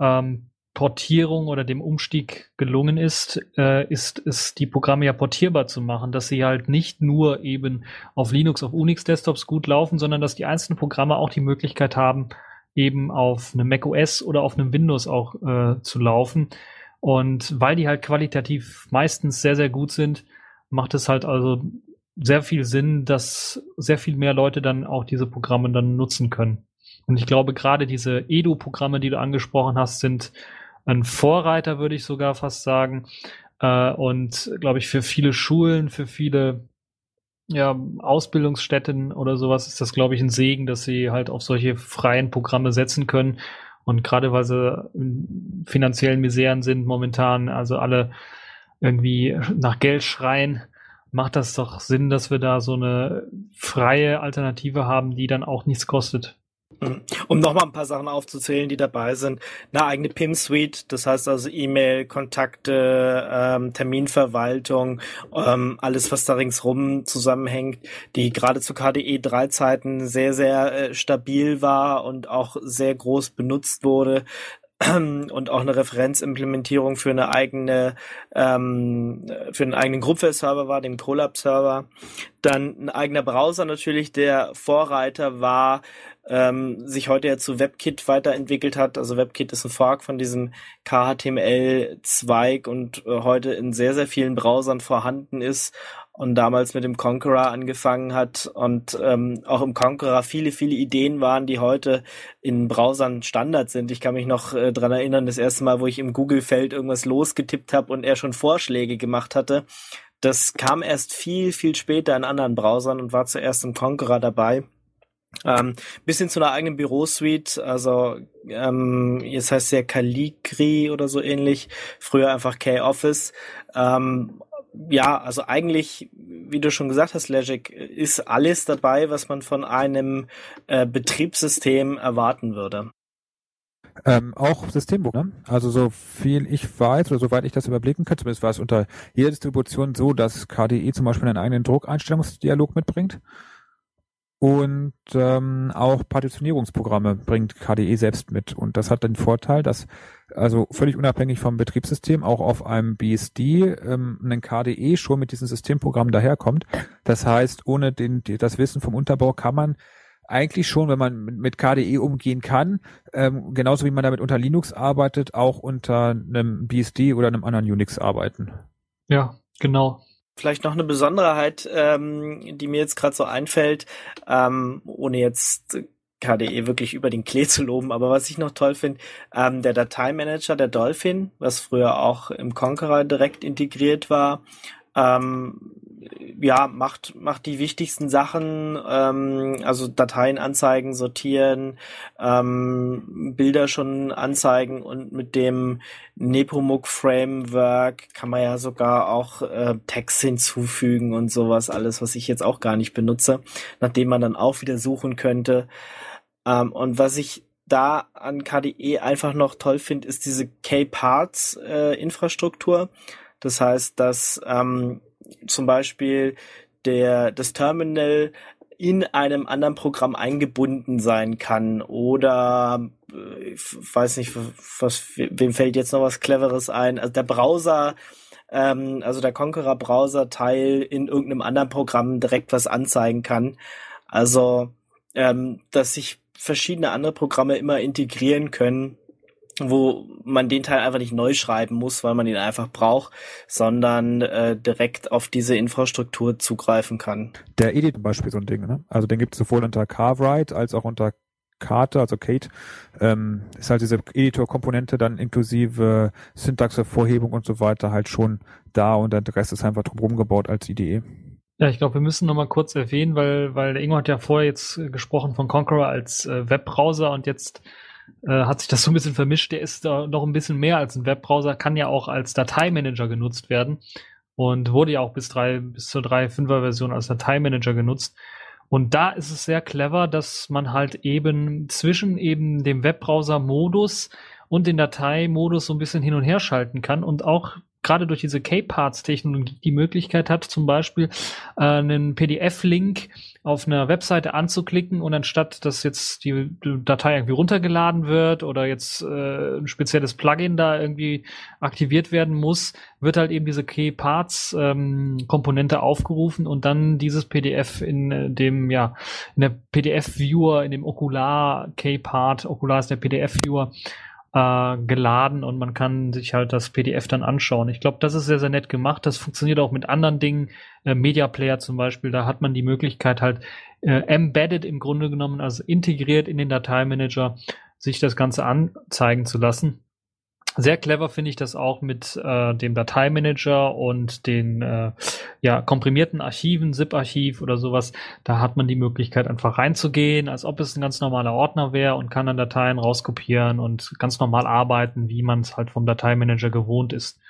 ähm, Portierung oder dem Umstieg gelungen ist, äh, ist es die Programme ja portierbar zu machen, dass sie halt nicht nur eben auf Linux, auf Unix Desktops gut laufen, sondern dass die einzelnen Programme auch die Möglichkeit haben, eben auf einem Mac OS oder auf einem Windows auch äh, zu laufen. Und weil die halt qualitativ meistens sehr, sehr gut sind, macht es halt also sehr viel Sinn, dass sehr viel mehr Leute dann auch diese Programme dann nutzen können. Und ich glaube, gerade diese Edu-Programme, die du angesprochen hast, sind ein Vorreiter, würde ich sogar fast sagen. Äh, und glaube ich, für viele Schulen, für viele ja, Ausbildungsstätten oder sowas ist das, glaube ich, ein Segen, dass sie halt auf solche freien Programme setzen können. Und gerade weil sie in finanziellen Miseren sind momentan, also alle irgendwie nach Geld schreien, macht das doch Sinn, dass wir da so eine freie Alternative haben, die dann auch nichts kostet. Um nochmal ein paar Sachen aufzuzählen, die dabei sind. Eine eigene PIM-Suite, das heißt also E-Mail, Kontakte, ähm, Terminverwaltung, ähm, alles, was da ringsrum zusammenhängt, die gerade zu KDE 3 Zeiten sehr, sehr äh, stabil war und auch sehr groß benutzt wurde und auch eine Referenzimplementierung für eine eigene ähm, für einen eigenen Groupware-Server war, dem Colab-Server. Dann ein eigener Browser natürlich, der Vorreiter war ähm, sich heute ja zu WebKit weiterentwickelt hat. Also WebKit ist ein Fork von diesem KHTML-Zweig und äh, heute in sehr, sehr vielen Browsern vorhanden ist und damals mit dem Conqueror angefangen hat und ähm, auch im Conqueror viele, viele Ideen waren, die heute in Browsern Standard sind. Ich kann mich noch äh, dran erinnern, das erste Mal, wo ich im Google-Feld irgendwas losgetippt habe und er schon Vorschläge gemacht hatte. Das kam erst viel, viel später in anderen Browsern und war zuerst im Conqueror dabei. Ähm, bis hin zu einer eigenen Bürosuite, also ähm, jetzt heißt es ja Caligri oder so ähnlich, früher einfach K-Office. Ähm, ja, also eigentlich, wie du schon gesagt hast, Legic, ist alles dabei, was man von einem äh, Betriebssystem erwarten würde. Ähm, auch Systembuch, ne? Also so viel ich weiß oder soweit ich das überblicken kann, zumindest war es unter jeder Distribution so, dass KDE zum Beispiel einen eigenen Druckeinstellungsdialog mitbringt. Und ähm, auch Partitionierungsprogramme bringt KDE selbst mit. Und das hat den Vorteil, dass also völlig unabhängig vom Betriebssystem auch auf einem BSD ähm, ein KDE schon mit diesem Systemprogramm daherkommt. Das heißt, ohne den, das Wissen vom Unterbau kann man eigentlich schon, wenn man mit KDE umgehen kann, ähm, genauso wie man damit unter Linux arbeitet, auch unter einem BSD oder einem anderen Unix arbeiten. Ja, genau. Vielleicht noch eine Besonderheit, ähm, die mir jetzt gerade so einfällt, ähm, ohne jetzt KDE wirklich über den Klee zu loben, aber was ich noch toll finde, ähm, der Dateimanager der Dolphin, was früher auch im Conqueror direkt integriert war, ähm, ja, macht, macht die wichtigsten Sachen, ähm, also Dateien anzeigen, sortieren, ähm, Bilder schon anzeigen und mit dem Nepomuk Framework kann man ja sogar auch äh, Text hinzufügen und sowas, alles, was ich jetzt auch gar nicht benutze, nachdem man dann auch wieder suchen könnte. Ähm, und was ich da an KDE einfach noch toll finde, ist diese K-Parts-Infrastruktur. Äh, das heißt, dass ähm, zum Beispiel der, das Terminal in einem anderen Programm eingebunden sein kann oder äh, ich weiß nicht, was, wem fällt jetzt noch was Cleveres ein? Also der Browser, ähm, also der Conqueror Browser Teil in irgendeinem anderen Programm direkt was anzeigen kann. Also, ähm, dass sich verschiedene andere Programme immer integrieren können, wo man den Teil einfach nicht neu schreiben muss, weil man ihn einfach braucht, sondern äh, direkt auf diese Infrastruktur zugreifen kann. Der Edit zum Beispiel so ein Ding, ne? Also den gibt es sowohl unter Cartwright als auch unter Karte, also Kate, ähm, ist halt diese Editor-Komponente dann inklusive Syntax-Hervorhebung und so weiter halt schon da und der Rest ist einfach drumherum gebaut als IDE. Ja, ich glaube, wir müssen noch mal kurz erwähnen, weil, weil der Ingo hat ja vorher jetzt gesprochen von Conqueror als äh, Webbrowser und jetzt äh, hat sich das so ein bisschen vermischt. Der ist da noch ein bisschen mehr als ein Webbrowser, kann ja auch als Dateimanager genutzt werden und wurde ja auch bis drei, bis zur 3.5er Version als Dateimanager genutzt. Und da ist es sehr clever, dass man halt eben zwischen eben dem Webbrowser-Modus und den Dateimodus so ein bisschen hin und her schalten kann und auch gerade durch diese K-Parts-Technologie die Möglichkeit hat, zum Beispiel äh, einen PDF-Link auf einer Webseite anzuklicken und anstatt, dass jetzt die Datei irgendwie runtergeladen wird oder jetzt äh, ein spezielles Plugin da irgendwie aktiviert werden muss, wird halt eben diese K-Parts-Komponente ähm, aufgerufen und dann dieses PDF in äh, dem, ja, in der PDF-Viewer, in dem Okular K-Part, Okular ist der PDF-Viewer, äh, geladen und man kann sich halt das PDF dann anschauen. Ich glaube, das ist sehr, sehr nett gemacht. Das funktioniert auch mit anderen Dingen. Äh, Media Player zum Beispiel, da hat man die Möglichkeit halt äh, embedded im Grunde genommen, also integriert in den Dateimanager, sich das Ganze anzeigen zu lassen. Sehr clever finde ich das auch mit äh, dem Dateimanager und den äh, ja, komprimierten Archiven, ZIP-Archiv oder sowas. Da hat man die Möglichkeit, einfach reinzugehen, als ob es ein ganz normaler Ordner wäre und kann dann Dateien rauskopieren und ganz normal arbeiten, wie man es halt vom Dateimanager gewohnt ist.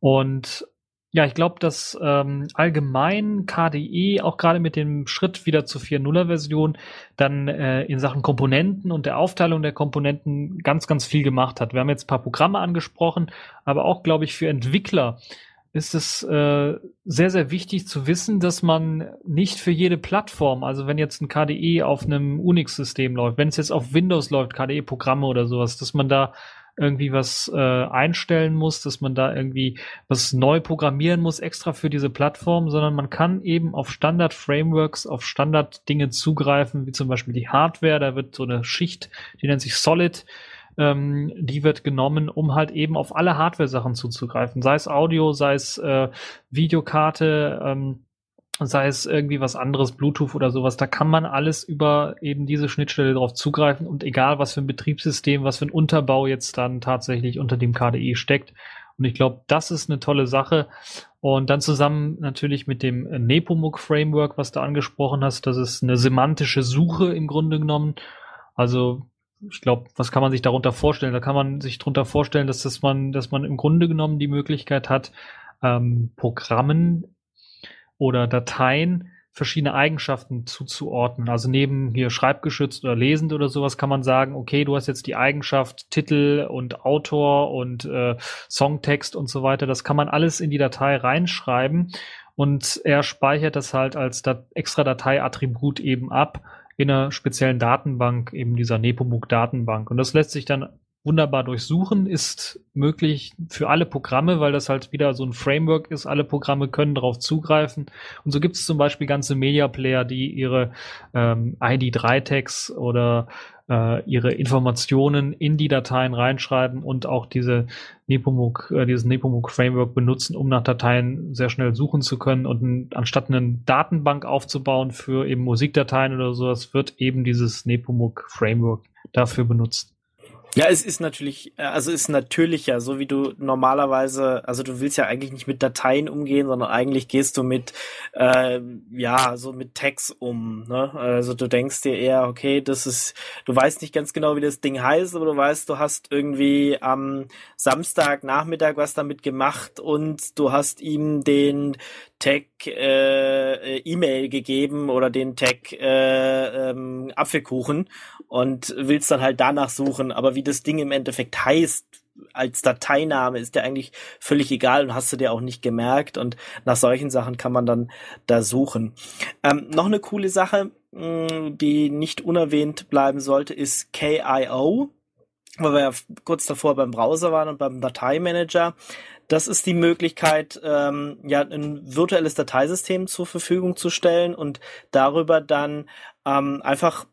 Und ja, ich glaube, dass ähm, allgemein KDE auch gerade mit dem Schritt wieder zur 4.0er Version dann äh, in Sachen Komponenten und der Aufteilung der Komponenten ganz, ganz viel gemacht hat. Wir haben jetzt ein paar Programme angesprochen, aber auch, glaube ich, für Entwickler ist es äh, sehr, sehr wichtig zu wissen, dass man nicht für jede Plattform, also wenn jetzt ein KDE auf einem Unix-System läuft, wenn es jetzt auf Windows läuft, KDE-Programme oder sowas, dass man da irgendwie was äh, einstellen muss, dass man da irgendwie was neu programmieren muss, extra für diese Plattform, sondern man kann eben auf Standard-Frameworks, auf Standard-Dinge zugreifen, wie zum Beispiel die Hardware, da wird so eine Schicht, die nennt sich Solid, ähm, die wird genommen, um halt eben auf alle Hardware-Sachen zuzugreifen, sei es Audio, sei es äh, Videokarte, ähm, sei es irgendwie was anderes, Bluetooth oder sowas, da kann man alles über eben diese Schnittstelle drauf zugreifen und egal was für ein Betriebssystem, was für ein Unterbau jetzt dann tatsächlich unter dem KDE steckt. Und ich glaube, das ist eine tolle Sache. Und dann zusammen natürlich mit dem Nepomuk Framework, was du angesprochen hast, das ist eine semantische Suche im Grunde genommen. Also ich glaube, was kann man sich darunter vorstellen? Da kann man sich darunter vorstellen, dass das man, dass man im Grunde genommen die Möglichkeit hat, ähm, Programmen oder Dateien verschiedene Eigenschaften zuzuordnen. Also neben hier schreibgeschützt oder lesend oder sowas kann man sagen, okay, du hast jetzt die Eigenschaft Titel und Autor und äh, Songtext und so weiter. Das kann man alles in die Datei reinschreiben und er speichert das halt als Dat extra Dateiattribut eben ab in einer speziellen Datenbank, eben dieser Nepomuk Datenbank. Und das lässt sich dann wunderbar durchsuchen, ist möglich für alle Programme, weil das halt wieder so ein Framework ist. Alle Programme können darauf zugreifen. Und so gibt es zum Beispiel ganze Media Player, die ihre ähm, ID3-Tags oder äh, ihre Informationen in die Dateien reinschreiben und auch diese Nepomuk, äh, dieses Nepomuk Framework benutzen, um nach Dateien sehr schnell suchen zu können. Und anstatt eine Datenbank aufzubauen für eben Musikdateien oder sowas, wird eben dieses Nepomuk Framework dafür benutzt. Ja, es ist natürlich, äh, also ist natürlicher, so wie du normalerweise, also du willst ja eigentlich nicht mit Dateien umgehen, sondern eigentlich gehst du mit, äh, ja, so mit Tags um. Ne? Also du denkst dir eher, okay, das ist, du weißt nicht ganz genau, wie das Ding heißt, aber du weißt, du hast irgendwie am Samstagnachmittag was damit gemacht und du hast ihm den Tag äh, E-Mail gegeben oder den Tag äh, ähm, Apfelkuchen und willst dann halt danach suchen. Aber wie das Ding im Endeffekt heißt, als Dateiname ist der eigentlich völlig egal und hast du dir auch nicht gemerkt und nach solchen Sachen kann man dann da suchen. Ähm, noch eine coole Sache, mh, die nicht unerwähnt bleiben sollte, ist KIO, weil wir ja kurz davor beim Browser waren und beim Dateimanager. Das ist die Möglichkeit, ähm, ja, ein virtuelles Dateisystem zur Verfügung zu stellen und darüber dann ähm, einfach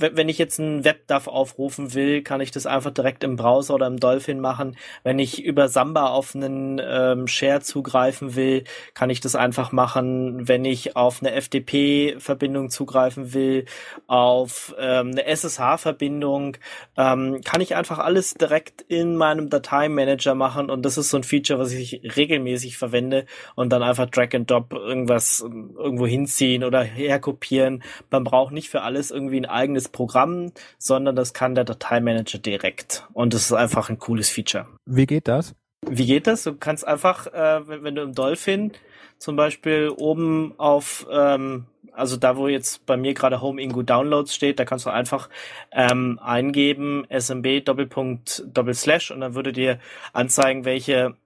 wenn ich jetzt ein WebDAV aufrufen will, kann ich das einfach direkt im Browser oder im Dolphin machen. Wenn ich über Samba auf einen ähm, Share zugreifen will, kann ich das einfach machen. Wenn ich auf eine FTP-Verbindung zugreifen will, auf ähm, eine SSH-Verbindung, ähm, kann ich einfach alles direkt in meinem Dateimanager machen. Und das ist so ein Feature, was ich regelmäßig verwende und dann einfach Drag and Drop irgendwas ähm, irgendwo hinziehen oder herkopieren. Man braucht nicht für alles irgendwie ein eigenes Programm, sondern das kann der Dateimanager direkt. Und das ist einfach ein cooles Feature. Wie geht das? Wie geht das? Du kannst einfach, äh, wenn, wenn, du im Dolphin zum Beispiel oben auf, ähm, also da wo jetzt bei mir gerade Home Ingo Downloads steht, da kannst du einfach ähm, eingeben smb Doppelpunkt Doppelslash und dann würde dir anzeigen, welche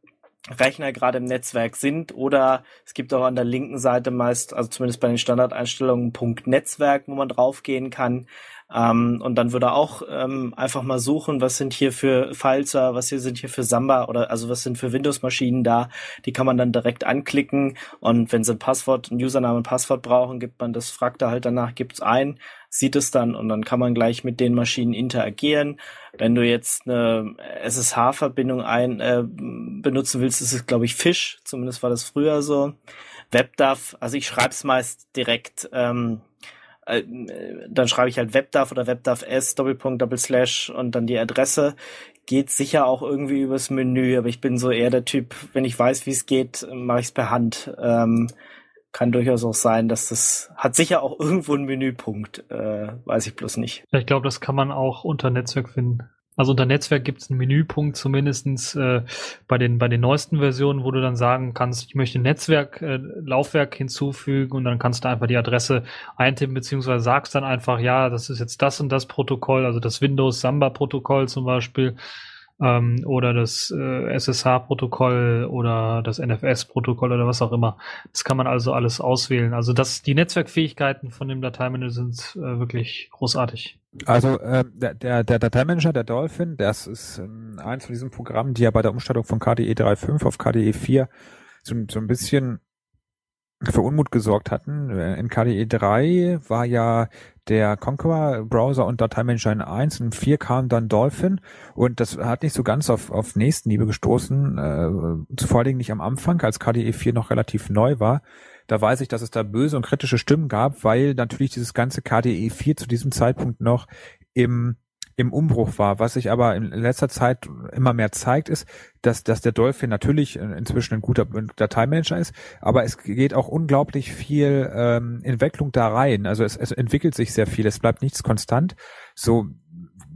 Rechner gerade im Netzwerk sind oder es gibt auch an der linken Seite meist, also zumindest bei den Standardeinstellungen, Punkt Netzwerk, wo man draufgehen kann. Ähm, und dann würde auch ähm, einfach mal suchen, was sind hier für Fileserver, was hier sind hier für Samba oder also was sind für Windows-Maschinen da. Die kann man dann direkt anklicken und wenn sie ein Passwort, ein Username und Passwort brauchen, gibt man das, fragt er halt danach, gibt's ein, sieht es dann und dann kann man gleich mit den Maschinen interagieren. Wenn du jetzt eine SSH-Verbindung ein äh, benutzen willst, ist es glaube ich Fish, zumindest war das früher so. WebDAV, also ich schreibe es meist direkt. Ähm, äh, dann schreibe ich halt WebDAV oder WebDAV S, Doppelpunkt, Doppelslash und dann die Adresse. Geht sicher auch irgendwie übers Menü, aber ich bin so eher der Typ, wenn ich weiß, wie es geht, mache ich es per Hand. Ähm, kann durchaus auch sein, dass das hat sicher auch irgendwo einen Menüpunkt, äh, weiß ich bloß nicht. Ich glaube, das kann man auch unter Netzwerk finden. Also unter Netzwerk gibt es einen Menüpunkt zumindestens äh, bei den bei den neuesten Versionen, wo du dann sagen kannst, ich möchte ein Netzwerk äh, Laufwerk hinzufügen und dann kannst du einfach die Adresse eintippen beziehungsweise sagst dann einfach, ja, das ist jetzt das und das Protokoll, also das Windows Samba Protokoll zum Beispiel ähm, oder das äh, SSH-Protokoll oder das NFS-Protokoll oder was auch immer. Das kann man also alles auswählen. Also das, die Netzwerkfähigkeiten von dem Dateimanager sind äh, wirklich großartig. Also äh, der, der, der Dateimanager, der Dolphin, das ist ähm, eins von diesen Programmen, die ja bei der Umstellung von KDE 3.5 auf KDE 4 so, so ein bisschen für Unmut gesorgt hatten. In KDE 3 war ja der Conqueror Browser und Dateimanager in 1 und 4 kam dann Dolphin und das hat nicht so ganz auf, auf Nächstenliebe gestoßen, äh, vor allen Dingen nicht am Anfang, als KDE 4 noch relativ neu war. Da weiß ich, dass es da böse und kritische Stimmen gab, weil natürlich dieses ganze KDE 4 zu diesem Zeitpunkt noch im im Umbruch war. Was sich aber in letzter Zeit immer mehr zeigt, ist, dass, dass der Dolphin natürlich inzwischen ein guter Dateimanager ist, aber es geht auch unglaublich viel ähm, Entwicklung da rein. Also es, es entwickelt sich sehr viel, es bleibt nichts konstant. So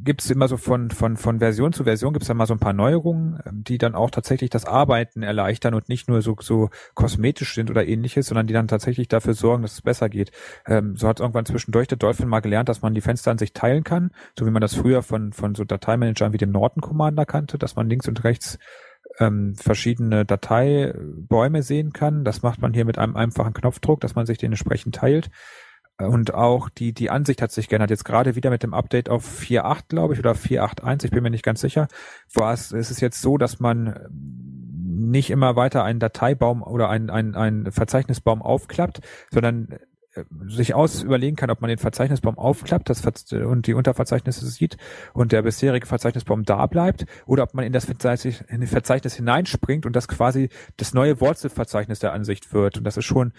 gibt es immer so von, von, von Version zu Version gibt es dann mal so ein paar Neuerungen, ähm, die dann auch tatsächlich das Arbeiten erleichtern und nicht nur so, so kosmetisch sind oder ähnliches, sondern die dann tatsächlich dafür sorgen, dass es besser geht. Ähm, so hat irgendwann zwischendurch der Dolphin mal gelernt, dass man die Fenster an sich teilen kann, so wie man das früher von, von so Dateimanagern wie dem Norton Commander kannte, dass man links und rechts ähm, verschiedene Dateibäume sehen kann. Das macht man hier mit einem einfachen Knopfdruck, dass man sich den entsprechend teilt. Und auch die, die Ansicht hat sich geändert. Jetzt gerade wieder mit dem Update auf 4.8, glaube ich, oder 4.8.1, ich bin mir nicht ganz sicher, war es, es ist jetzt so, dass man nicht immer weiter einen Dateibaum oder einen, einen, einen Verzeichnisbaum aufklappt, sondern äh, sich aus überlegen kann, ob man den Verzeichnisbaum aufklappt das Ver und die Unterverzeichnisse sieht und der bisherige Verzeichnisbaum da bleibt oder ob man in das Verzeichnis hineinspringt und das quasi das neue Wurzelverzeichnis der Ansicht wird. Und das ist schon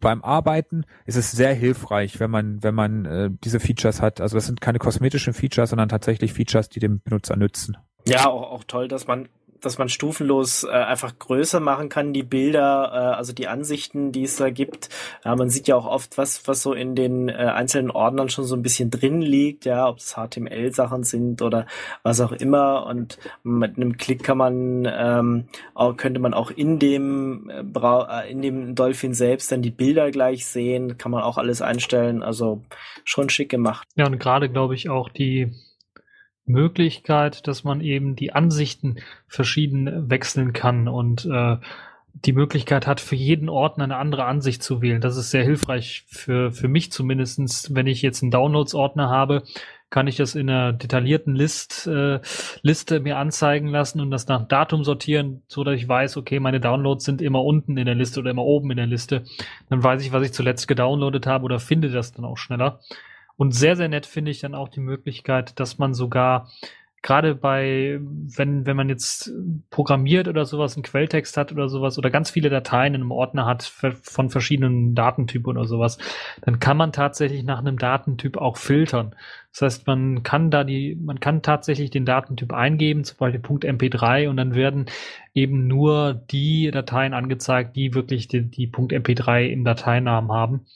beim Arbeiten ist es sehr hilfreich, wenn man, wenn man äh, diese Features hat. Also das sind keine kosmetischen Features, sondern tatsächlich Features, die dem Benutzer nützen. Ja, auch, auch toll, dass man dass man stufenlos äh, einfach größer machen kann, die Bilder, äh, also die Ansichten, die es da gibt. Ja, man sieht ja auch oft, was, was so in den äh, einzelnen Ordnern schon so ein bisschen drin liegt, ja, ob es HTML-Sachen sind oder was auch immer. Und mit einem Klick kann man, ähm, auch, könnte man auch in dem, äh, äh, in dem Dolphin selbst dann die Bilder gleich sehen, kann man auch alles einstellen. Also schon schick gemacht. Ja, und gerade glaube ich auch die Möglichkeit, dass man eben die Ansichten verschieden wechseln kann und äh, die Möglichkeit hat, für jeden Ordner eine andere Ansicht zu wählen. Das ist sehr hilfreich für, für mich zumindestens, wenn ich jetzt einen Downloads-Ordner habe, kann ich das in einer detaillierten List, äh, Liste mir anzeigen lassen und das nach Datum sortieren, so dass ich weiß, okay, meine Downloads sind immer unten in der Liste oder immer oben in der Liste. Dann weiß ich, was ich zuletzt gedownloadet habe oder finde das dann auch schneller. Und sehr, sehr nett finde ich dann auch die Möglichkeit, dass man sogar gerade bei, wenn, wenn man jetzt programmiert oder sowas, einen Quelltext hat oder sowas oder ganz viele Dateien in einem Ordner hat von verschiedenen Datentypen oder sowas, dann kann man tatsächlich nach einem Datentyp auch filtern. Das heißt, man kann da die, man kann tatsächlich den Datentyp eingeben, zum Beispiel .mp3 und dann werden eben nur die Dateien angezeigt, die wirklich die, die .mp3 im Dateinamen haben.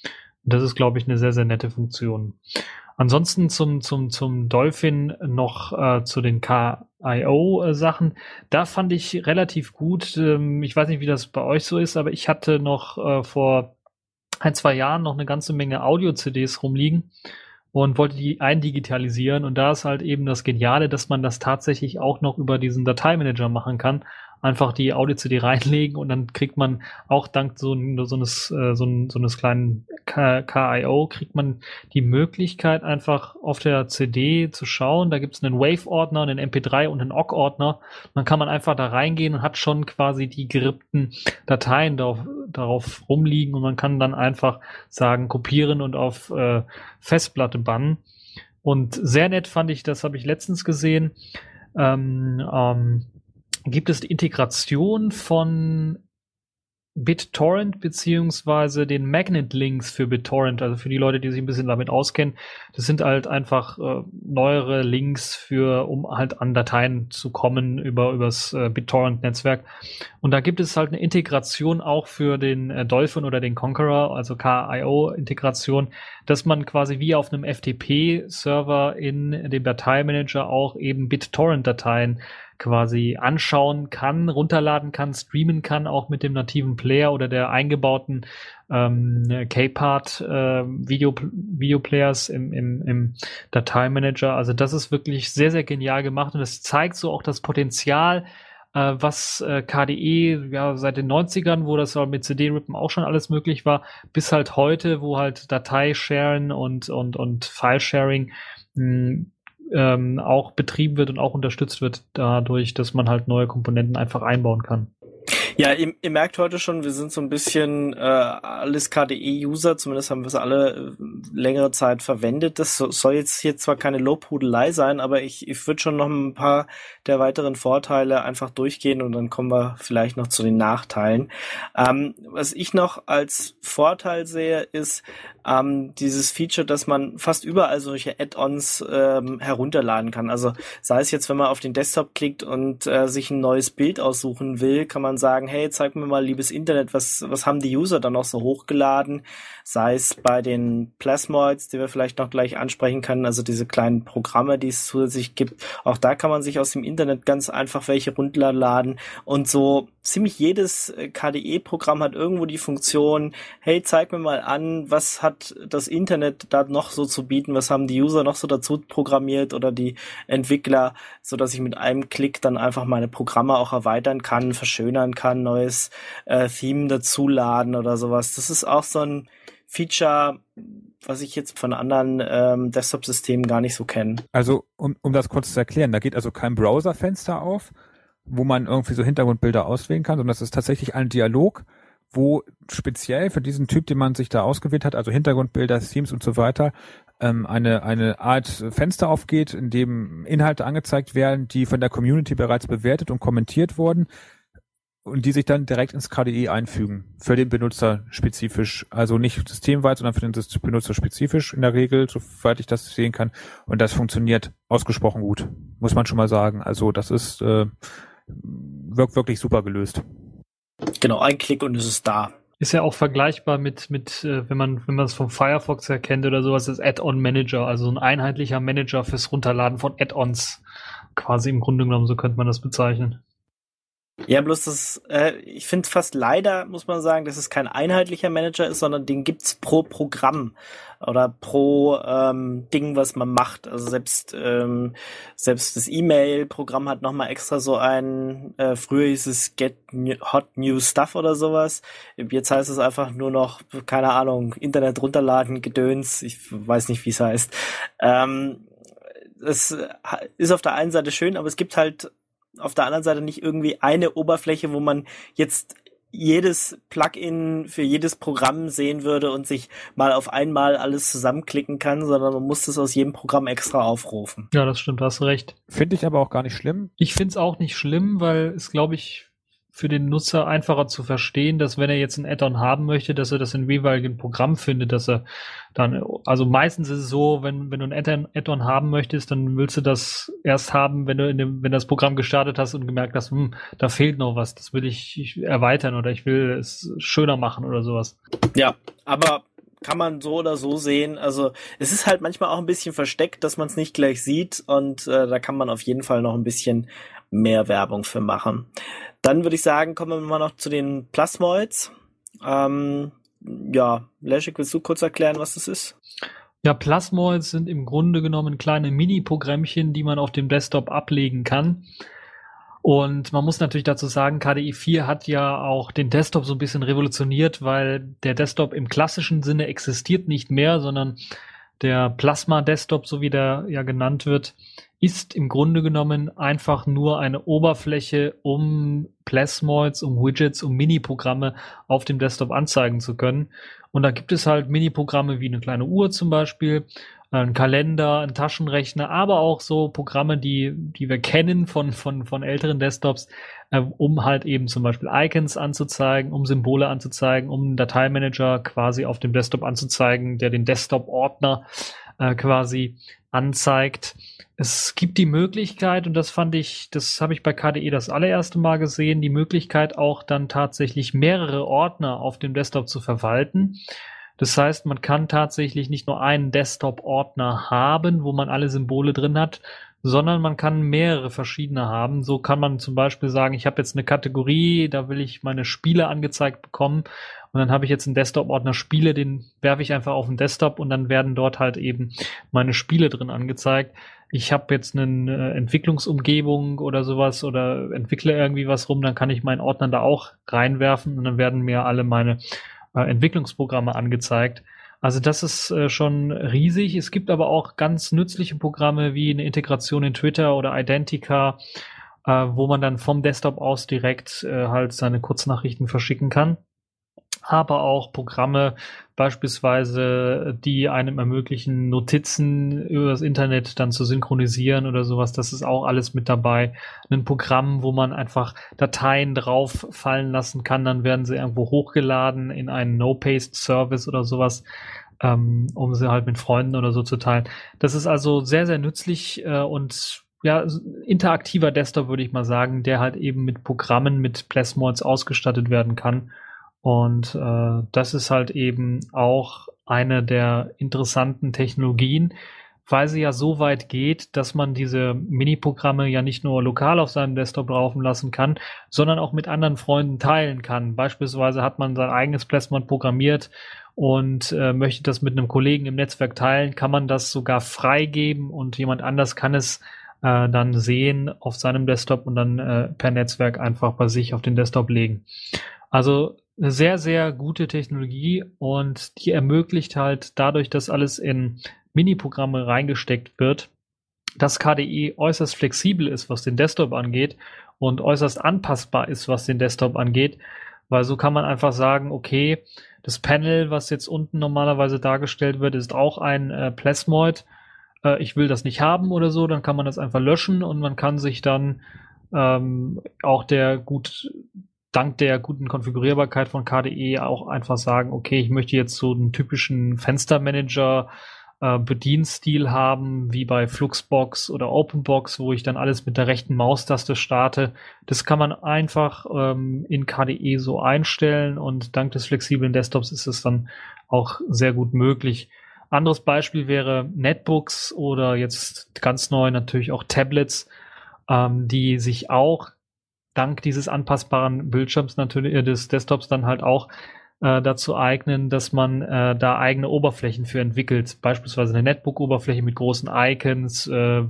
Das ist, glaube ich, eine sehr, sehr nette Funktion. Ansonsten zum, zum, zum Dolphin noch äh, zu den KIO-Sachen. Da fand ich relativ gut. Ähm, ich weiß nicht, wie das bei euch so ist, aber ich hatte noch äh, vor ein, zwei Jahren noch eine ganze Menge Audio-CDs rumliegen und wollte die eindigitalisieren. Und da ist halt eben das Geniale, dass man das tatsächlich auch noch über diesen Dateimanager machen kann einfach die Audio-CD reinlegen und dann kriegt man auch dank so, so eines, äh, so, so eines kleinen KIO kriegt man die Möglichkeit einfach auf der CD zu schauen. Da gibt es einen Wave-Ordner, einen MP3 und einen OGG-Ordner. Dann kann man einfach da reingehen und hat schon quasi die gerippten Dateien darauf, darauf rumliegen und man kann dann einfach sagen, kopieren und auf äh, Festplatte bannen. Und sehr nett fand ich, das habe ich letztens gesehen. Ähm, ähm, gibt es die Integration von BitTorrent beziehungsweise den Magnet Links für BitTorrent, also für die Leute, die sich ein bisschen damit auskennen. Das sind halt einfach äh, neuere Links für, um halt an Dateien zu kommen über übers äh, BitTorrent Netzwerk. Und da gibt es halt eine Integration auch für den äh, Dolphin oder den Conqueror, also KIO Integration, dass man quasi wie auf einem FTP Server in dem Dateimanager auch eben BitTorrent Dateien quasi anschauen kann, runterladen kann, streamen kann, auch mit dem nativen Player oder der eingebauten ähm, K-Part äh, Video, Videoplayers im, im, im Dateimanager. Also das ist wirklich sehr, sehr genial gemacht und es zeigt so auch das Potenzial, äh, was äh, KDE ja seit den 90ern, wo das mit CD-Rippen auch schon alles möglich war, bis halt heute, wo halt Dateisharen und, und, und File-Sharing hm, ähm, auch betrieben wird und auch unterstützt wird dadurch, dass man halt neue Komponenten einfach einbauen kann. Ja, ihr, ihr merkt heute schon, wir sind so ein bisschen äh, alles KDE-User, zumindest haben wir es alle äh, längere Zeit verwendet. Das so, soll jetzt hier zwar keine Lobhudelei sein, aber ich, ich würde schon noch ein paar der weiteren Vorteile einfach durchgehen und dann kommen wir vielleicht noch zu den Nachteilen. Ähm, was ich noch als Vorteil sehe, ist, ähm, dieses Feature, dass man fast überall solche Add-ons ähm, herunterladen kann. Also sei es jetzt, wenn man auf den Desktop klickt und äh, sich ein neues Bild aussuchen will, kann man sagen, hey, zeig mir mal, liebes Internet, was, was haben die User dann noch so hochgeladen? Sei es bei den Plasmoids, die wir vielleicht noch gleich ansprechen können, also diese kleinen Programme, die es zusätzlich gibt. Auch da kann man sich aus dem Internet ganz einfach welche runterladen und so ziemlich jedes äh, KDE-Programm hat irgendwo die Funktion, hey, zeig mir mal an, was hat das Internet da noch so zu bieten, was haben die User noch so dazu programmiert oder die Entwickler, so dass ich mit einem Klick dann einfach meine Programme auch erweitern kann, verschönern kann, neues äh, Theme dazuladen oder sowas. Das ist auch so ein Feature, was ich jetzt von anderen ähm, Desktop-Systemen gar nicht so kenne. Also, um, um das kurz zu erklären, da geht also kein Browserfenster auf, wo man irgendwie so Hintergrundbilder auswählen kann, sondern das ist tatsächlich ein Dialog, wo speziell für diesen Typ, den man sich da ausgewählt hat, also Hintergrundbilder, Themes und so weiter, ähm, eine, eine Art Fenster aufgeht, in dem Inhalte angezeigt werden, die von der Community bereits bewertet und kommentiert wurden. und die sich dann direkt ins KDE einfügen, für den Benutzer spezifisch. Also nicht systemweit, sondern für den Benutzer spezifisch in der Regel, soweit ich das sehen kann. Und das funktioniert ausgesprochen gut, muss man schon mal sagen. Also das ist äh, wirkt wirklich super gelöst. Genau, ein Klick und es ist da. Ist ja auch vergleichbar mit, mit äh, wenn man wenn man es vom Firefox erkennt oder sowas, das Add-on Manager, also ein einheitlicher Manager fürs Runterladen von Add-ons. Quasi im Grunde genommen, so könnte man das bezeichnen. Ja, bloß das, äh, ich finde fast leider, muss man sagen, dass es kein einheitlicher Manager ist, sondern den gibt's pro Programm oder pro ähm, Ding, was man macht. Also selbst ähm, selbst das E-Mail-Programm hat nochmal extra so ein, äh, früher hieß es Get New, Hot New Stuff oder sowas. Jetzt heißt es einfach nur noch, keine Ahnung, Internet runterladen, Gedöns, ich weiß nicht, wie es heißt. Ähm, es ist auf der einen Seite schön, aber es gibt halt auf der anderen Seite nicht irgendwie eine Oberfläche, wo man jetzt jedes Plugin für jedes Programm sehen würde und sich mal auf einmal alles zusammenklicken kann, sondern man muss das aus jedem Programm extra aufrufen. Ja, das stimmt, hast recht. Finde ich aber auch gar nicht schlimm. Ich finde es auch nicht schlimm, weil es, glaube ich, für den Nutzer einfacher zu verstehen, dass wenn er jetzt ein Add-on haben möchte, dass er das im jeweiligen Programm findet, dass er dann, also meistens ist es so, wenn, wenn du ein Add-on Add-on haben möchtest, dann willst du das erst haben, wenn du in dem, wenn das Programm gestartet hast und gemerkt hast, hm, da fehlt noch was, das will ich, ich erweitern oder ich will es schöner machen oder sowas. Ja, aber kann man so oder so sehen. Also es ist halt manchmal auch ein bisschen versteckt, dass man es nicht gleich sieht und äh, da kann man auf jeden Fall noch ein bisschen mehr Werbung für machen. Dann würde ich sagen, kommen wir mal noch zu den Plasmoids. Ähm, ja, Leszek, willst du kurz erklären, was das ist? Ja, Plasmoids sind im Grunde genommen kleine Mini-Programmchen, die man auf dem Desktop ablegen kann. Und man muss natürlich dazu sagen, KDE 4 hat ja auch den Desktop so ein bisschen revolutioniert, weil der Desktop im klassischen Sinne existiert nicht mehr, sondern der Plasma Desktop, so wie der ja genannt wird, ist im Grunde genommen einfach nur eine Oberfläche, um Plasmoids, um Widgets, um Mini-Programme auf dem Desktop anzeigen zu können. Und da gibt es halt Mini-Programme wie eine kleine Uhr zum Beispiel, ein Kalender, ein Taschenrechner, aber auch so Programme, die, die wir kennen von, von, von älteren Desktops, äh, um halt eben zum Beispiel Icons anzuzeigen, um Symbole anzuzeigen, um einen Dateimanager quasi auf dem Desktop anzuzeigen, der den Desktop-Ordner äh, quasi anzeigt. Es gibt die Möglichkeit, und das fand ich, das habe ich bei KDE das allererste Mal gesehen, die Möglichkeit auch dann tatsächlich mehrere Ordner auf dem Desktop zu verwalten. Das heißt, man kann tatsächlich nicht nur einen Desktop-Ordner haben, wo man alle Symbole drin hat, sondern man kann mehrere verschiedene haben. So kann man zum Beispiel sagen, ich habe jetzt eine Kategorie, da will ich meine Spiele angezeigt bekommen und dann habe ich jetzt einen Desktop-Ordner Spiele, den werfe ich einfach auf den Desktop und dann werden dort halt eben meine Spiele drin angezeigt. Ich habe jetzt eine äh, Entwicklungsumgebung oder sowas oder entwickle irgendwie was rum, dann kann ich meinen Ordner da auch reinwerfen und dann werden mir alle meine äh, Entwicklungsprogramme angezeigt. Also das ist äh, schon riesig. Es gibt aber auch ganz nützliche Programme wie eine Integration in Twitter oder Identica, äh, wo man dann vom Desktop aus direkt äh, halt seine Kurznachrichten verschicken kann. Aber auch Programme beispielsweise, die einem ermöglichen, Notizen über das Internet dann zu synchronisieren oder sowas. Das ist auch alles mit dabei. Ein Programm, wo man einfach Dateien drauf fallen lassen kann, dann werden sie irgendwo hochgeladen in einen No-Paste-Service oder sowas ähm, um sie halt mit Freunden oder so zu teilen. Das ist also sehr, sehr nützlich äh, und ja, interaktiver Desktop würde ich mal sagen, der halt eben mit Programmen, mit Plasmoids ausgestattet werden kann. Und äh, das ist halt eben auch eine der interessanten Technologien, weil sie ja so weit geht, dass man diese Mini-Programme ja nicht nur lokal auf seinem Desktop laufen lassen kann, sondern auch mit anderen Freunden teilen kann. Beispielsweise hat man sein eigenes Plasmod programmiert und äh, möchte das mit einem Kollegen im Netzwerk teilen, kann man das sogar freigeben und jemand anders kann es äh, dann sehen auf seinem Desktop und dann äh, per Netzwerk einfach bei sich auf den Desktop legen. Also eine sehr, sehr gute Technologie und die ermöglicht halt dadurch, dass alles in Mini-Programme reingesteckt wird, dass KDE äußerst flexibel ist, was den Desktop angeht und äußerst anpassbar ist, was den Desktop angeht, weil so kann man einfach sagen, okay, das Panel, was jetzt unten normalerweise dargestellt wird, ist auch ein äh, Plasmoid. Äh, ich will das nicht haben oder so, dann kann man das einfach löschen und man kann sich dann ähm, auch der gut dank der guten Konfigurierbarkeit von KDE auch einfach sagen, okay, ich möchte jetzt so einen typischen Fenstermanager äh, Bedienstil haben, wie bei Fluxbox oder OpenBox, wo ich dann alles mit der rechten Maustaste starte. Das kann man einfach ähm, in KDE so einstellen und dank des flexiblen Desktops ist es dann auch sehr gut möglich. Anderes Beispiel wäre Netbooks oder jetzt ganz neu natürlich auch Tablets, ähm, die sich auch dank dieses anpassbaren Bildschirms natürlich äh, des Desktops dann halt auch äh, dazu eignen, dass man äh, da eigene Oberflächen für entwickelt. Beispielsweise eine Netbook-Oberfläche mit großen Icons, äh,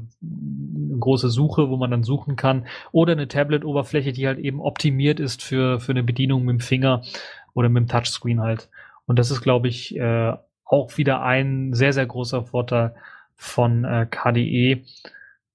große Suche, wo man dann suchen kann, oder eine Tablet-Oberfläche, die halt eben optimiert ist für, für eine Bedienung mit dem Finger oder mit dem Touchscreen halt. Und das ist, glaube ich, äh, auch wieder ein sehr, sehr großer Vorteil von äh, KDE,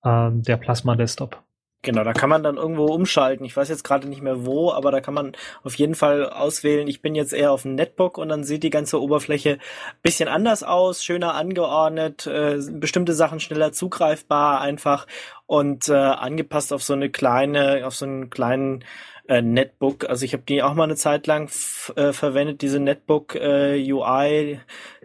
äh, der Plasma Desktop. Genau, da kann man dann irgendwo umschalten. Ich weiß jetzt gerade nicht mehr wo, aber da kann man auf jeden Fall auswählen, ich bin jetzt eher auf dem Netbook und dann sieht die ganze Oberfläche bisschen anders aus, schöner angeordnet, äh, bestimmte Sachen schneller zugreifbar einfach und äh, angepasst auf so eine kleine, auf so einen kleinen äh, Netbook. Also ich habe die auch mal eine Zeit lang äh, verwendet, diese Netbook äh, UI,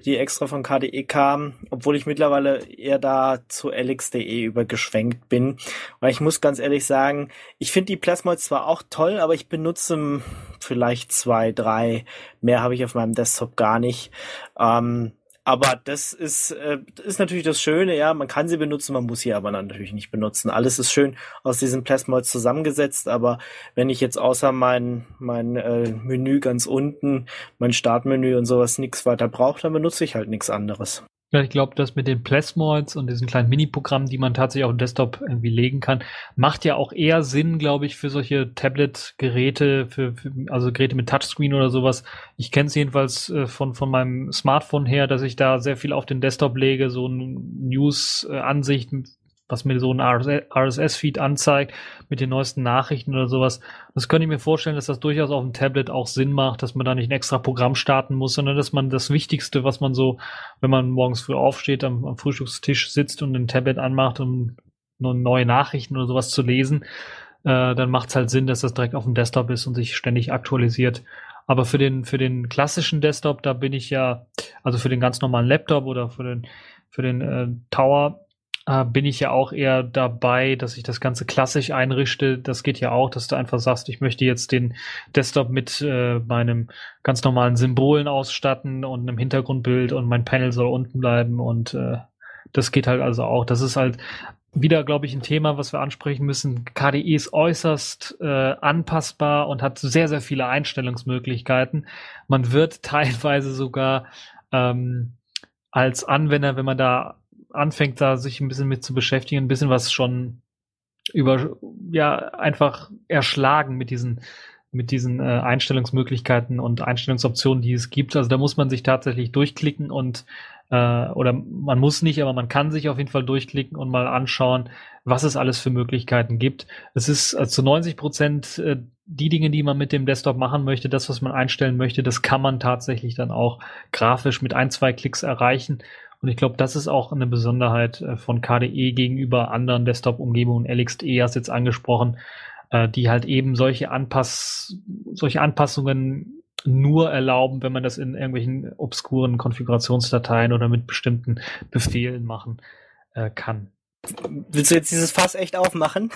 die extra von KDE kam, obwohl ich mittlerweile eher da zu LX.de übergeschwenkt bin. Weil ich muss ganz ehrlich sagen, ich finde die Plasmoids zwar auch toll, aber ich benutze vielleicht zwei, drei. Mehr habe ich auf meinem Desktop gar nicht. Ähm, aber das ist, äh, ist natürlich das Schöne, ja, man kann sie benutzen, man muss sie aber natürlich nicht benutzen. Alles ist schön aus diesen Plasmoids zusammengesetzt, aber wenn ich jetzt außer mein, mein äh, Menü ganz unten, mein Startmenü und sowas nichts weiter brauche, dann benutze ich halt nichts anderes. Ja, ich glaube, das mit den Plasmoids und diesen kleinen Mini-Programmen, die man tatsächlich auf dem Desktop irgendwie legen kann, macht ja auch eher Sinn, glaube ich, für solche Tablet-Geräte, für, für, also Geräte mit Touchscreen oder sowas. Ich kenne es jedenfalls äh, von, von meinem Smartphone her, dass ich da sehr viel auf den Desktop lege, so eine News-Ansicht was mir so ein RSS-Feed anzeigt mit den neuesten Nachrichten oder sowas. Das könnte ich mir vorstellen, dass das durchaus auf dem Tablet auch Sinn macht, dass man da nicht ein extra Programm starten muss, sondern dass man das Wichtigste, was man so, wenn man morgens früh aufsteht, am, am Frühstückstisch sitzt und ein Tablet anmacht, um neue Nachrichten oder sowas zu lesen, äh, dann macht es halt Sinn, dass das direkt auf dem Desktop ist und sich ständig aktualisiert. Aber für den, für den klassischen Desktop, da bin ich ja, also für den ganz normalen Laptop oder für den, für den äh, Tower, äh, bin ich ja auch eher dabei, dass ich das Ganze klassisch einrichte. Das geht ja auch, dass du einfach sagst, ich möchte jetzt den Desktop mit äh, meinem ganz normalen Symbolen ausstatten und einem Hintergrundbild und mein Panel soll unten bleiben und äh, das geht halt also auch. Das ist halt wieder, glaube ich, ein Thema, was wir ansprechen müssen. KDE ist äußerst äh, anpassbar und hat sehr, sehr viele Einstellungsmöglichkeiten. Man wird teilweise sogar ähm, als Anwender, wenn man da anfängt, da sich ein bisschen mit zu beschäftigen, ein bisschen was schon über, ja, einfach erschlagen mit diesen, mit diesen äh, Einstellungsmöglichkeiten und Einstellungsoptionen, die es gibt. Also da muss man sich tatsächlich durchklicken und äh, oder man muss nicht, aber man kann sich auf jeden Fall durchklicken und mal anschauen, was es alles für Möglichkeiten gibt. Es ist also zu 90 Prozent äh, die Dinge, die man mit dem Desktop machen möchte, das, was man einstellen möchte, das kann man tatsächlich dann auch grafisch mit ein, zwei Klicks erreichen. Und ich glaube, das ist auch eine Besonderheit äh, von KDE gegenüber anderen Desktop-Umgebungen. LXDE hast jetzt angesprochen, äh, die halt eben solche Anpass, solche Anpassungen nur erlauben, wenn man das in irgendwelchen obskuren Konfigurationsdateien oder mit bestimmten Befehlen machen äh, kann. Willst du jetzt dieses Fass echt aufmachen?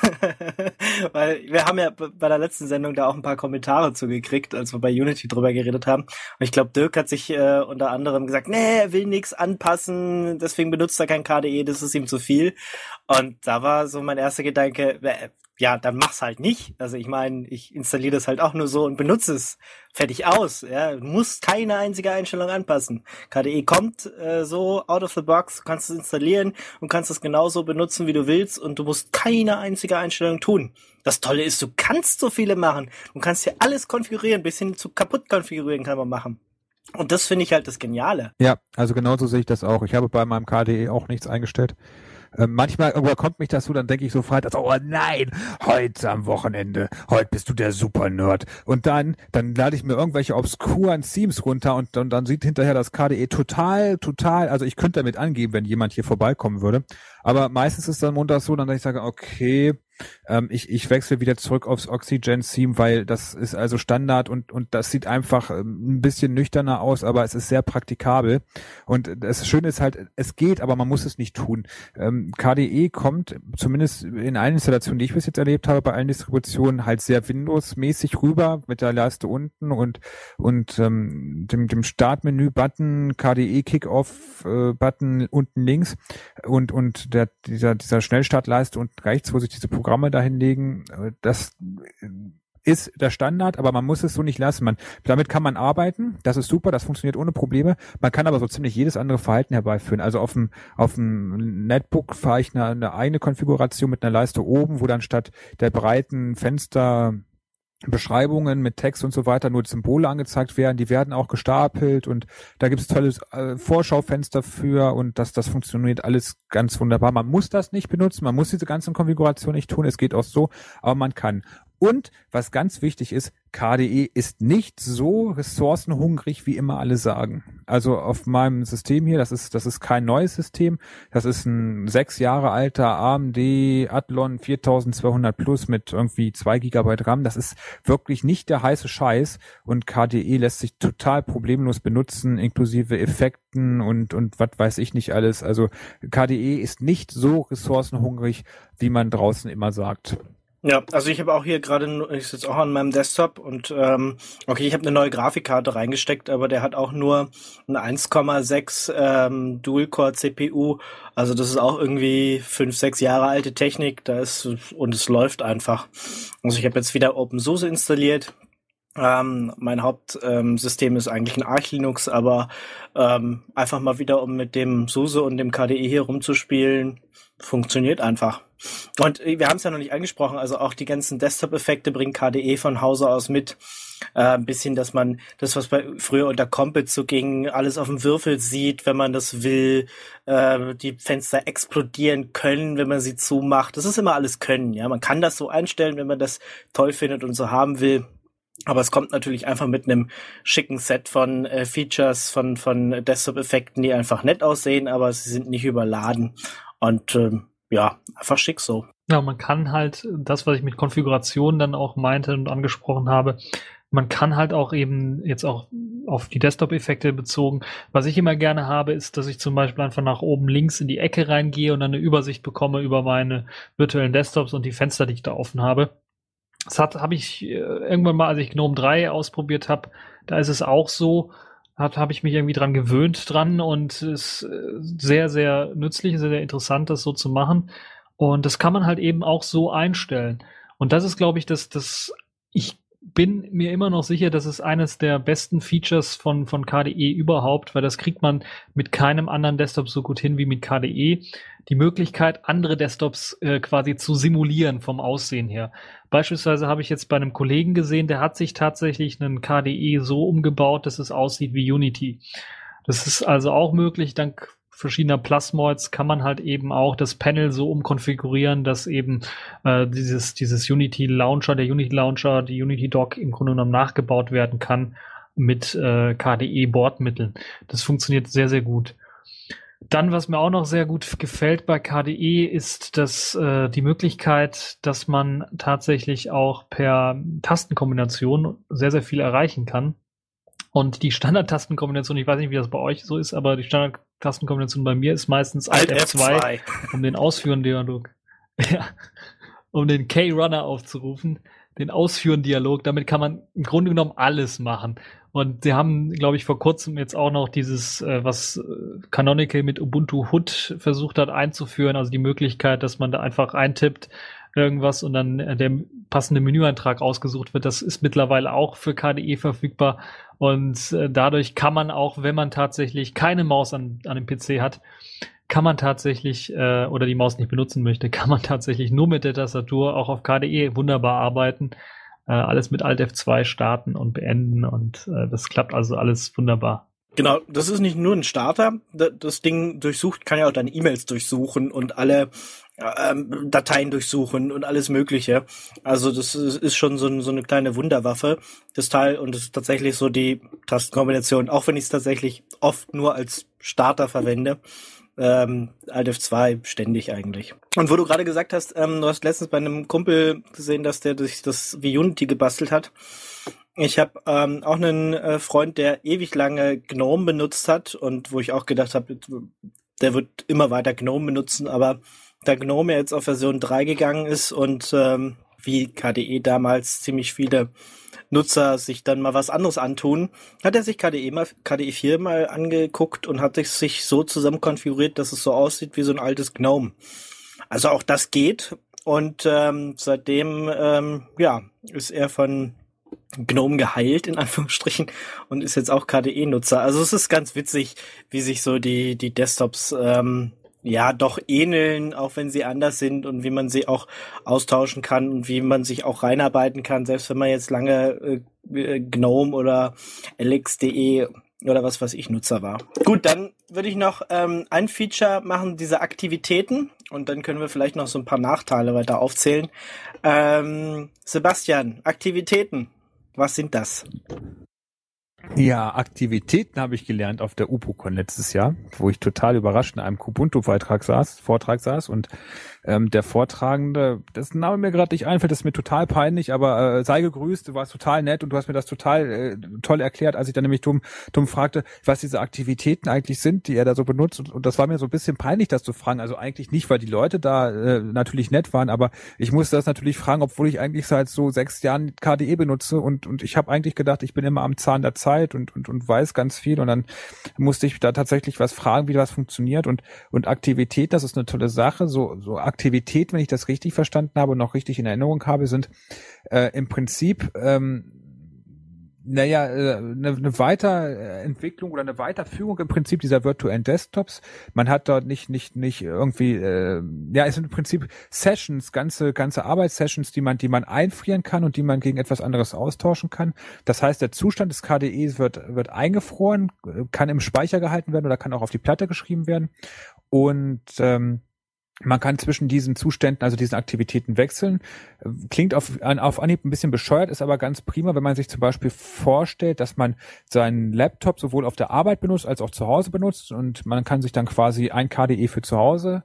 Weil wir haben ja bei der letzten Sendung da auch ein paar Kommentare zugekriegt, als wir bei Unity drüber geredet haben. Und ich glaube, Dirk hat sich äh, unter anderem gesagt, nee, er will nichts anpassen, deswegen benutzt er kein KDE, das ist ihm zu viel. Und da war so mein erster Gedanke, ja, dann mach's halt nicht. Also ich meine, ich installiere das halt auch nur so und benutze es fertig aus. Ja, du musst keine einzige Einstellung anpassen. KDE kommt äh, so out of the box, du kannst es installieren und kannst es genauso benutzen, wie du willst und du musst keine einzige Einstellung tun. Das Tolle ist, du kannst so viele machen. Du kannst hier alles konfigurieren, bis hin zu kaputt konfigurieren kann man machen. Und das finde ich halt das Geniale. Ja, also genauso sehe ich das auch. Ich habe bei meinem KDE auch nichts eingestellt. Äh, manchmal überkommt mich das so, dann denke ich so freitags, oh nein, heute am Wochenende, heute bist du der Super-Nerd. Und dann, dann lade ich mir irgendwelche obskuren Themes runter und, und dann sieht hinterher das KDE total, total, also ich könnte damit angeben, wenn jemand hier vorbeikommen würde. Aber meistens ist dann montags so, dann dass ich sage, okay, Ähm, ich, ich wechsle wieder zurück aufs Oxygen-Theme, weil das ist also Standard und, und das sieht einfach ähm, ein bisschen nüchterner aus, aber es ist sehr praktikabel. Und das Schöne ist halt, es geht, aber man muss es nicht tun. Ähm, KDE kommt zumindest in allen Installationen, die ich bis jetzt erlebt habe, bei allen Distributionen halt sehr Windows-mäßig rüber mit der Leiste unten und, und ähm, dem, dem Startmenü-Button, KDE Kickoff-Button unten links und, und der, dieser, dieser Schnellstartleiste unten rechts, wo sich diese Programme dahin legen, äh, das ist der Standard, aber man muss es so nicht lassen. Man, damit kann man arbeiten, das ist super, das funktioniert ohne Probleme. Man kann aber so ziemlich jedes andere Verhalten herbeiführen. Also auf dem, auf dem Netbook fahre ich eine, eine eigene Konfiguration mit einer Leiste oben, wo dann statt der breiten Fenster Beschreibungen mit Text und so weiter nur Symbole angezeigt werden, die werden auch gestapelt und da gibt es tolle äh, Vorschaufenster für und das, das funktioniert alles ganz wunderbar. Man muss das nicht benutzen, man muss diese ganzen Konfigurationen nicht tun, es geht auch so, aber man kann. Und was ganz wichtig ist, KDE ist nicht so ressourcenhungrig, wie immer alle sagen. Also auf meinem System hier, das ist, das ist kein neues System. Das ist ein sechs Jahre alter AMD Athlon 4200 Plus mit irgendwie zwei Gigabyte RAM. Das ist wirklich nicht der heiße Scheiß. Und KDE lässt sich total problemlos benutzen, inklusive Effekten und, und was weiß ich nicht alles. Also KDE ist nicht so ressourcenhungrig, wie man draußen immer sagt. Ja, also ich habe auch hier gerade, ich sitze auch an meinem Desktop und ähm, okay, ich habe eine neue Grafikkarte reingesteckt, aber der hat auch nur eine 1,6 ähm, Dual-Core CPU. Also das ist auch irgendwie fünf, sechs Jahre alte Technik. Da ist und es läuft einfach. Also ich habe jetzt wieder OpenSUSE installiert. Ähm, mein Hauptsystem ähm, ist eigentlich ein Arch Linux, aber ähm, einfach mal wieder, um mit dem SUSE und dem KDE hier rumzuspielen, funktioniert einfach. Und wir haben es ja noch nicht angesprochen, also auch die ganzen Desktop-Effekte bringt KDE von Hause aus mit. Äh, ein bisschen, dass man das, was bei früher unter Compet so ging, alles auf dem Würfel sieht, wenn man das will, äh, die Fenster explodieren können, wenn man sie zumacht. Das ist immer alles können, ja. Man kann das so einstellen, wenn man das toll findet und so haben will. Aber es kommt natürlich einfach mit einem schicken Set von äh, Features, von, von Desktop-Effekten, die einfach nett aussehen, aber sie sind nicht überladen. Und ähm, ja, einfach schick so. Ja, man kann halt das, was ich mit Konfiguration dann auch meinte und angesprochen habe, man kann halt auch eben jetzt auch auf die Desktop-Effekte bezogen. Was ich immer gerne habe, ist, dass ich zum Beispiel einfach nach oben links in die Ecke reingehe und dann eine Übersicht bekomme über meine virtuellen Desktops und die Fenster, die ich da offen habe. Das habe ich äh, irgendwann mal, als ich GNOME 3 ausprobiert habe, da ist es auch so, hat habe ich mich irgendwie dran gewöhnt dran und ist äh, sehr sehr nützlich, sehr, sehr interessant, das so zu machen. Und das kann man halt eben auch so einstellen. Und das ist, glaube ich, das, das ich bin mir immer noch sicher, das ist eines der besten Features von, von KDE überhaupt, weil das kriegt man mit keinem anderen Desktop so gut hin wie mit KDE. Die Möglichkeit, andere Desktops äh, quasi zu simulieren vom Aussehen her. Beispielsweise habe ich jetzt bei einem Kollegen gesehen, der hat sich tatsächlich einen KDE so umgebaut, dass es aussieht wie Unity. Das ist also auch möglich, dank verschiedener Plasmoids kann man halt eben auch das Panel so umkonfigurieren, dass eben äh, dieses, dieses Unity Launcher, der Unity Launcher, die Unity Dock im Grunde genommen nachgebaut werden kann mit äh, KDE-Bordmitteln. Das funktioniert sehr, sehr gut. Dann, was mir auch noch sehr gut gefällt bei KDE, ist dass äh, die Möglichkeit, dass man tatsächlich auch per Tastenkombination sehr, sehr viel erreichen kann. Und die Standardtastenkombination, ich weiß nicht, wie das bei euch so ist, aber die Standardtastenkombination bei mir ist meistens Alt, F2, F2, um den Ausführen-Dialog, ja, um den K-Runner aufzurufen, den Ausführen-Dialog. Damit kann man im Grunde genommen alles machen. Und sie haben, glaube ich, vor kurzem jetzt auch noch dieses, äh, was äh, Canonical mit Ubuntu Hood versucht hat einzuführen, also die Möglichkeit, dass man da einfach eintippt, irgendwas und dann der passende Menüeintrag ausgesucht wird. Das ist mittlerweile auch für KDE verfügbar und äh, dadurch kann man auch, wenn man tatsächlich keine Maus an, an dem PC hat, kann man tatsächlich äh, oder die Maus nicht benutzen möchte, kann man tatsächlich nur mit der Tastatur auch auf KDE wunderbar arbeiten. Äh, alles mit Alt F2 starten und beenden und äh, das klappt also alles wunderbar. Genau, das ist nicht nur ein Starter. Das Ding durchsucht, kann ja auch deine E-Mails durchsuchen und alle ähm, Dateien durchsuchen und alles Mögliche. Also das ist schon so, so eine kleine Wunderwaffe, das Teil. Und es ist tatsächlich so die Tastenkombination, auch wenn ich es tatsächlich oft nur als Starter verwende. Ähm, Alt F2 ständig eigentlich. Und wo du gerade gesagt hast, ähm, du hast letztens bei einem Kumpel gesehen, dass der sich das wie Unity gebastelt hat. Ich habe ähm, auch einen äh, Freund, der ewig lange GNOME benutzt hat und wo ich auch gedacht habe, der wird immer weiter GNOME benutzen, aber da GNOME jetzt auf Version 3 gegangen ist und ähm, wie KDE damals ziemlich viele Nutzer sich dann mal was anderes antun, hat er sich KDE, mal, KDE 4 mal angeguckt und hat sich so zusammen konfiguriert, dass es so aussieht wie so ein altes GNOME. Also auch das geht und ähm, seitdem ähm, ja ist er von GNOME geheilt, in Anführungsstrichen, und ist jetzt auch KDE-Nutzer. Also es ist ganz witzig, wie sich so die, die Desktops ähm, ja doch ähneln, auch wenn sie anders sind und wie man sie auch austauschen kann und wie man sich auch reinarbeiten kann, selbst wenn man jetzt lange äh, GNOME oder LX.de oder was weiß ich Nutzer war. Gut, dann würde ich noch ähm, ein Feature machen, diese Aktivitäten und dann können wir vielleicht noch so ein paar Nachteile weiter aufzählen. Ähm, Sebastian, Aktivitäten, was sind das? Ja, Aktivitäten habe ich gelernt auf der UPOCon letztes Jahr, wo ich total überrascht in einem Kubuntu-Beitrag saß, Vortrag saß und ähm, der Vortragende, das Name mir gerade nicht einfällt, das ist mir total peinlich, aber äh, sei gegrüßt, du warst total nett und du hast mir das total äh, toll erklärt, als ich dann nämlich dumm, dumm fragte, was diese Aktivitäten eigentlich sind, die er da so benutzt. Und, und das war mir so ein bisschen peinlich, das zu fragen, also eigentlich nicht, weil die Leute da äh, natürlich nett waren, aber ich musste das natürlich fragen, obwohl ich eigentlich seit so sechs Jahren KDE benutze und, und ich habe eigentlich gedacht, ich bin immer am Zahn der Zeit und, und, und weiß ganz viel. Und dann musste ich da tatsächlich was fragen, wie das funktioniert. Und, und Aktivität, das ist eine tolle Sache, so, so Aktivität, wenn ich das richtig verstanden habe und noch richtig in Erinnerung habe, sind äh, im Prinzip ähm, naja, äh, eine, eine Weiterentwicklung oder eine Weiterführung im Prinzip dieser virtuellen Desktops. Man hat dort nicht nicht nicht irgendwie, äh, ja, es sind im Prinzip Sessions, ganze ganze Arbeitssessions, die man die man einfrieren kann und die man gegen etwas anderes austauschen kann. Das heißt, der Zustand des KDEs wird wird eingefroren, kann im Speicher gehalten werden oder kann auch auf die Platte geschrieben werden und ähm, man kann zwischen diesen Zuständen, also diesen Aktivitäten wechseln. Klingt auf, auf Anhieb ein bisschen bescheuert, ist aber ganz prima, wenn man sich zum Beispiel vorstellt, dass man seinen Laptop sowohl auf der Arbeit benutzt als auch zu Hause benutzt und man kann sich dann quasi ein KDE für zu Hause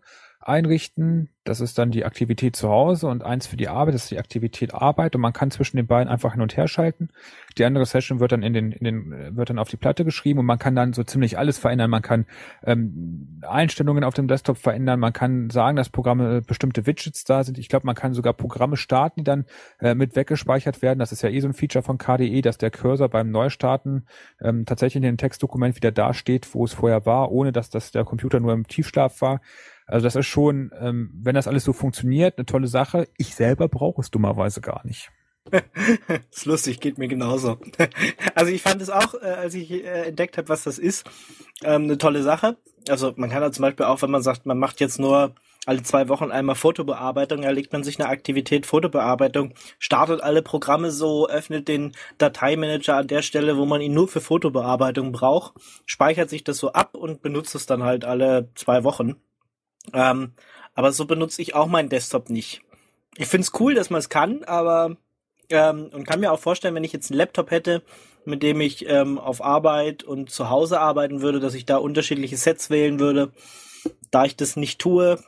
einrichten. Das ist dann die Aktivität zu Hause und eins für die Arbeit, das ist die Aktivität Arbeit und man kann zwischen den beiden einfach hin und her schalten. Die andere Session wird dann in den, in den, wird dann auf die Platte geschrieben und man kann dann so ziemlich alles verändern. Man kann ähm, Einstellungen auf dem Desktop verändern, man kann sagen, dass Programme bestimmte Widgets da sind. Ich glaube, man kann sogar Programme starten, die dann äh, mit weggespeichert werden. Das ist ja eh so ein Feature von KDE, dass der Cursor beim Neustarten ähm, tatsächlich in dem Textdokument wieder da steht, wo es vorher war, ohne dass das der Computer nur im Tiefschlaf war. Also das ist schon, ähm, wenn das alles so funktioniert, eine tolle Sache. Ich selber brauche es dummerweise gar nicht. ist lustig, geht mir genauso. Also ich fand es auch, äh, als ich äh, entdeckt habe, was das ist, ähm, eine tolle Sache. Also man kann da zum Beispiel auch, wenn man sagt, man macht jetzt nur alle zwei Wochen einmal Fotobearbeitung, da legt man sich eine Aktivität Fotobearbeitung, startet alle Programme so, öffnet den Dateimanager an der Stelle, wo man ihn nur für Fotobearbeitung braucht, speichert sich das so ab und benutzt es dann halt alle zwei Wochen. Ähm, aber so benutze ich auch meinen Desktop nicht. Ich finde es cool, dass man es kann, aber ähm, und kann mir auch vorstellen, wenn ich jetzt einen Laptop hätte, mit dem ich ähm, auf Arbeit und zu Hause arbeiten würde, dass ich da unterschiedliche Sets wählen würde. Da ich das nicht tue,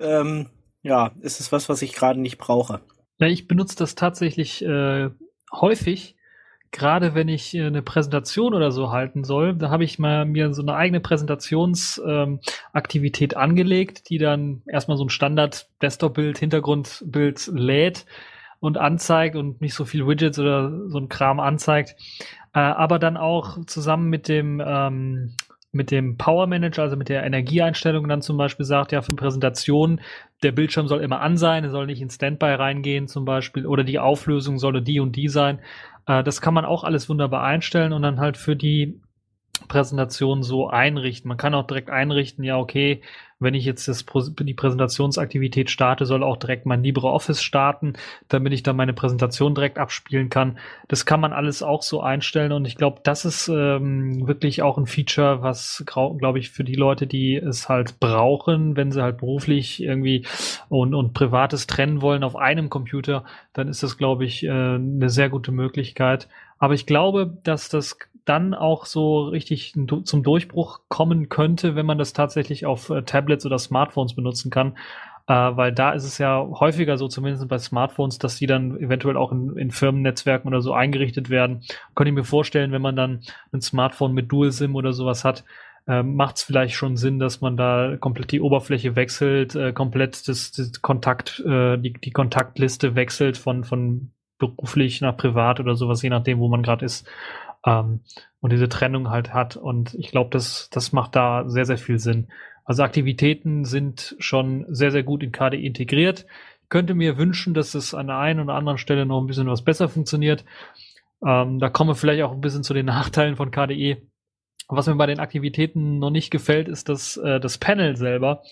ähm, ja, ist es was, was ich gerade nicht brauche. Ja, ich benutze das tatsächlich äh, häufig, gerade wenn ich äh, eine Präsentation oder so halten soll, da habe ich mal mir so eine eigene Präsentationsaktivität ähm, angelegt, die dann erstmal so ein Standard-Desktop-Bild, Hintergrundbild lädt und anzeigt und nicht so viel Widgets oder so ein Kram anzeigt, äh, aber dann auch zusammen mit dem ähm, mit dem Power Manager, also mit der Energieeinstellung dann zum Beispiel sagt, ja, für Präsentationen, der Bildschirm soll immer an sein, er soll nicht in Standby reingehen zum Beispiel, oder die Auflösung solle die und die sein. Äh, das kann man auch alles wunderbar einstellen und dann halt für die Präsentation so einrichten. Man kann auch direkt einrichten, ja, okay, wenn ich jetzt das, die Präsentationsaktivität starte, soll auch direkt mein LibreOffice starten, damit ich dann meine Präsentation direkt abspielen kann. Das kann man alles auch so einstellen und ich glaube, das ist ähm, wirklich auch ein Feature, was, glaube ich, für die Leute, die es halt brauchen, wenn sie halt beruflich irgendwie und, und privates trennen wollen auf einem Computer, dann ist das, glaube ich, äh, eine sehr gute Möglichkeit. Aber ich glaube, dass das dann auch so richtig zum Durchbruch kommen könnte, wenn man das tatsächlich auf äh, Tablets oder Smartphones benutzen kann. Äh, weil da ist es ja häufiger so, zumindest bei Smartphones, dass die dann eventuell auch in, in Firmennetzwerken oder so eingerichtet werden. Könnte ich mir vorstellen, wenn man dann ein Smartphone mit Dual-SIM oder sowas hat, äh, macht es vielleicht schon Sinn, dass man da komplett die Oberfläche wechselt, äh, komplett das, das Kontakt, äh, die, die Kontaktliste wechselt von, von beruflich nach privat oder sowas, je nachdem, wo man gerade ist. Ähm, und diese Trennung halt hat. Und ich glaube, das, das macht da sehr, sehr viel Sinn. Also Aktivitäten sind schon sehr, sehr gut in KDE integriert. Ich könnte mir wünschen, dass es an der einen oder anderen Stelle noch ein bisschen was besser funktioniert. Ähm, da kommen wir vielleicht auch ein bisschen zu den Nachteilen von KDE. Was mir bei den Aktivitäten noch nicht gefällt, ist, dass äh, das Panel selber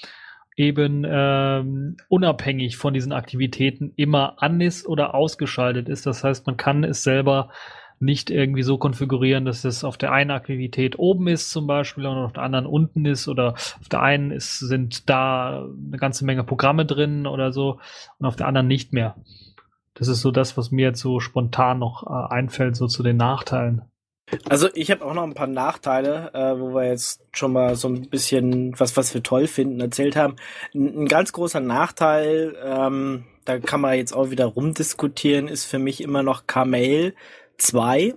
eben ähm, unabhängig von diesen Aktivitäten immer an ist oder ausgeschaltet ist. Das heißt, man kann es selber nicht irgendwie so konfigurieren, dass es auf der einen Aktivität oben ist zum Beispiel und auf der anderen unten ist oder auf der einen ist, sind da eine ganze Menge Programme drin oder so und auf der anderen nicht mehr. Das ist so das, was mir jetzt so spontan noch äh, einfällt, so zu den Nachteilen. Also ich habe auch noch ein paar Nachteile, äh, wo wir jetzt schon mal so ein bisschen was, was wir toll finden, erzählt haben. Ein, ein ganz großer Nachteil, ähm, da kann man jetzt auch wieder rumdiskutieren, ist für mich immer noch Kmail 2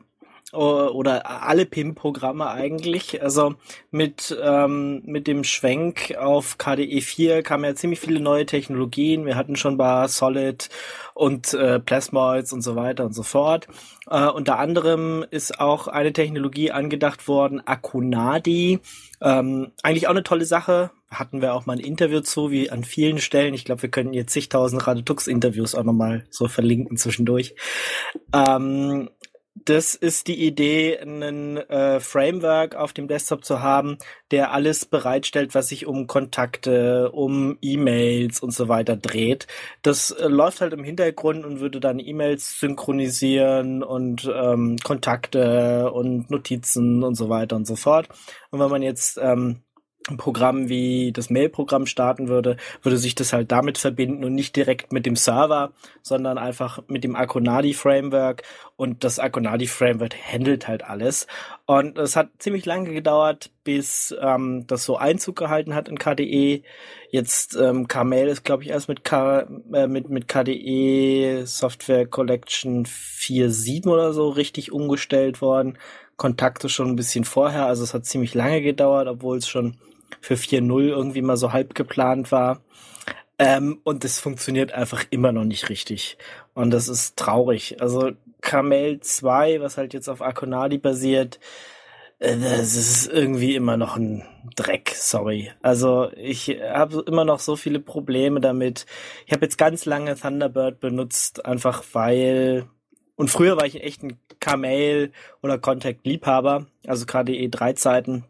o- oder alle PIM-Programme eigentlich. Also mit, ähm, mit dem Schwenk auf KDE 4 kamen ja ziemlich viele neue Technologien. Wir hatten schon bei Solid und äh, Plasmoids und so weiter und so fort. Äh, unter anderem ist auch eine Technologie angedacht worden, Akunadi. Ähm, eigentlich auch eine tolle Sache. Hatten wir auch mal ein Interview zu, wie an vielen Stellen. Ich glaube, wir könnten jetzt zigtausend Radetux-Interviews auch nochmal so verlinken zwischendurch. Ähm, das ist die Idee, ein äh, Framework auf dem Desktop zu haben, der alles bereitstellt, was sich um Kontakte, um E-Mails und so weiter dreht. Das äh, läuft halt im Hintergrund und würde dann E-Mails synchronisieren und ähm, Kontakte und Notizen und so weiter und so fort. Und wenn man jetzt ähm, Programm wie das Mail-Programm starten würde, würde sich das halt damit verbinden und nicht direkt mit dem Server, sondern einfach mit dem Akonadi-Framework und das Akonadi-Framework handelt halt alles. Und es hat ziemlich lange gedauert, bis ähm, das so Einzug gehalten hat in KDE. Jetzt ähm, KMail ist, glaube ich, erst mit, K äh, mit, mit KDE Software Collection 4.7 oder so richtig umgestellt worden. Kontakte schon ein bisschen vorher, also es hat ziemlich lange gedauert, obwohl es schon für 4.0 irgendwie mal so halb geplant war. Ähm, und es funktioniert einfach immer noch nicht richtig. Und das ist traurig. Also Kamel 2, was halt jetzt auf Akonadi basiert, äh, das ist irgendwie immer noch ein Dreck, sorry. Also ich habe immer noch so viele Probleme damit. Ich habe jetzt ganz lange Thunderbird benutzt, einfach weil und früher war ich echt ein Kmail oder Contact-Liebhaber, also KDE 3 Zeiten.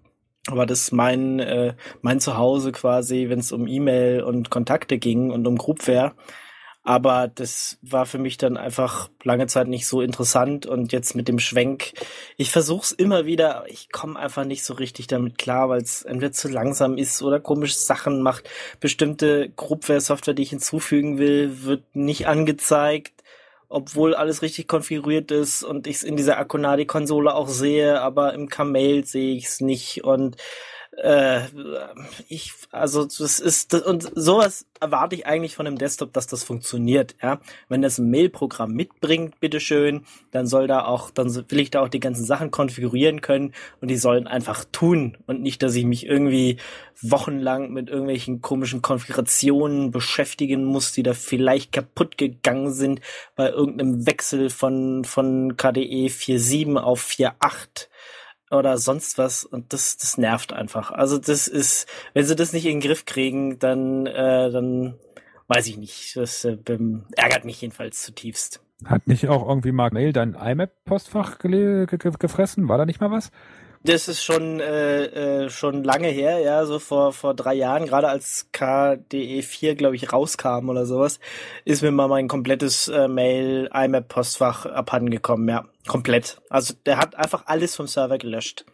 Aber das ist mein, äh, mein Zuhause quasi, wenn es um E-Mail und Kontakte ging und um Groupware. Aber das war für mich dann einfach lange Zeit nicht so interessant und jetzt mit dem Schwenk, ich versuch's immer wieder, ich komme einfach nicht so richtig damit klar, weil es entweder zu langsam ist oder komische Sachen macht. Bestimmte Groupware-Software, die ich hinzufügen will, wird nicht angezeigt obwohl alles richtig konfiguriert ist und ich es in dieser Akonadi-Konsole auch sehe, aber im Kmail sehe ich es nicht. Und äh, ich, also das ist und sowas erwarte ich eigentlich von einem Desktop, dass das funktioniert, ja. Wenn das ein Mail-Programm mitbringt, bitteschön, dann soll da auch, dann will ich da auch die ganzen Sachen konfigurieren können und die sollen einfach tun und nicht, dass ich mich irgendwie wochenlang mit irgendwelchen komischen Konfigurationen beschäftigen muss, die da vielleicht kaputt gegangen sind bei irgendeinem Wechsel von, von KDE 4.7 auf 4.8 oder sonst was und das das nervt einfach. Also das ist, wenn sie das nicht in den Griff kriegen, dann äh, dann weiß ich nicht. Das äh, ärgert mich jedenfalls zutiefst. Hat nicht auch irgendwie Mark Mail dein IMAP-Postfach ge ge gefressen? War da nicht mal was? Das ist schon äh, äh, schon lange her, ja, so vor vor drei Jahren, gerade als KDE 4, glaube ich, rauskam oder sowas, ist mir mal mein komplettes äh, Mail IMAP Postfach abhanden gekommen, ja, komplett. Also der hat einfach alles vom Server gelöscht.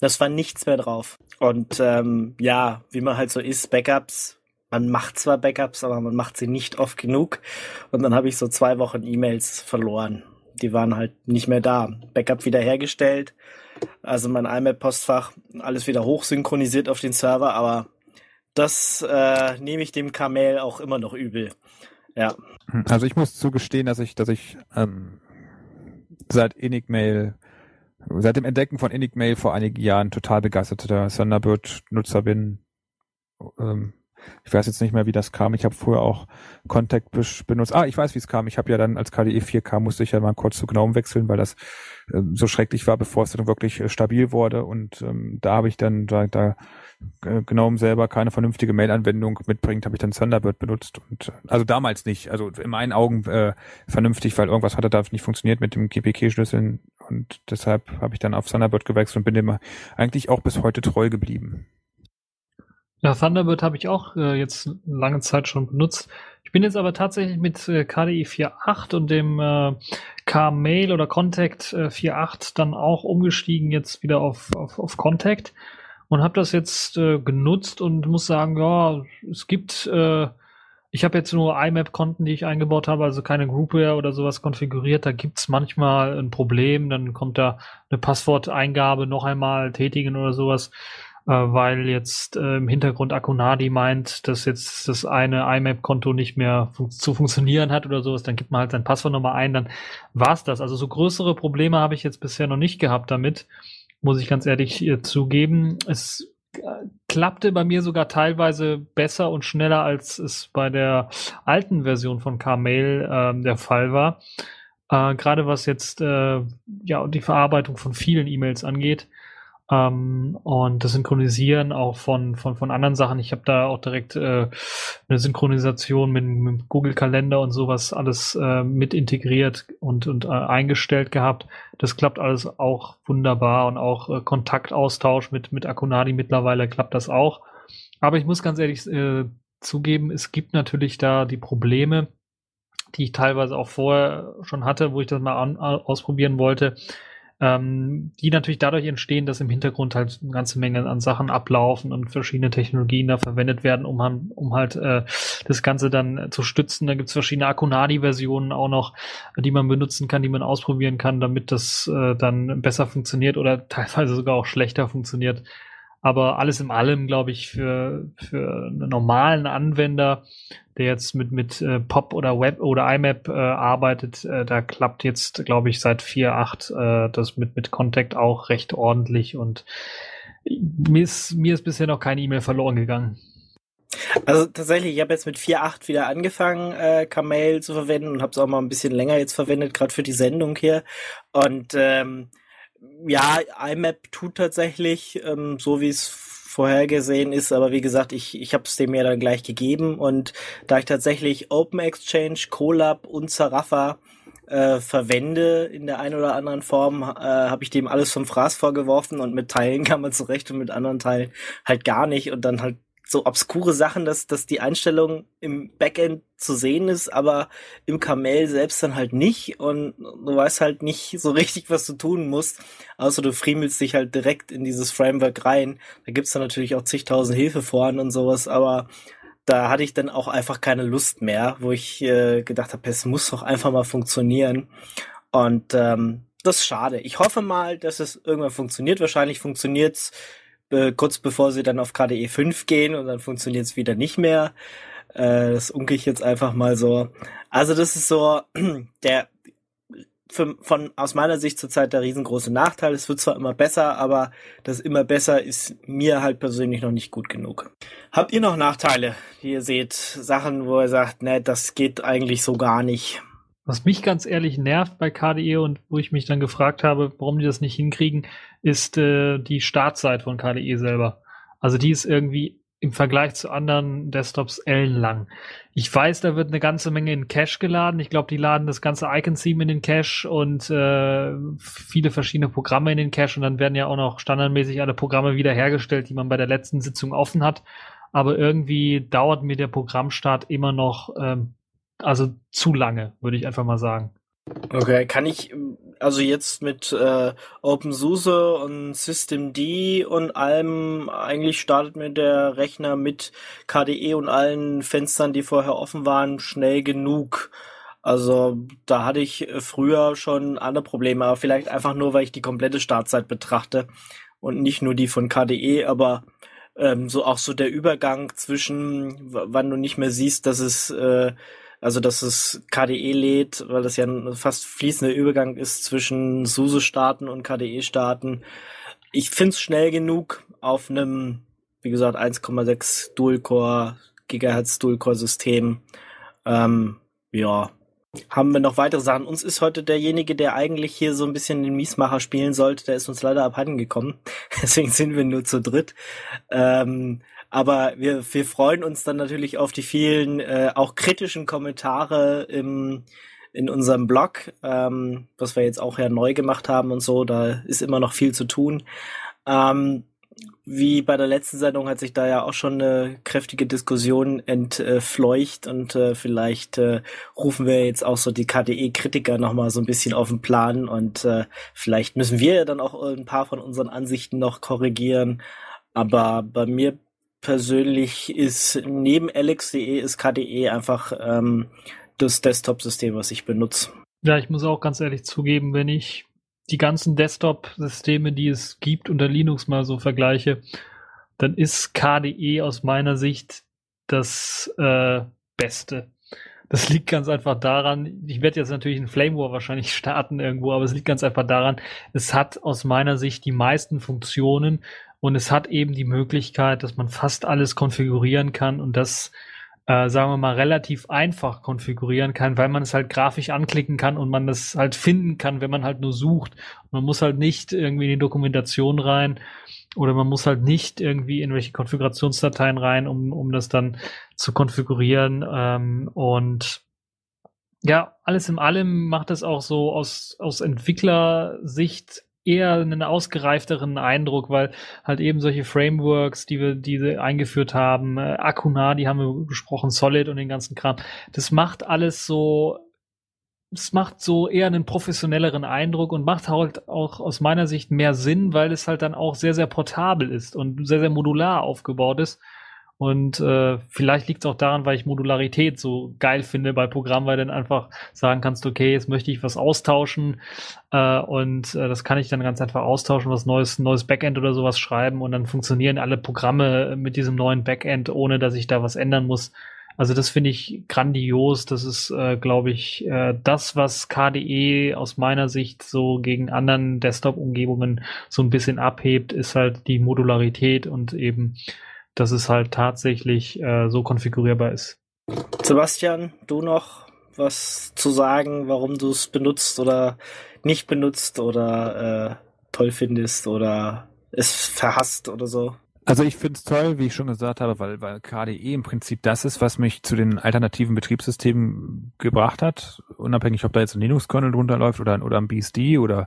Das war nichts mehr drauf. Und ähm, ja, wie man halt so ist, Backups. Man macht zwar Backups, aber man macht sie nicht oft genug. Und dann habe ich so zwei Wochen E-Mails verloren. die waren halt nicht mehr da. Backup wiederhergestellt, also mein IMAP-Postfach, alles wieder hochsynchronisiert auf den Server, aber das äh, nehme ich dem Kamel auch immer noch übel. Ja. Also ich muss zugestehen, dass ich, dass ich ähm, seit Enigmail, seit dem Entdecken von Enigmail vor einigen Jahren total begeisterter Thunderbird-Nutzer bin. Ähm, ich weiß jetzt nicht mehr, wie das kam. Ich habe vorher auch Contact benutzt. Ah, ich weiß, wie es kam. Ich habe ja dann als KDE 4K musste ich ja mal kurz zu GNOME wechseln, weil das ähm, so schrecklich war, bevor es dann wirklich äh, stabil wurde. Und ähm, da habe ich dann, da, da äh, GNOME selber keine vernünftige Mail-Anwendung mitbringt, habe ich dann Thunderbird benutzt. Und äh, also damals nicht. Also in meinen Augen äh, vernünftig, weil irgendwas hatte da nicht funktioniert mit dem GPK-Schlüsseln. Und deshalb habe ich dann auf Thunderbird gewechselt und bin dem eigentlich auch bis heute treu geblieben. Ja, Thunderbird habe ich auch äh, jetzt lange Zeit schon benutzt. Ich bin jetzt aber tatsächlich mit äh, KDE 4.8 und dem äh, K-Mail oder Contact äh, 4.8 dann auch umgestiegen jetzt wieder auf, auf, auf Contact und habe das jetzt äh, genutzt und muss sagen, ja, es gibt, äh, ich habe jetzt nur IMAP-Konten, die ich eingebaut habe, also keine Groupware oder sowas konfiguriert. Da gibt's manchmal ein Problem, dann kommt da eine Passworteingabe noch einmal tätigen oder sowas weil jetzt äh, im Hintergrund Akunadi meint, dass jetzt das eine IMAP-Konto nicht mehr fun zu funktionieren hat oder sowas, dann gibt man halt sein Passwort nochmal ein, dann war's das. Also so größere Probleme habe ich jetzt bisher noch nicht gehabt damit, muss ich ganz ehrlich äh, zugeben. Es äh, klappte bei mir sogar teilweise besser und schneller, als es bei der alten Version von Carmail äh, der Fall war. Äh, Gerade was jetzt äh, ja die Verarbeitung von vielen E-Mails angeht. Ähm, und das Synchronisieren auch von, von, von anderen Sachen. Ich habe da auch direkt äh, eine Synchronisation mit, mit Google Kalender und sowas alles äh, mit integriert und, und äh, eingestellt gehabt. Das klappt alles auch wunderbar und auch äh, Kontaktaustausch mit, mit Akunadi mittlerweile klappt das auch. Aber ich muss ganz ehrlich äh, zugeben, es gibt natürlich da die Probleme, die ich teilweise auch vorher schon hatte, wo ich das mal an, ausprobieren wollte ähm, die natürlich dadurch entstehen, dass im Hintergrund halt eine ganze Menge an Sachen ablaufen und verschiedene Technologien da verwendet werden, um, um halt äh, das Ganze dann zu stützen. Da gibt's verschiedene Akunadi-Versionen auch noch, die man benutzen kann, die man ausprobieren kann, damit das äh, dann besser funktioniert oder teilweise sogar auch schlechter funktioniert. Aber alles in allem, glaube ich, für, für einen normalen Anwender, der jetzt mit, mit äh, Pop oder Web oder IMAP äh, arbeitet, äh, da klappt jetzt, glaube ich, seit 4.8 äh, das mit, mit Contact auch recht ordentlich und mir ist, mir ist bisher noch keine E-Mail verloren gegangen. Also tatsächlich, ich habe jetzt mit 4.8 wieder angefangen, äh, Kamail zu verwenden und habe es auch mal ein bisschen länger jetzt verwendet, gerade für die Sendung hier. Und ähm, ja, IMAP tut tatsächlich, ähm, so wie es vorhergesehen ist, aber wie gesagt, ich, ich habe es dem ja dann gleich gegeben und da ich tatsächlich Open Exchange, Colab und Zarafa äh, verwende in der einen oder anderen Form, äh, habe ich dem alles vom Fraß vorgeworfen und mit Teilen kann man zurecht und mit anderen Teilen halt gar nicht und dann halt so obskure Sachen, dass, dass die Einstellung im Backend zu sehen ist, aber im Kamel selbst dann halt nicht und du weißt halt nicht so richtig, was du tun musst, außer du friemelst dich halt direkt in dieses Framework rein. Da gibt's dann natürlich auch zigtausend Hilfeforen und sowas, aber da hatte ich dann auch einfach keine Lust mehr, wo ich äh, gedacht habe, es muss doch einfach mal funktionieren. Und ähm, das ist schade. Ich hoffe mal, dass es irgendwann funktioniert. Wahrscheinlich funktioniert's äh, kurz bevor sie dann auf KDE 5 gehen und dann funktioniert es wieder nicht mehr. Äh, das unke ich jetzt einfach mal so. Also das ist so der für, von aus meiner Sicht zurzeit der riesengroße Nachteil. Es wird zwar immer besser, aber das immer besser ist mir halt persönlich noch nicht gut genug. Habt ihr noch Nachteile, ihr seht? Sachen, wo ihr sagt, ne, das geht eigentlich so gar nicht. Was mich ganz ehrlich nervt bei KDE und wo ich mich dann gefragt habe, warum die das nicht hinkriegen, ist äh, die Startzeit von KDE selber. Also die ist irgendwie im Vergleich zu anderen Desktops ellenlang. Ich weiß, da wird eine ganze Menge in Cache geladen. Ich glaube, die laden das ganze Icon-Theme in den Cache und äh, viele verschiedene Programme in den Cache und dann werden ja auch noch standardmäßig alle Programme wiederhergestellt, die man bei der letzten Sitzung offen hat. Aber irgendwie dauert mir der Programmstart immer noch ähm, also zu lange, würde ich einfach mal sagen. Okay, kann ich also jetzt mit äh, OpenSUSE und Systemd und allem eigentlich startet mir der Rechner mit KDE und allen Fenstern, die vorher offen waren, schnell genug. Also da hatte ich früher schon andere Probleme, aber vielleicht einfach nur, weil ich die komplette Startzeit betrachte und nicht nur die von KDE, aber ähm, so auch so der Übergang zwischen, wann du nicht mehr siehst, dass es äh, also dass es KDE lädt, weil das ja ein fast fließender Übergang ist zwischen SUSE-Starten und KDE-Starten. Ich find's schnell genug auf einem, wie gesagt, 1,6 Dual-Core, Gigahertz Dual-Core-System. Ähm, ja, haben wir noch weitere Sachen. Uns ist heute derjenige, der eigentlich hier so ein bisschen den Miesmacher spielen sollte, der ist uns leider abhanden gekommen. Deswegen sind wir nur zu dritt. Ähm, aber wir, wir freuen uns dann natürlich auf die vielen äh, auch kritischen Kommentare im, in unserem Blog, ähm, was wir jetzt auch ja neu gemacht haben und so. Da ist immer noch viel zu tun. Ähm, wie bei der letzten Sendung hat sich da ja auch schon eine kräftige Diskussion entfleucht und äh, vielleicht äh, rufen wir jetzt auch so die KDE-Kritiker nochmal so ein bisschen auf den Plan und äh, vielleicht müssen wir ja dann auch ein paar von unseren Ansichten noch korrigieren. Aber bei mir persönlich ist neben Alex.de ist KDE einfach ähm, das Desktop-System, was ich benutze. Ja, ich muss auch ganz ehrlich zugeben, wenn ich die ganzen Desktop-Systeme, die es gibt, unter Linux mal so vergleiche, dann ist KDE aus meiner Sicht das äh, Beste. Das liegt ganz einfach daran, ich werde jetzt natürlich einen Flame War wahrscheinlich starten irgendwo, aber es liegt ganz einfach daran, es hat aus meiner Sicht die meisten Funktionen und es hat eben die Möglichkeit, dass man fast alles konfigurieren kann und das äh, sagen wir mal, relativ einfach konfigurieren kann, weil man es halt grafisch anklicken kann und man das halt finden kann, wenn man halt nur sucht. Man muss halt nicht irgendwie in die Dokumentation rein oder man muss halt nicht irgendwie in welche Konfigurationsdateien rein, um, um das dann zu konfigurieren. Ähm, und ja, alles in allem macht es auch so aus, aus Entwicklersicht eher einen ausgereifteren Eindruck, weil halt eben solche Frameworks, die wir, die wir eingeführt haben, äh, Akuna, die haben wir besprochen, Solid und den ganzen Kram, das macht alles so, es macht so eher einen professionelleren Eindruck und macht halt auch aus meiner Sicht mehr Sinn, weil es halt dann auch sehr, sehr portabel ist und sehr, sehr modular aufgebaut ist. Und äh, vielleicht liegt es auch daran, weil ich Modularität so geil finde bei Programmen, weil dann einfach sagen kannst, okay, jetzt möchte ich was austauschen äh, und äh, das kann ich dann ganz einfach austauschen, was neues, neues Backend oder sowas schreiben und dann funktionieren alle Programme mit diesem neuen Backend, ohne dass ich da was ändern muss. Also das finde ich grandios. Das ist, äh, glaube ich, äh, das, was KDE aus meiner Sicht so gegen anderen Desktop-Umgebungen so ein bisschen abhebt, ist halt die Modularität und eben dass es halt tatsächlich äh, so konfigurierbar ist. Sebastian, du noch was zu sagen, warum du es benutzt oder nicht benutzt oder äh, toll findest oder es verhasst oder so? Also ich finde es toll, wie ich schon gesagt habe, weil, weil KDE im Prinzip das ist, was mich zu den alternativen Betriebssystemen gebracht hat, unabhängig, ob da jetzt ein Linux-Kernel drunter läuft oder, oder ein BSD oder,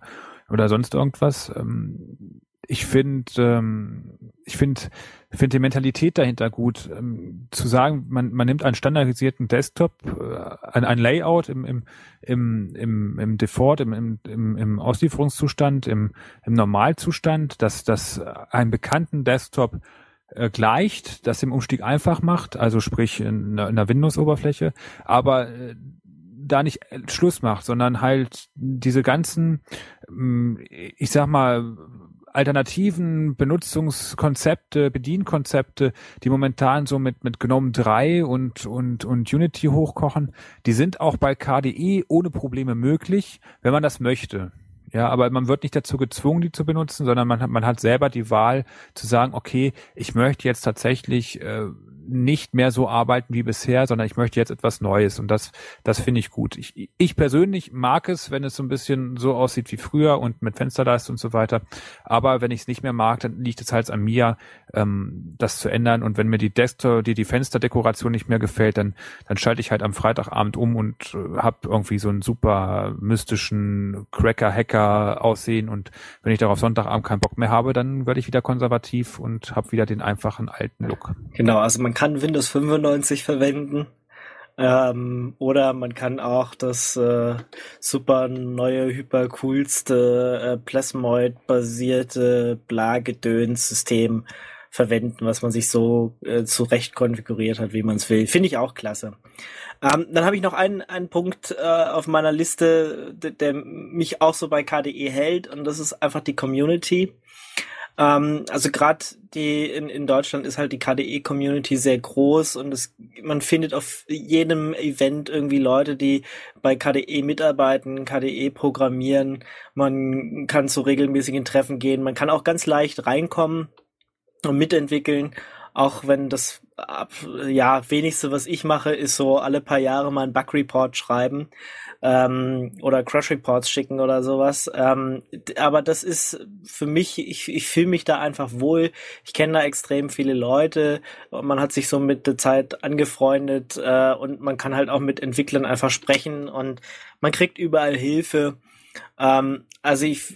oder sonst irgendwas. Ähm, ich finde, ähm, ich finde, finde die Mentalität dahinter gut, ähm, zu sagen, man, man nimmt einen standardisierten Desktop, äh, ein, ein Layout im, im, im, im, im Default, im, im, im, im Auslieferungszustand, im, im Normalzustand, dass das einen bekannten Desktop äh, gleicht, das den Umstieg einfach macht, also sprich in, einer- in einer Windows-Oberfläche, aber äh, da nicht äh, Schluss macht, sondern halt diese ganzen, ähm, ich sag mal, alternativen Benutzungskonzepte, Bedienkonzepte, die momentan so mit, mit GNOME 3 und, und, und Unity hochkochen, die sind auch bei KDE ohne Probleme möglich, wenn man das möchte. Ja, aber man wird nicht dazu gezwungen, die zu benutzen, sondern man hat, man hat selber die Wahl zu sagen, okay, ich möchte jetzt tatsächlich äh, nicht mehr so arbeiten wie bisher, sondern ich möchte jetzt etwas Neues und das, das finde ich gut. Ich, ich persönlich mag es, wenn es so ein bisschen so aussieht wie früher und mit Fensterleiste und so weiter. Aber wenn ich es nicht mehr mag, dann liegt es halt an mir, ähm, das zu ändern. Und wenn mir die Desktop, die, die Fensterdekoration nicht mehr gefällt, dann, dann schalte ich halt am Freitagabend um und äh, habe irgendwie so einen super mystischen Cracker-Hacker aussehen. Und wenn ich darauf Sonntagabend keinen Bock mehr habe, dann werde ich wieder konservativ und habe wieder den einfachen alten Look. Genau, also man kann Windows 95 verwenden. Ähm, oder man kann auch das äh, super neue, hypercoolste äh, Plasmoid-basierte Blagedöns-System verwenden, was man sich so äh, zurecht konfiguriert hat, wie man es will. Finde ich auch klasse. Ähm, dann habe ich noch einen, einen Punkt äh, auf meiner Liste, der, der mich auch so bei KDE hält, und das ist einfach die Community. Ähm, also gerade die in, in Deutschland ist halt die KDE-Community sehr groß und es, man findet auf jedem Event irgendwie Leute, die bei KDE mitarbeiten, KDE programmieren. Man kann zu regelmäßigen Treffen gehen. Man kann auch ganz leicht reinkommen und mitentwickeln. Auch wenn das ja wenigste, was ich mache, ist so alle paar Jahre mal einen Bug Report schreiben ähm, oder Crash Reports schicken oder sowas. Ähm, aber das ist für mich, ich, ich fühle mich da einfach wohl. Ich kenne da extrem viele Leute. Man hat sich so mit der Zeit angefreundet äh, und man kann halt auch mit Entwicklern einfach sprechen und man kriegt überall Hilfe. Ähm, also ich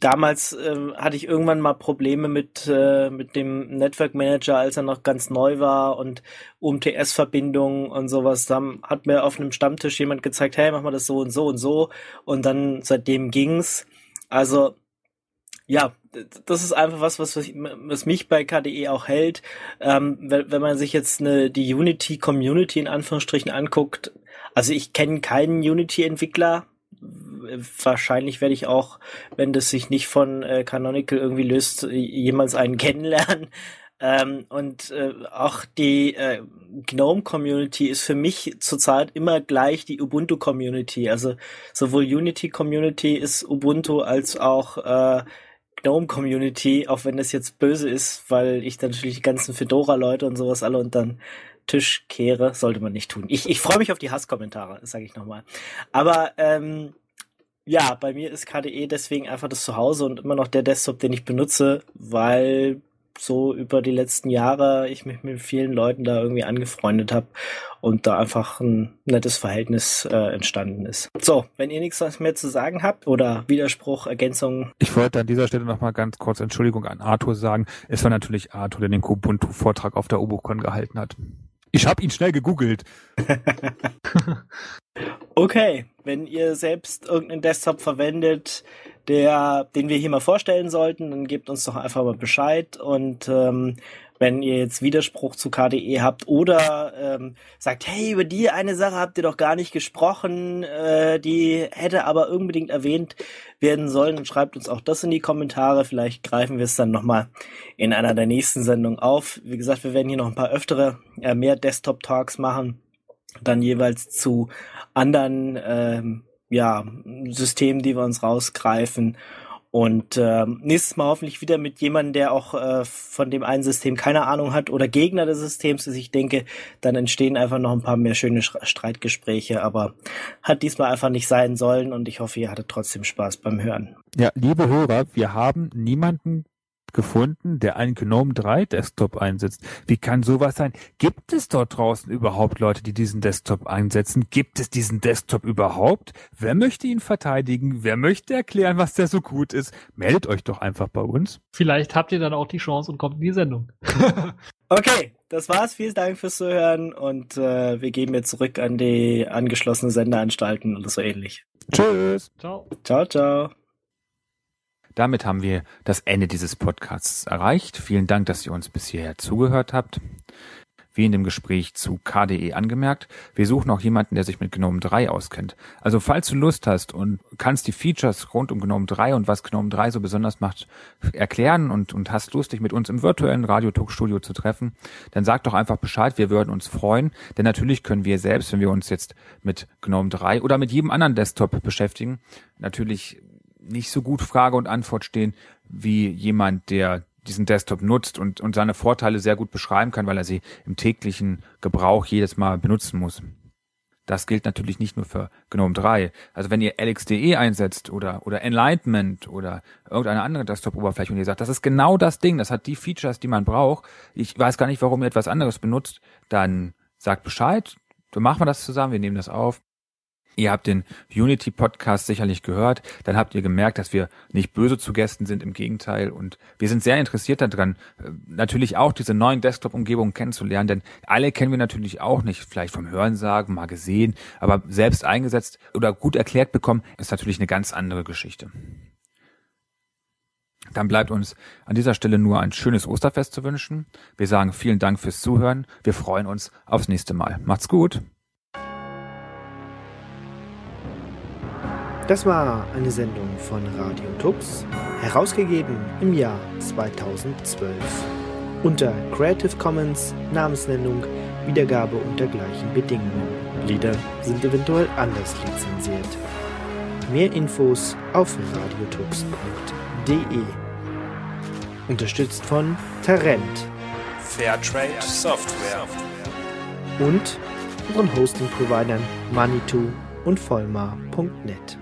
damals äh, hatte ich irgendwann mal Probleme mit äh, mit dem Network Manager, als er noch ganz neu war und UMTS-Verbindungen und sowas. Dann hat mir auf einem Stammtisch jemand gezeigt, hey, mach mal das so und so und so. Und dann seitdem ging's. Also ja, das ist einfach was, was, was mich bei KDE auch hält. Ähm, wenn, wenn man sich jetzt eine, die Unity Community in Anführungsstrichen anguckt, also ich kenne keinen Unity-Entwickler, wahrscheinlich werde ich auch, wenn das sich nicht von äh, Canonical irgendwie löst, jemals einen kennenlernen. Ähm, und äh, auch die äh, GNOME-Community ist für mich zurzeit immer gleich die Ubuntu-Community. Also sowohl Unity-Community ist Ubuntu als auch äh, GNOME-Community, auch wenn das jetzt böse ist, weil ich dann natürlich die ganzen Fedora-Leute und sowas alle unter den Tisch kehre, sollte man nicht tun. Ich, ich freue mich auf die Hasskommentare, sage ich nochmal. Aber ähm, ja, bei mir ist KDE deswegen einfach das Zuhause und immer noch der Desktop, den ich benutze, weil so über die letzten Jahre ich mich mit vielen Leuten da irgendwie angefreundet habe und da einfach ein nettes Verhältnis äh, entstanden ist. So, wenn ihr nichts mehr zu sagen habt oder Widerspruch, Ergänzung. Ich wollte an dieser Stelle nochmal ganz kurz Entschuldigung an Arthur sagen. Es war natürlich Arthur, der den Kubuntu-Vortrag auf der Ubucon gehalten hat. Ich habe ihn schnell gegoogelt. okay, wenn ihr selbst irgendeinen Desktop verwendet, der, den wir hier mal vorstellen sollten, dann gebt uns doch einfach mal Bescheid und ähm, wenn ihr jetzt Widerspruch zu KDE habt oder ähm, sagt, hey, über die eine Sache habt ihr doch gar nicht gesprochen, äh, die hätte aber unbedingt erwähnt werden sollen, dann schreibt uns auch das in die Kommentare. Vielleicht greifen wir es dann nochmal in einer der nächsten Sendungen auf. Wie gesagt, wir werden hier noch ein paar öftere, äh, mehr Desktop-Talks machen, dann jeweils zu anderen ähm, ja, Systemen, die wir uns rausgreifen und äh, nächstes Mal hoffentlich wieder mit jemandem, der auch äh, von dem einen System keine Ahnung hat oder Gegner des Systems ist. Ich denke, dann entstehen einfach noch ein paar mehr schöne Streitgespräche, aber hat diesmal einfach nicht sein sollen und ich hoffe, ihr hattet trotzdem Spaß beim Hören. Ja, liebe Hörer, wir haben niemanden gefunden, der einen GNOME 3 Desktop einsetzt. Wie kann sowas sein? Gibt es dort draußen überhaupt Leute, die diesen Desktop einsetzen? Gibt es diesen Desktop überhaupt? Wer möchte ihn verteidigen? Wer möchte erklären, was der so gut ist? Meldet euch doch einfach bei uns. Vielleicht habt ihr dann auch die Chance und kommt in die Sendung. okay, das war's. Vielen Dank fürs Zuhören und äh, wir gehen jetzt zurück an die angeschlossenen Sendeanstalten oder so ähnlich. Tschüss. Ciao. Ciao, ciao. Damit haben wir das Ende dieses Podcasts erreicht. Vielen Dank, dass ihr uns bis hierher zugehört habt. Wie in dem Gespräch zu KDE angemerkt, wir suchen auch jemanden, der sich mit GNOME 3 auskennt. Also falls du Lust hast und kannst die Features rund um GNOME 3 und was GNOME 3 so besonders macht, erklären und, und hast Lust, dich mit uns im virtuellen Radio-Talk-Studio zu treffen, dann sag doch einfach Bescheid, wir würden uns freuen. Denn natürlich können wir selbst, wenn wir uns jetzt mit GNOME 3 oder mit jedem anderen Desktop beschäftigen, natürlich nicht so gut Frage und Antwort stehen wie jemand, der diesen Desktop nutzt und, und seine Vorteile sehr gut beschreiben kann, weil er sie im täglichen Gebrauch jedes Mal benutzen muss. Das gilt natürlich nicht nur für GNOME 3. Also wenn ihr LXDE einsetzt oder, oder Enlightenment oder irgendeine andere Desktop-Oberfläche und ihr sagt, das ist genau das Ding, das hat die Features, die man braucht, ich weiß gar nicht, warum ihr etwas anderes benutzt, dann sagt Bescheid, dann machen wir das zusammen, wir nehmen das auf Ihr habt den Unity Podcast sicherlich gehört. Dann habt ihr gemerkt, dass wir nicht böse zu Gästen sind, im Gegenteil. Und wir sind sehr interessiert daran, äh, natürlich auch diese neuen Desktop-Umgebungen kennenzulernen, denn alle kennen wir natürlich auch nicht, vielleicht vom Hörensagen, mal gesehen, aber selbst eingesetzt oder gut erklärt bekommen, ist natürlich eine ganz andere Geschichte. Dann bleibt uns an dieser Stelle nur ein schönes Osterfest zu wünschen. Wir sagen vielen Dank fürs Zuhören. Wir freuen uns aufs nächste Mal. Macht's gut. Das war eine Sendung von Radio Tux, herausgegeben im Jahr 2012. Unter Creative Commons Namensnennung, Wiedergabe unter gleichen Bedingungen. Lieder sind eventuell anders lizenziert. Mehr Infos auf radiotux.de. Unterstützt von Tarent Fairtrade Software. und unseren Hosting-Providern Manitou und Vollmar.net.